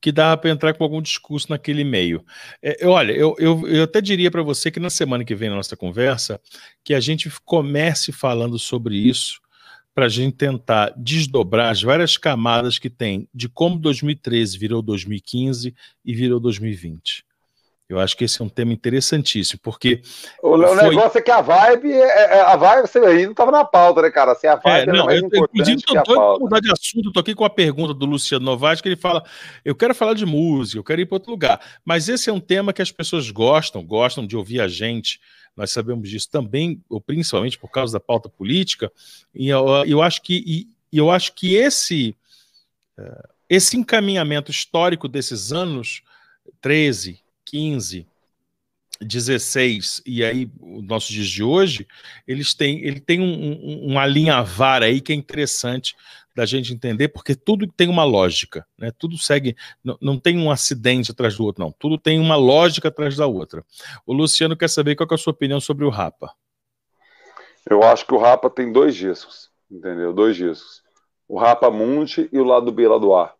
que dava para entrar com algum discurso naquele meio. É, olha, eu, eu, eu até diria para você que na semana que vem na nossa conversa, que a gente comece falando sobre isso, para a gente tentar desdobrar as várias camadas que tem de como 2013 virou 2015 e virou 2020. Eu acho que esse é um tema interessantíssimo, porque. O, foi... negócio é que a vibe, é, é, é, a vibe, você aí não estava na pauta, né, cara? Assim, a vibe é, não, mais eu, inclusive, estou doido mudar de assunto, estou aqui com a pergunta do Luciano Novaes, que ele fala: eu quero falar de música, eu quero ir para outro lugar. Mas esse é um tema que as pessoas gostam, gostam de ouvir a gente. Nós sabemos disso também, ou principalmente por causa da pauta política, e eu, eu acho que, e, eu acho que esse, uh, esse encaminhamento histórico desses anos 13, 15, 16 e aí os nossos dias de hoje, eles têm, ele tem um, um, uma linha vara aí que é interessante da gente entender, porque tudo tem uma lógica, né? Tudo segue, não, não tem um acidente atrás do outro, não. Tudo tem uma lógica atrás da outra. O Luciano quer saber qual é a sua opinião sobre o Rapa. Eu acho que o Rapa tem dois discos, entendeu? Dois discos. O Rapa Mundi e o lado B, lado A.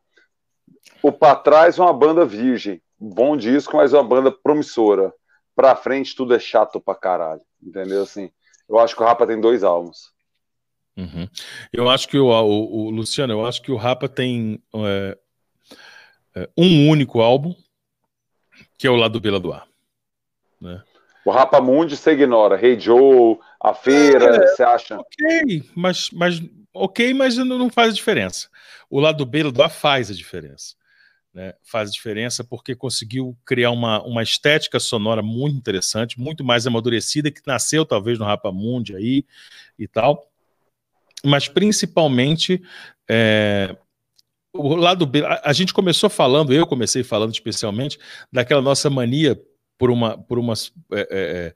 O Pra Trás é uma banda virgem. Bom disco, mas é uma banda promissora. Pra frente tudo é chato pra caralho, entendeu? Assim, eu acho que o Rapa tem dois álbuns. Uhum. Eu acho que o, o, o, Luciano, eu acho que o Rapa tem é, é, um único álbum, que é o lado B do A. Né? O Rapa Mundi você ignora, Hey Joe, a feira, é, você acha? Ok, mas, mas ok, mas não faz a diferença. O lado B do A faz a diferença. Né? Faz diferença porque conseguiu criar uma, uma estética sonora muito interessante, muito mais amadurecida, que nasceu talvez no Rapa Mundi aí e tal mas principalmente é, o lado B. A, a, gente começou falando, eu comecei falando especialmente, daquela nossa mania por uma, por uma é,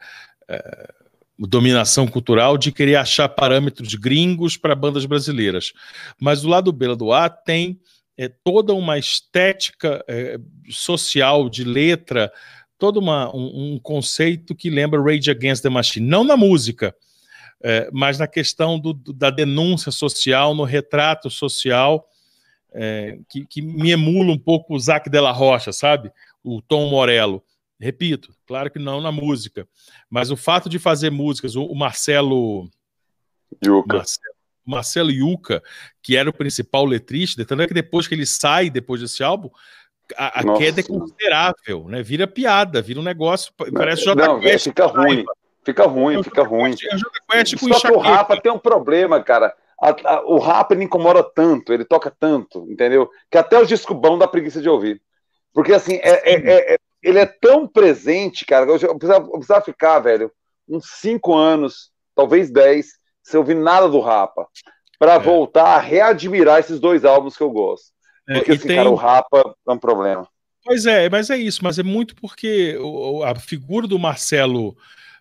é, é dominação cultural de querer achar parâmetros gringos para bandas brasileiras. Mas o lado B do A tem é, toda uma estética é, social de letra, todo uma, um, um conceito que lembra Rage Against the Machine, não na música é, mas na questão do, da denúncia social, no retrato social, é, que, que, me emula um pouco o Zac Della Rocha, sabe? O Tom Morello. Repito, claro que não na música, mas o fato de fazer músicas, o, o Marcelo. Yuca. Marcelo, Marcelo Yuca, que era o principal letrista, tanto é que depois que ele sai, depois desse álbum, a, a queda é considerável, né? Vira piada, vira um negócio, parece J. Não, fica ruim. Fica ruim, fica ruim. Só que o Rapa tem um problema, cara. A, a, o Rapa ele incomoda tanto, ele toca tanto, entendeu? Que até os discos bons dá preguiça de ouvir. Porque assim, é, é, é, ele é tão presente, cara. Eu, eu, precisava, eu precisava ficar, velho, uns cinco anos, talvez dez, sem ouvir nada do Rapa, para é. voltar a readmirar esses dois álbuns que eu gosto. É, porque assim, tem... cara, o Rapa é um problema. Pois é, mas é isso, mas é muito porque a figura do Marcelo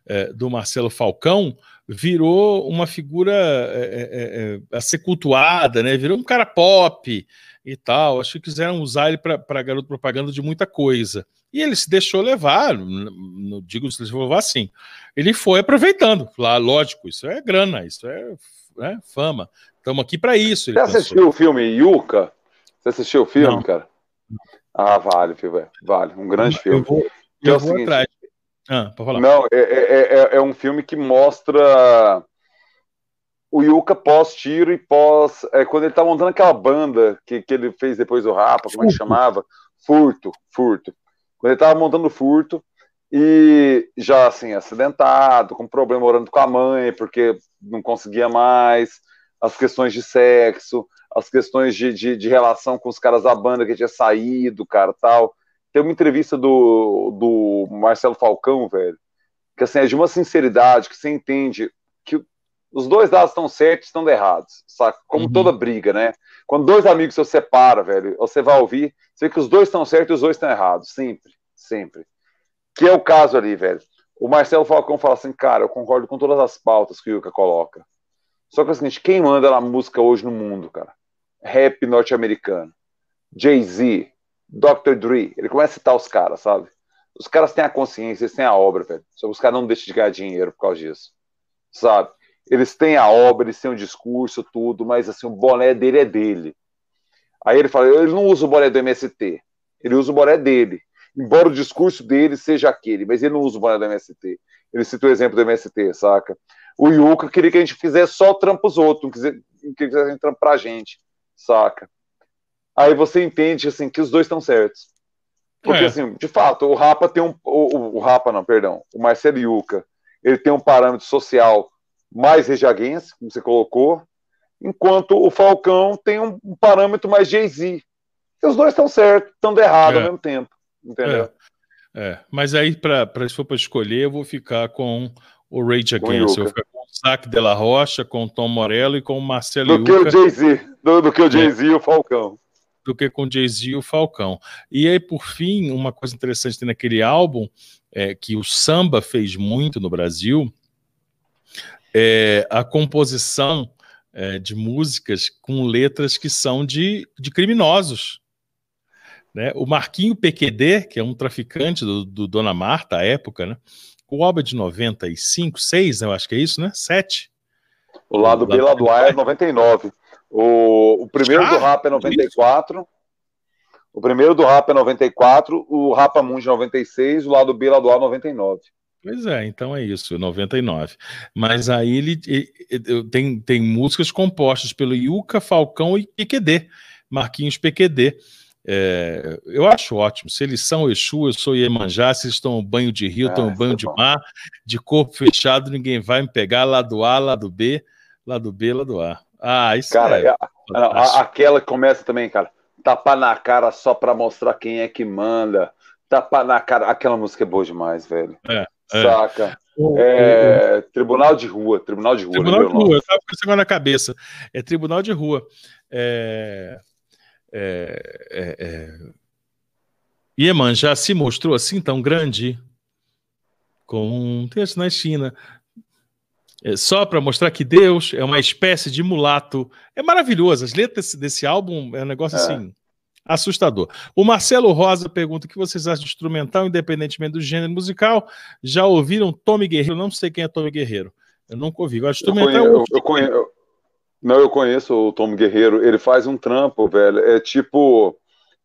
é, do Marcelo Falcão virou uma figura é, é, é, a ser cultuada, né? Virou um cara pop e tal. Acho que quiseram usar ele para garoto propaganda de muita coisa. E ele se deixou levar, não digo se deixou levar assim. Ele foi aproveitando. Lá, lógico, isso é grana, isso é né, fama. Estamos aqui para isso. Você assistiu o filme Yuka? Você assistiu o filme, não. cara? Ah, vale, filho, vale. Um grande filme. Eu vou, eu é vou seguinte, atrás. Ah, Não, é, é, é, é, um filme que mostra o Yuka pós-tiro e pós. É, quando ele tá montando aquela banda que, que ele fez depois do Rapa, como é que chamava? Furto, Furto. Quando ele tava montando Furto e já assim, acidentado, com problema morando com a mãe, porque não conseguia mais, as questões de sexo, as questões de, de, de relação com os caras da banda que tinha saído, cara, tal. Tem uma entrevista do, do Marcelo Falcão, velho, que assim, é de uma sinceridade, que você entende que os dois lados estão certos e estão errados, saca? Como uhum. toda briga, né? Quando dois amigos se separam, velho, você vai ouvir, você vê que os dois estão certos e os dois estão errados, sempre, sempre. Que é o caso ali, velho. O Marcelo Falcão fala assim, cara, eu concordo com todas as pautas que o Yuka coloca. Só que é o seguinte, quem manda na música hoje no mundo, cara? Rap norte-americano. Jay-Z, Dr. Dre, ele começa a citar os caras, sabe? Os caras têm a consciência, eles têm a obra, velho. Só os caras não deixam de ganhar dinheiro por causa disso, sabe? Eles têm a obra, eles têm o discurso, tudo, mas assim, o boné dele é dele. Aí ele fala, ele não usa o boné do MST, ele usa o boné dele. Embora o discurso dele seja aquele, mas ele não usa o boné do MST. Ele cita o exemplo do MST, saca? O Yuka queria que a gente fizesse só trampo os outros, não queria que a gente trampo pra gente, saca? aí você entende assim que os dois estão certos. Porque, é. assim, de fato, o Rapa tem um. O, o, Rapa, não, perdão. O Marcelo Yuca, ele tem um parâmetro social mais rejaguense, como você colocou, enquanto o Falcão tem um, um parâmetro mais Jay-Z. Os dois estão certos, estão errados é. ao mesmo tempo. Entendeu? É. é. Mas aí, pra, pra, se for para escolher, eu vou ficar com o Rage Against. Eu vou ficar com o Zac de la Rocha, com o Tom Morello e com o Marcelo do Que o Jay -Z, do, do que o é. Jay-Z e o Falcão. do que com Jay-Z e o Falcão. E aí, por fim, uma coisa interessante naquele álbum, é, que o samba fez muito no Brasil, é a composição é, de músicas com letras que são de, de criminosos. Né? O Marquinho PQD, que é um traficante do, do Dona Marta à época, né? o é de 95, 6, eu acho que é isso, né? 7. O lado B, lado A é 99. O, o primeiro ah, do rap é 94. O primeiro do rap é 94, o Rapa Mundi 96, o lado B, lado A 99. Pois é, então é isso, 99. Mas aí ele, ele, ele, tem, tem músicas compostas pelo Yuka, Falcão e PQD, Marquinhos PQD. É, eu acho ótimo. Se eles são Exu, eu sou Iemanjá, se eles estão banho de rio, estão ah, banho é de mar, de corpo fechado, ninguém vai me pegar, lado A, lado B, lado B, lado A. Ah, isso cara, é. A, a, aquela que começa também, cara. Tapar na cara só pra mostrar quem é que manda. Tapar na cara. Aquela música é boa demais, velho. É. é. Saca? É, Tribunal de Rua. Tribunal de Rua. Tribunal de Rua. Eu tava com isso agora na cabeça. É Tribunal de Rua. É. É, é, é... Iemanjá se mostrou assim tão grande com um texto na China. Só para mostrar que Deus é uma espécie de mulato. É maravilhoso. As letras desse álbum é um negócio assim assustador. O Marcelo Rosa pergunta o que vocês acham de instrumental, independentemente do gênero musical. Já ouviram Tommy Guerreiro? Eu não sei quem é Tommy Guerreiro. Eu nunca ouvi. Eu, instrumental, eu, conheço, eu, conheço, não, eu conheço o Tom Guerreiro. Ele faz um trampo, velho. É tipo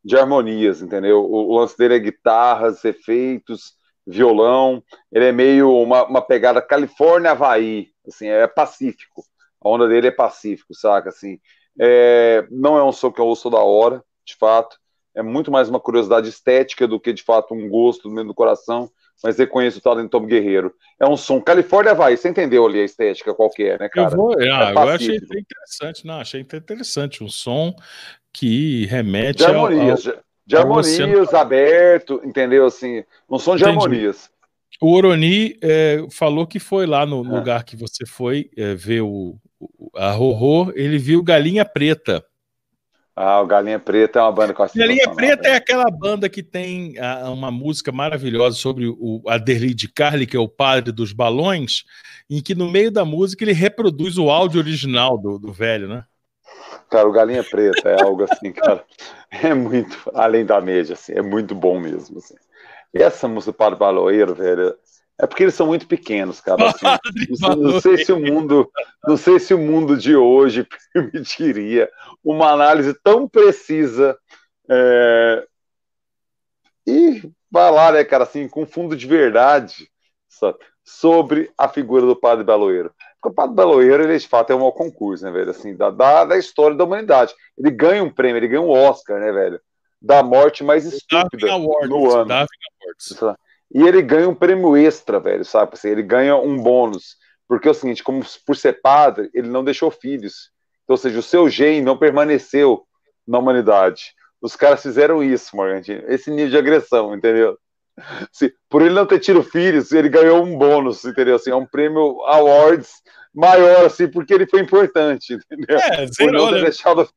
de harmonias, entendeu? O, o lance dele é guitarras, efeitos, violão. Ele é meio uma, uma pegada Califórnia Havaí, assim, é pacífico. A onda dele é pacífico, saca? Assim, é, não é um som que eu ouço da hora, de fato. É muito mais uma curiosidade estética do que de fato um gosto no meio do coração mas reconheço o talento Tom Guerreiro. É um som Califórnia vai, você entendeu ali a estética qual que é, né, cara? Eu, vou, ah, é eu achei interessante, não, achei interessante, um som que remete de harmonias, ao, ao, de harmonias aberto, entendeu assim, um som de Entendi. harmonias. O Oroni é, falou que foi lá no é. lugar que você foi é, ver o, a Rorô, ele viu Galinha Preta. Ah, o Galinha Preta é uma banda que eu Galinha Preta é aquela banda que tem ah, uma música maravilhosa sobre o Aderli de Carli, que é o padre dos balões, em que no meio da música ele reproduz o áudio original do, do velho, né? Cara, o Galinha Preta é algo assim, cara, é muito além da média, assim, é muito bom mesmo. Assim. E essa música do Padre Baloeiro, velho, é porque eles são muito pequenos, cara. Assim, não, não, sei se o mundo, não sei se o mundo de hoje permitiria uma análise tão precisa é... e vai lá, né, cara, assim, com fundo de verdade sabe, sobre a figura do Padre Baloeiro. Porque o Padre Baloeiro, ele de fato é um concurso, né, velho, assim, da, da, da história da humanidade. Ele ganha um prêmio, ele ganha um Oscar, né, velho, da morte mais estúpida Awards, no ano. E ele ganha um prêmio extra, velho, sabe? Assim, ele ganha um bônus. Porque é o seguinte, como por ser padre, ele não deixou filhos. Então, ou seja, o seu gene não permaneceu na humanidade. Os caras fizeram isso, Morgantino. Esse nível de agressão, entendeu? Se, por ele não ter tido filhos, ele ganhou um bônus, entendeu? Assim, é um prêmio awards maior, assim, porque ele foi importante, entendeu? É, zerou, né? deixado...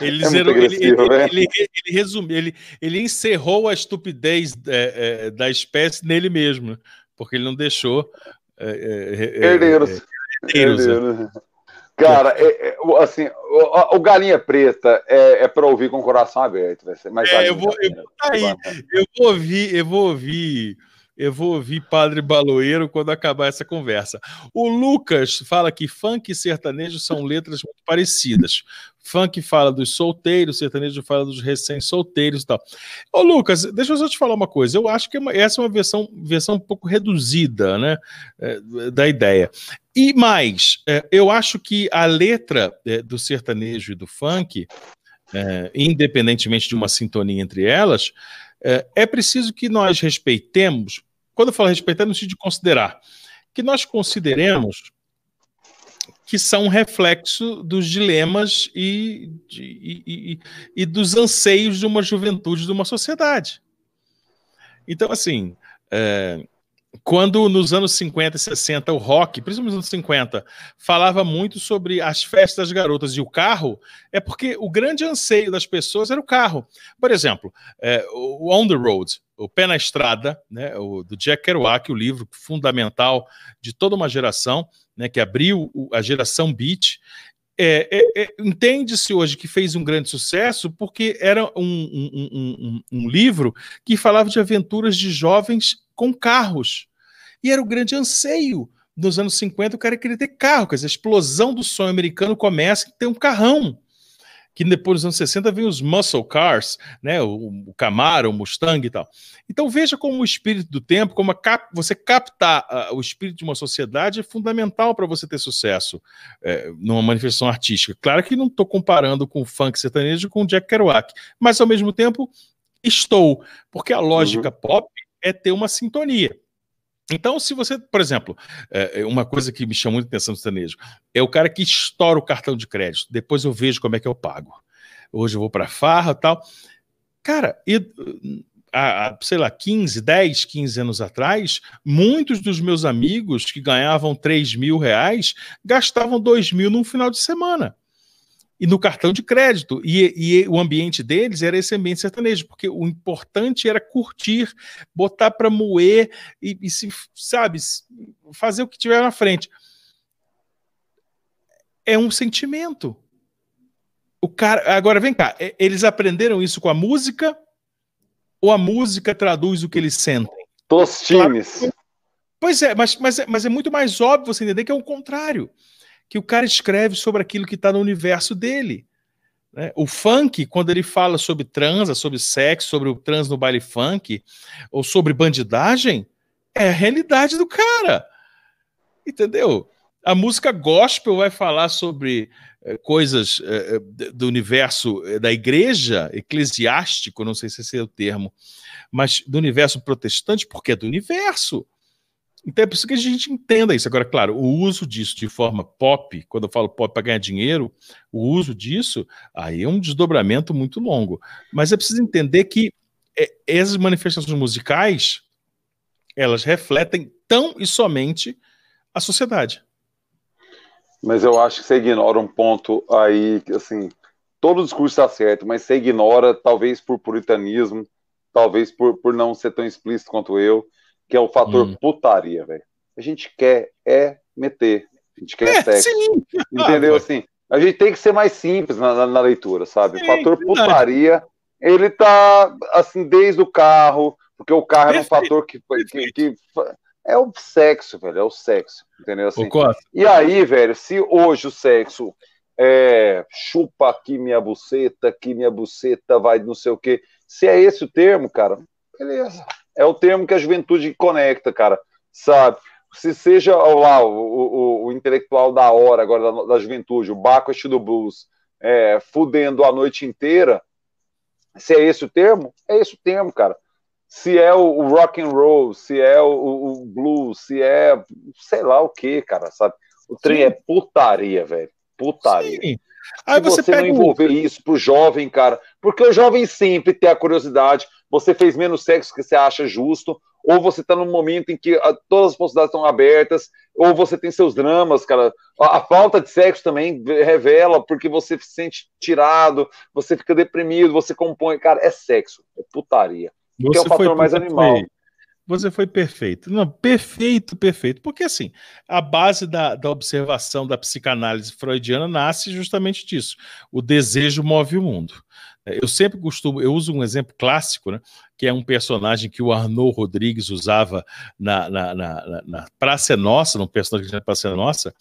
Ele, é zerou, ele, ele, ele, ele, resumiu, ele, ele encerrou a estupidez é, é, da espécie nele mesmo, porque ele não deixou é, é, é, herdeiros. herdeiros. herdeiros. Cara, assim, o, o, Galinha Preta é, é para ouvir com o coração aberto. Vai ser mais eu, vou, eu, aí, eu vou ouvir, eu vou ouvir eu vou ouvir Padre Baloeiro quando acabar essa conversa. O Lucas fala que funk e sertanejo são letras muito parecidas. Funk fala dos solteiros, sertanejo fala dos recém-solteiros e tal. Ô, Lucas, deixa eu só te falar uma coisa. Eu acho que é essa é uma versão, versão um pouco reduzida né, é, da ideia. E mais, é, eu acho que a letra do sertanejo e do funk, independentemente de uma sintonia entre elas, é preciso que nós respeitemos. Quando eu falo respeitar, no sentido de considerar, que nós consideremos que são reflexo dos dilemas e, e, e, e, dos anseios de uma juventude, de uma sociedade. Então, assim, é, quando nos anos 50 e 60 o rock, principalmente nos anos 50, falava muito sobre as festas das garotas e o carro, é porque o grande anseio das pessoas era o carro. Por exemplo, é, o On the Road, o Pé na Estrada, né, o, do Jack Kerouac, o livro fundamental de toda uma geração, né, que abriu a geração beat, é, é, é, entende-se hoje que fez um grande sucesso porque era um, um, um, um, livro que falava de aventuras de jovens com carros. E era o grande anseio. Nos anos 50, o cara queria ter carro, quer dizer, a explosão do sonho americano começa em ter um carrão que depois dos anos 60 vem os muscle cars, né, o, o Camaro, o Mustang e tal. Então veja como o espírito do tempo, como cap, você captar uh, o espírito de uma sociedade é fundamental para você ter sucesso é, numa manifestação artística. Claro que não estou comparando com o funk sertanejo com o Jack Kerouac, mas ao mesmo tempo estou, porque a lógica uhum. pop é ter uma sintonia. Então, se você, por exemplo, é, é, uma coisa que me chama muito atenção no sertanejo é o cara que estoura o cartão de crédito, depois eu vejo como é que eu pago. Hoje eu vou para farra tal. Cara, e, há, sei lá, 15, 10, 15 anos atrás, muitos dos meus amigos que ganhavam 3 mil reais gastavam 2 mil num final de semana e no cartão de crédito. E, e, o ambiente deles era esse ambiente sertanejo, porque o importante era curtir, botar para moer e, e, se, sabe, fazer o que tiver na frente. É um sentimento. O cara, agora vem cá, eles aprenderam isso com a música ou a música traduz o que eles sentem? Tostines. Claro, pois é, mas, mas, é, mas é muito mais óbvio você entender que é o contrário que o cara escreve sobre aquilo que está no universo dele. Né? O funk, quando ele fala sobre transa, sobre sexo, sobre o trans no baile funk, ou sobre bandidagem, é a realidade do cara. Entendeu? A música gospel vai falar sobre eh, coisas eh, do universo eh, da igreja, eclesiástico, não sei se esse é o termo, mas do universo protestante, porque é do universo. Então é preciso que a gente entenda isso. Agora, claro, o uso disso de forma pop, quando eu falo pop para ganhar dinheiro, o uso disso, aí é um desdobramento muito longo. Mas é preciso entender que é, essas manifestações musicais, elas refletem tão e somente a sociedade. Mas eu acho que você ignora um ponto aí, assim, todo discurso está certo, mas você ignora, talvez por puritanismo, talvez por, por não ser tão explícito quanto eu, que é o fator hum. putaria, velho. A gente quer é meter, a gente quer é, sexo. Sim. Entendeu? Ah, assim, a gente tem que ser mais simples na, na, na leitura, sabe? Sim, o fator putaria, ele tá assim, desde o carro, porque o carro é um fator que, que, que, é o sexo, velho, é o sexo, entendeu? Assim, e aí, velho, se hoje o sexo é chupa aqui minha buceta, aqui minha buceta vai não sei o quê, se é esse o termo, cara, beleza é o termo que a juventude conecta, cara, sabe? Se seja lá o, o, o intelectual da hora agora da, da juventude, o Baco do Blues, é, fudendo a noite inteira, se é esse o termo, é esse o termo, cara. Se é o, o rock and roll, se é o, o, blues, se é sei lá o que, cara, sabe? O trem Sim. é putaria, velho. Putaria. Sim. Aí se você, você não envolver isso pro jovem, cara, porque o jovem sempre tem a curiosidade, você fez menos sexo que você acha justo, ou você está num momento em que a, ah, todas as possibilidades estão abertas, ou você tem seus dramas, cara. A, a, falta de sexo também revela porque você se sente tirado, você fica deprimido, você compõe. Cara, é sexo, é putaria. Você é o fator mais animal. Foi, você foi perfeito. Não, perfeito, perfeito. Porque, assim, a base da, da observação da psicanálise freudiana nasce justamente disso. O desejo move o mundo. Eu sempre costumo, eu uso um exemplo clássico, né, que é um personagem que o Arnaud Rodrigues usava na, na, na, na Praça Nossa, num personagem da Praça Nossa,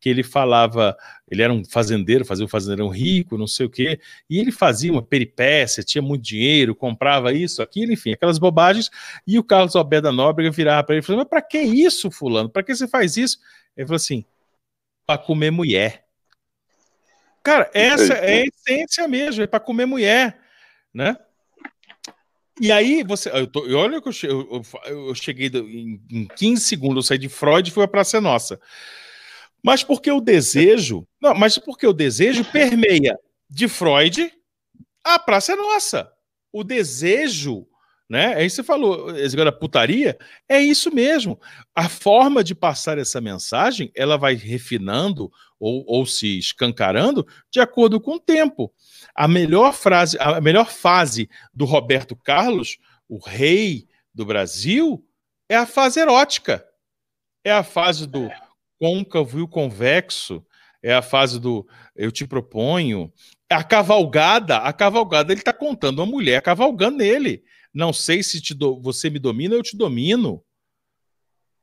que ele falava, ele era um fazendeiro, fazia um fazendeirão rico, não sei o quê, e ele fazia uma peripécia, tinha muito dinheiro, comprava isso, aquilo, enfim, aquelas bobagens, e o Carlos Alberto da Nóbrega virava para ele e falou, mas para que isso, fulano? Para que você faz isso? Ele falou assim, para comer mulher. Cara, essa é a essência mesmo, é para comer mulher, né? E aí, você. Eu tô, olha que eu, eu, eu cheguei em, em 15 segundos, eu saí de Freud e fui para Praça Nossa. Mas porque o desejo. Não, mas porque o desejo permeia de Freud a Praça Nossa. O desejo né? Aí você falou, agora putaria, é isso mesmo. A forma de passar essa mensagem, ela vai refinando ou, ou se escancarando de acordo com o tempo. A melhor frase, a melhor fase do Roberto Carlos, o rei do Brasil, é a fase erótica. É a fase do côncavo e o convexo, é a fase do eu te proponho. A cavalgada, a cavalgada, ele está contando uma mulher cavalgando nele. Não sei se do, você me domina, eu te domino.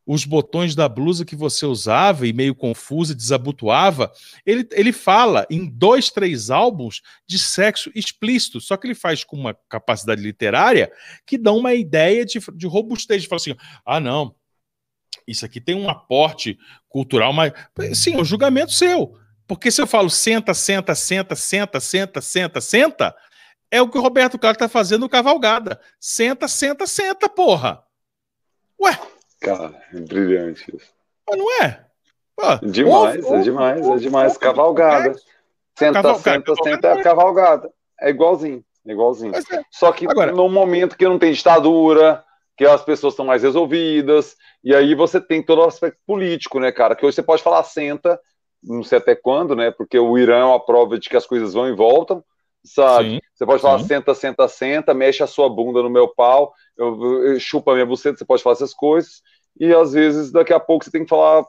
Os botões da blusa que você usava e meio confusa, desabotoava, ele, ele fala em dois, três álbuns de sexo explícito, só que ele faz com uma capacidade literária que dá uma ideia de, de robustez. Fala assim: ah, não, isso aqui tem um aporte cultural, mas sim, o é julgamento seu. Porque se eu falo senta, senta, senta, senta, senta, senta, senta, é o que o Roberto Carlos tá fazendo no Cavalgada. Senta, senta, senta, porra. Ué. Cara, é brilhante isso. Mas não é? Pô, demais, ouve, é demais, ouve, é demais. Ouve, cavalgada. Senta, cavalgada, senta, senta, é cavalgada. É igualzinho, é igualzinho. É. Só que Agora, no momento que não tem ditadura, que as pessoas estão mais resolvidas, e aí você tem todo o aspecto político, né, cara? Que hoje você pode falar senta, não sei até quando, né? Porque o Irã é uma prova de que as coisas vão e voltam sabe? Sim, você pode falar sim. senta, senta, senta, mexe a sua bunda no meu pau, eu, eu, chupa a minha buceta, você pode falar essas coisas, e às vezes daqui a pouco você tem que falar,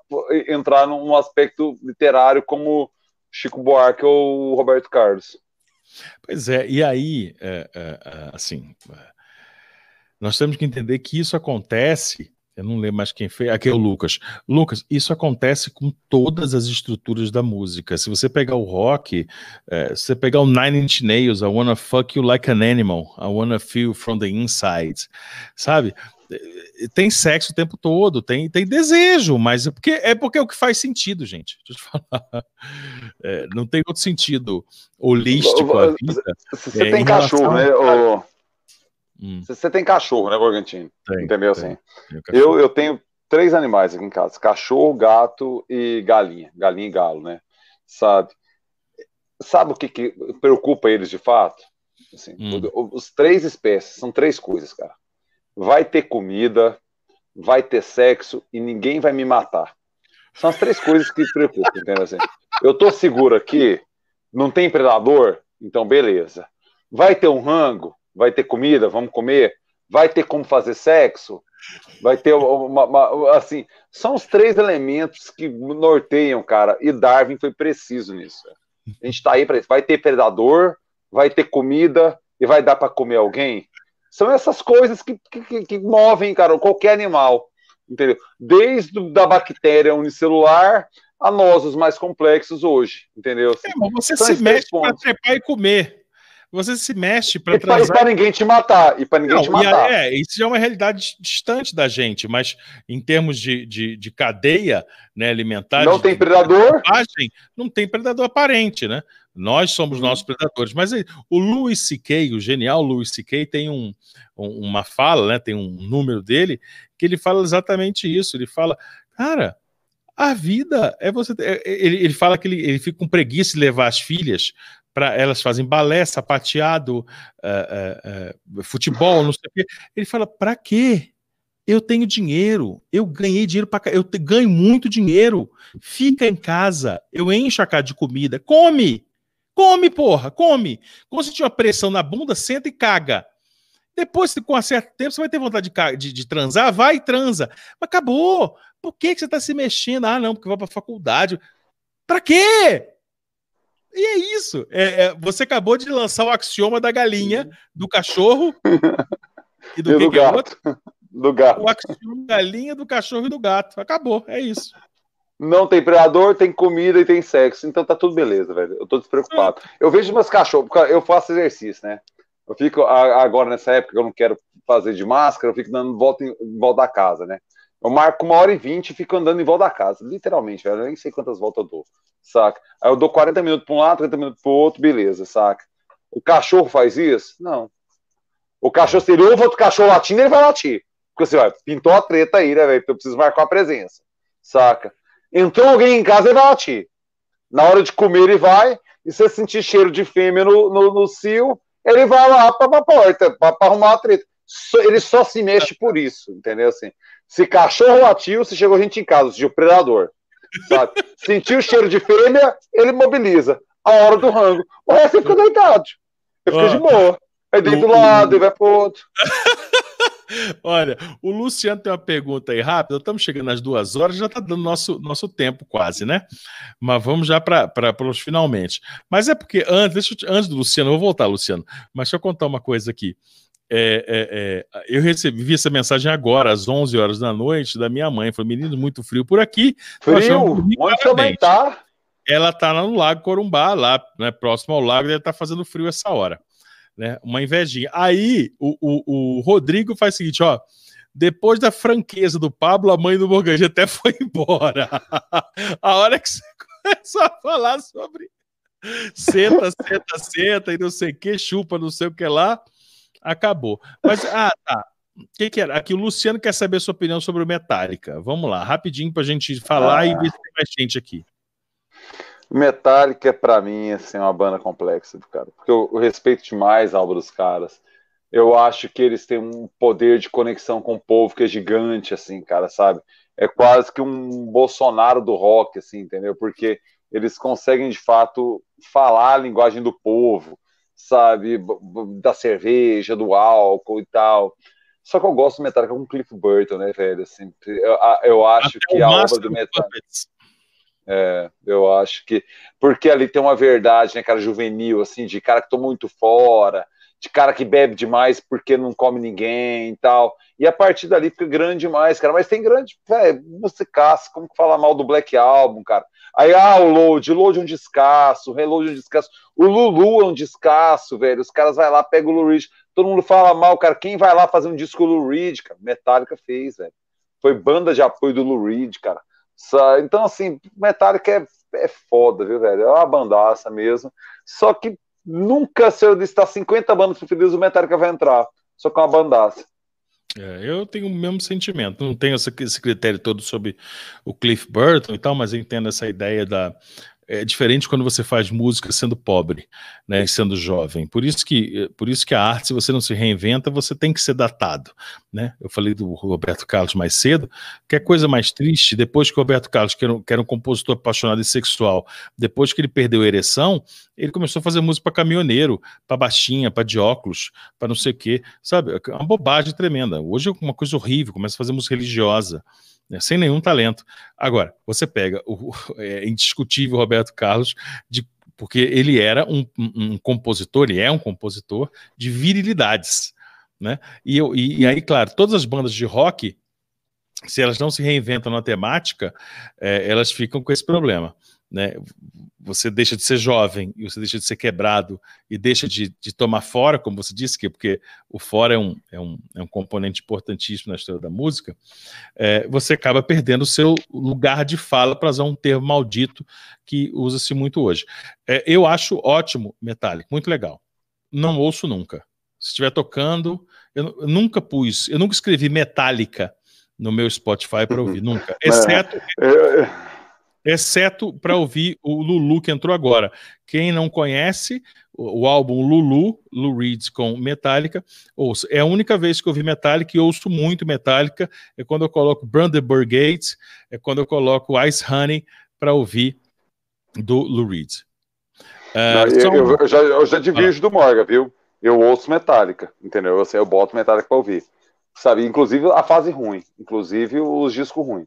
entrar num aspecto literário como Chico Buarque ou Roberto Carlos. Pois é, e aí, é, é, é assim, é, nós temos que entender que isso acontece eu não lembro mais quem fez. Aqui é o Lucas. Lucas, isso acontece com todas as estruturas da música. Se você pegar o rock, é, se você pegar o Nine Inch Nails, I wanna fuck you like an animal, I wanna feel from the inside, sabe? É, tem sexo o tempo todo, tem, tem desejo, mas é porque, é porque é o que faz sentido, gente. Deixa eu te falar. É, não tem outro sentido holístico. Você é, tem cachorro, né? Hum. Você tem cachorro, né, Morgantino? Tem, Entendeu tem, assim? Tem eu, eu tenho três animais aqui em casa: cachorro, gato e galinha. Galinha e galo, né? Sabe? Sabe o que, que preocupa eles de fato? Assim, hum. Os três espécies são três coisas, cara. Vai ter comida, vai ter sexo e ninguém vai me matar. São as três coisas que preocupam, entendeu? Assim, eu tô seguro aqui, não tem predador, então beleza. Vai ter um rango, vai ter comida, vamos comer, vai ter como fazer sexo, vai ter uma, uma, assim, são os três elementos que norteiam, cara, e Darwin foi preciso nisso. A gente tá aí para isso. Vai ter predador, vai ter comida e vai dar para comer alguém. São essas coisas que, que, que, movem, cara, qualquer animal, entendeu? Desde da bactéria unicelular a nós, os mais complexos hoje, entendeu? É, mas você São se mexe para trepar e comer. Você se mexe para transar. E para ninguém te matar. E para ninguém não, te matar. É, isso já é uma realidade distante da gente, mas em termos de, de, de cadeia né, alimentar. Não de, tem predador? não tem predador aparente, né? Nós somos uhum. nossos predadores. Mas aí, o Louis C.K., o genial Louis C.K., tem um, um, uma fala, né, tem um número dele, que ele fala exatamente isso. Ele fala, cara, a vida é você. É, ele, ele fala que ele, ele fica com preguiça de levar as filhas para elas fazem balé, sapateado, uh, uh, uh, futebol, não sei o quê. Ele fala: para quê? Eu tenho dinheiro, eu ganhei dinheiro para eu te, ganho muito dinheiro. Fica em casa, eu encho a casa de comida, come, come, porra, come. Quando você tiver uma pressão na bunda, senta e caga. Depois, com um certo tempo, você vai ter vontade de, de, de transar, vai e transa. Mas acabou. Por que, que você está se mexendo? Ah, não, porque vai para a faculdade. Para quê? E é isso. É, é, você acabou de lançar o axioma da galinha, do cachorro e do, e do é gato. do gato. O axioma da galinha, do cachorro e do gato. Acabou, é isso. Não tem predador, tem comida e tem sexo. Então tá tudo beleza, velho. Eu tô despreocupado. Eu vejo meus cachorros, eu faço exercício, né? Eu fico agora nessa época que eu não quero fazer de máscara, eu fico dando volta em volta da casa, né? Eu marco uma hora e vinte e fico andando em volta da casa, literalmente, velho. Eu nem sei quantas voltas eu dou, saca? Aí eu dou 40 minutos para um lado, 30 minutos para o outro, beleza, saca? O cachorro faz isso? Não. O cachorro, se ele ouve outro cachorro latindo, ele vai latir. Porque assim, ó, pintou a treta aí, né, velho? Eu preciso marcar a presença, saca? Entrou alguém em casa, ele vai latir. Na hora de comer, ele vai, e se sentir cheiro de fêmea no, no, no cio, ele vai lá para a porta, para arrumar a treta. ele só se mexe por isso, entendeu? Assim, se cachorro latiu, se chegou gente em casa, se o predador. Sabe? Sentiu o cheiro de fêmea, ele mobiliza. A hora do rango. O resto fica deitado. Ele fica de boa. Aí deita do lado, e vai pro outro. Olha, o Luciano tem uma pergunta aí rápida. Estamos chegando às duas horas, já está dando nosso, nosso tempo quase, né? Mas vamos já para os finalmente. Mas é porque antes, eu, antes do Luciano, eu vou voltar, Luciano, mas deixa eu contar uma coisa aqui. É, é, é, eu recebi essa mensagem agora, às 11 horas da noite, da minha mãe. Falou: menino, muito frio por aqui. Frio? Onde também tá? Ela tá lá no Lago Corumbá, lá né, próximo ao lago, deve estar tá fazendo frio essa hora né? Uma invejinha. Aí o, o, o Rodrigo faz o seguinte, ó. Depois da franqueza do Pablo, a mãe do Morgante até foi embora. a hora que você começou a falar sobre senta, senta, senta e não sei o que, chupa, não sei o que lá, acabou. Mas, ah, tá. O que, que, era? Aqui o Luciano quer saber a sua opinião sobre o Metallica. Vamos lá, rapidinho para a gente falar ah. e ver se tem mais gente aqui. Metallica, para mim, assim, é uma banda complexa, cara. Porque eu, eu, respeito demais a obra dos caras. Eu acho que eles têm um poder de conexão com o povo que é gigante, assim, cara, sabe? É quase que um Bolsonaro do rock, assim, entendeu? Porque eles conseguem, de fato, falar a linguagem do povo, sabe? Da cerveja, do álcool e tal. Só que eu gosto do Metallica com Cliff Burton, né, velho? Assim, eu, eu acho Até que a obra do Metallica. É, eu acho que. Porque ali tem uma verdade, né, cara, juvenil, assim, de cara que tô muito fora, de cara que bebe demais porque não come ninguém e tal. E a partir dali fica grande demais, cara. Mas tem grande, velho, caça, como que fala mal do Black Album, cara? Aí, ah, o load, o load é um descasso, o reload é um descasso. O Lulu é um descasso, velho. Os caras vai lá, pega o Lou Reed. Todo mundo fala mal, cara. Quem vai lá fazer um disco Lou Reed, cara? Metallica fez, velho. Foi banda de apoio do Lou Reed, cara. Então, assim, Metallica é, é foda, viu, velho? É uma bandaça mesmo. Só que nunca, se eu listar 50 bandas preferidas, o Metallica vai entrar. Só com uma bandaça. É, eu tenho o mesmo sentimento. Não tenho esse critério todo sobre o Cliff Burton e tal, mas entendo essa ideia da, é diferente quando você faz música sendo pobre, né, sendo jovem. Por isso que, por isso que a arte, se você não se reinventa, você tem que ser datado, né? Eu falei do Roberto Carlos mais cedo, que é coisa mais triste, depois que o Roberto Carlos, que era, um, que era um compositor apaixonado e sexual, depois que ele perdeu a ereção, ele começou a fazer música para caminhoneiro, para baixinha, para de óculos, para não sei o quê, sabe? É uma bobagem tremenda. Hoje é uma coisa horrível, começa a fazer música religiosa né, sem nenhum talento. Agora, você pega o é, indiscutível Roberto Carlos, de, porque ele era um, um, um, compositor, e é um compositor de virilidades. Né? E, eu, e, e aí, claro, todas as bandas de rock, se elas não se reinventam na temática, é, elas ficam com esse problema né? Você deixa de ser jovem e você deixa de ser quebrado e deixa de, de tomar fora, como você disse, que porque o fora é um, é um, é um componente importantíssimo na história da música, é, você acaba perdendo o seu lugar de fala, para usar um termo maldito que usa-se muito hoje. É, eu acho ótimo Metallic, muito legal. Não ouço nunca. Se estiver tocando, eu, eu nunca pus, eu nunca escrevi Metallica no meu Spotify para ouvir, nunca. Exceto. É, exceto para ouvir o Lulu que entrou agora. Quem não conhece o, álbum Lulu, Lou Reed com Metallica, ouça. É a única vez que eu ouvi Metallica e ouço muito Metallica, é quando eu coloco Brandenburg Gate, é quando eu coloco Ice Honey para ouvir do Lou Reed. Uh, não, eu, eu, já, eu já ah. do Morgan, viu? Eu ouço Metallica, entendeu? Eu, eu boto Metallica para ouvir. Sabe? Inclusive a fase ruim, inclusive os discos ruins.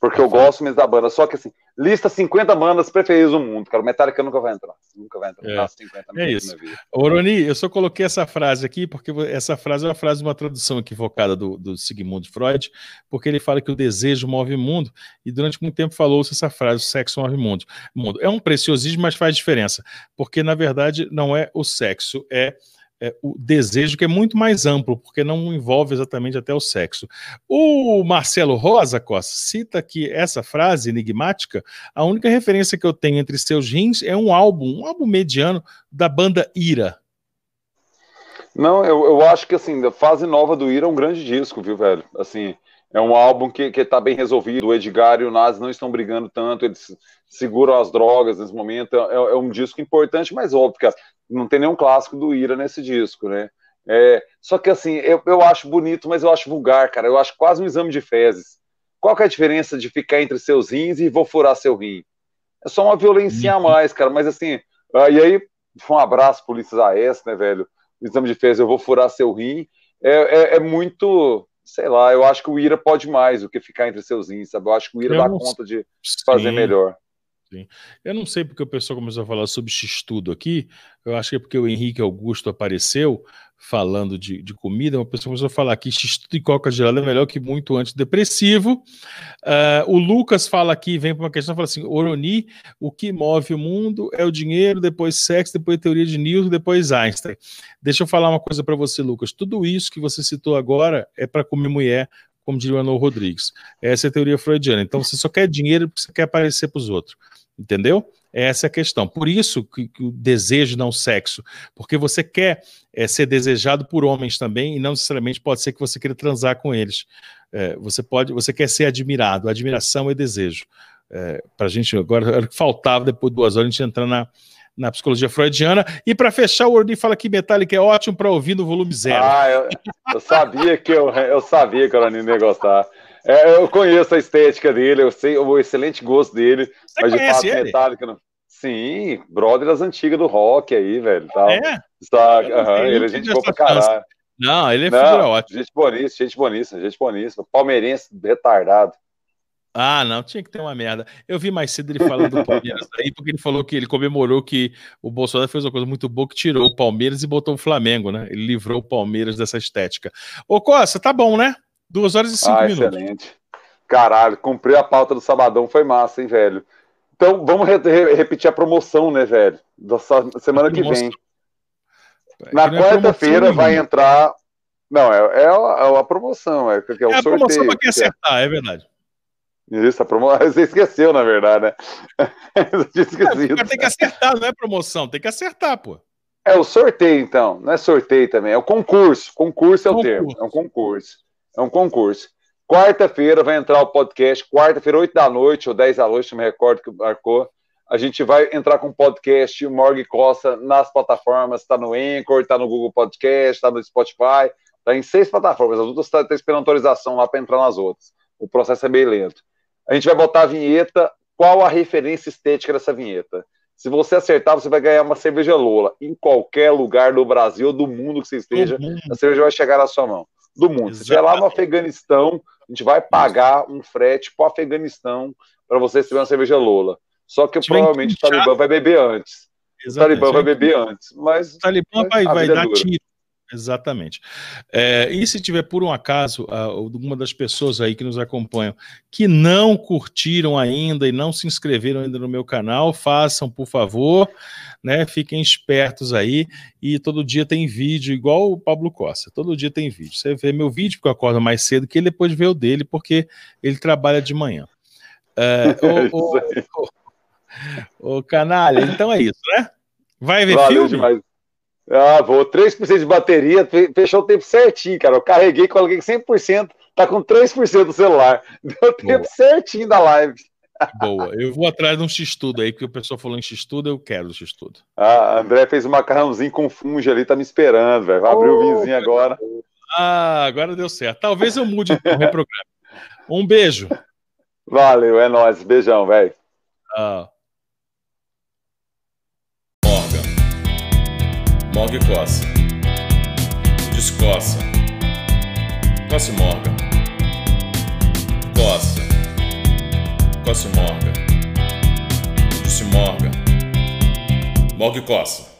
Porque eu gosto mesmo da banda. Só que assim, lista 50 bandas preferidas do mundo, cara. O Metallica nunca vai entrar. Nunca vai entrar. É, 50 é isso. Oroni, eu só coloquei essa frase aqui, porque essa frase é uma frase de uma tradução equivocada do, do Sigmund Freud, porque ele fala que o desejo move o mundo, e durante muito tempo falou-se essa frase, o sexo move o mundo. É um preciosismo, mas faz diferença. Porque, na verdade, não é o sexo, é é, o desejo que é muito mais amplo, porque não envolve exatamente até o sexo. O Marcelo Rosa Costa cita que essa frase enigmática, a única referência que eu tenho entre seus rins é um álbum, um álbum mediano da banda Ira. Não, eu, eu acho que assim, a fase nova do Ira é um grande disco, viu, velho? Assim, é um álbum que, que tá bem resolvido. O Edgar e o Nazi não estão brigando tanto, eles seguram as drogas nesse momento. É, é um disco importante, mas óbvio, cara, não tem nenhum clássico do Ira nesse disco, né? É, só que assim, eu, eu acho bonito, mas eu acho vulgar, cara. Eu acho quase um exame de fezes. Qual que é a diferença de ficar entre seus rins e vou furar seu rim? É só uma violência a mais, cara. Mas assim, uh, e aí, um abraço, polícias AS, né, velho? Exame de fezes, eu vou furar seu rim. É, é, é, muito, sei lá, eu acho que o Ira pode mais do que ficar entre seus rins, sabe? Eu acho que o Ira eu dá conta de fazer melhor. Sim. Eu não sei porque o pessoal começou a falar sobre X-Tudo aqui. Eu acho que é porque o Henrique Augusto apareceu falando de, de comida. Uma pessoa começou a falar que X-Tudo e Coca gelada é melhor que muito antidepressivo. Uh, o Lucas fala aqui, vem para uma questão, fala assim: Oroni, o que move o mundo é o dinheiro, depois sexo, depois teoria de Newton, depois Einstein. Deixa eu falar uma coisa para você, Lucas. Tudo isso que você citou agora é para comer mulher, como diria o Rodrigues. Essa é a teoria freudiana. Então você só quer dinheiro porque você quer aparecer para os outros. Entendeu? Essa é a questão. Por isso que, que o desejo não sexo, porque você quer é, ser desejado por homens também e não necessariamente pode ser que você queira transar com eles. É, você pode, você quer ser admirado. Admiração é desejo. É, Para a gente agora era o que faltava depois de duas horas a gente entrar na, na psicologia freudiana. E para fechar, o Ordi fala que Metallica é ótimo para ouvir no volume zero. Ah, eu, eu sabia que eu, eu sabia que o Orani ia gostar. É, eu conheço a estética dele, eu sei o excelente gosto dele. Você mas de fato, ele? Metallica. Não... Sim, brother das antigas do rock aí, velho. Tal. É? Só, uhum, ele é gente boa pra caralho. Não, ele é não, figura ótima. Gente boníssima, gente boníssima, gente boníssima. Palmeirense retardado. Ah, não, tinha que ter uma merda. Eu vi mais cedo ele falando do Palmeiras aí, porque ele falou que ele comemorou que o Bolsonaro fez uma coisa muito boa que tirou o Palmeiras e botou o Flamengo, né? Ele livrou o Palmeiras dessa estética. Ô, Costa, tá bom, né? Duas horas e cinco ah, minutos. Excelente. Caralho, cumprir a pauta do sabadão foi massa, hein, velho? Então, vamos re re repetir a promoção, né, velho? Da semana que vem. Na é quarta-feira vai entrar. Não, é, é, a, é a promoção, é, é o é sorteio. a promoção para quem acertar, é verdade. Isso, a promoção. Você esqueceu, na verdade, né? é, tem que acertar, não é promoção, tem que acertar, pô. É o sorteio, então. Não é sorteio também, é o concurso. Concurso é o concurso. termo. É um concurso. É um concurso. Quarta-feira vai entrar o podcast, quarta-feira, 8 da noite ou 10 da noite, não me recordo que marcou. A gente vai entrar com o podcast Morgue Costa nas plataformas, está no Anchor, está no Google Podcast, está no Spotify, está em seis plataformas. As outras estão tá, tá esperando autorização lá para entrar nas outras. O processo é bem lento. A gente vai botar a vinheta. Qual a referência estética dessa vinheta? Se você acertar, você vai ganhar uma cerveja Lola. Em qualquer lugar do Brasil ou do mundo que você esteja, a cerveja vai chegar na sua mão. Do mundo. Exatamente. Se estiver lá no Afeganistão, a gente vai pagar um frete para o Afeganistão para você receber uma cerveja Lola. Só que provavelmente o Talibã vai beber antes. Exatamente. O Talibã vai beber antes. Mas o Talibã vai, vai dar tiro. Exatamente. É, e se tiver por um acaso alguma das pessoas aí que nos acompanham que não curtiram ainda e não se inscreveram ainda no meu canal, façam, por favor, né? Fiquem espertos aí. E todo dia tem vídeo, igual o Pablo Costa. Todo dia tem vídeo. Você vê meu vídeo, porque eu acordo mais cedo, que ele depois vê o dele, porque ele trabalha de manhã. É, o, canalha, então é isso, né? Vai ver Valeu filme? Demais. Ah, vou. 3% de bateria, fechou o tempo certinho, cara. Eu carreguei, coloquei 100%, tá com 3% do celular. Deu tempo Boa. certinho da live. Boa. Eu vou atrás de um X-Tudo aí, porque o pessoal falou em X-Tudo, eu quero o X-Tudo. Ah, André fez um macarrãozinho com funge ali, tá me esperando, velho. Vai abrir oh, o vinzinho agora. Ah, agora deu certo. Talvez eu mude o reprograma. Um beijo. Valeu, é nóis. Beijão, velho. Ah. Morgue coça. Descoça. Coce morga. Coça. Coce morga. Disse morga. Morgue coça.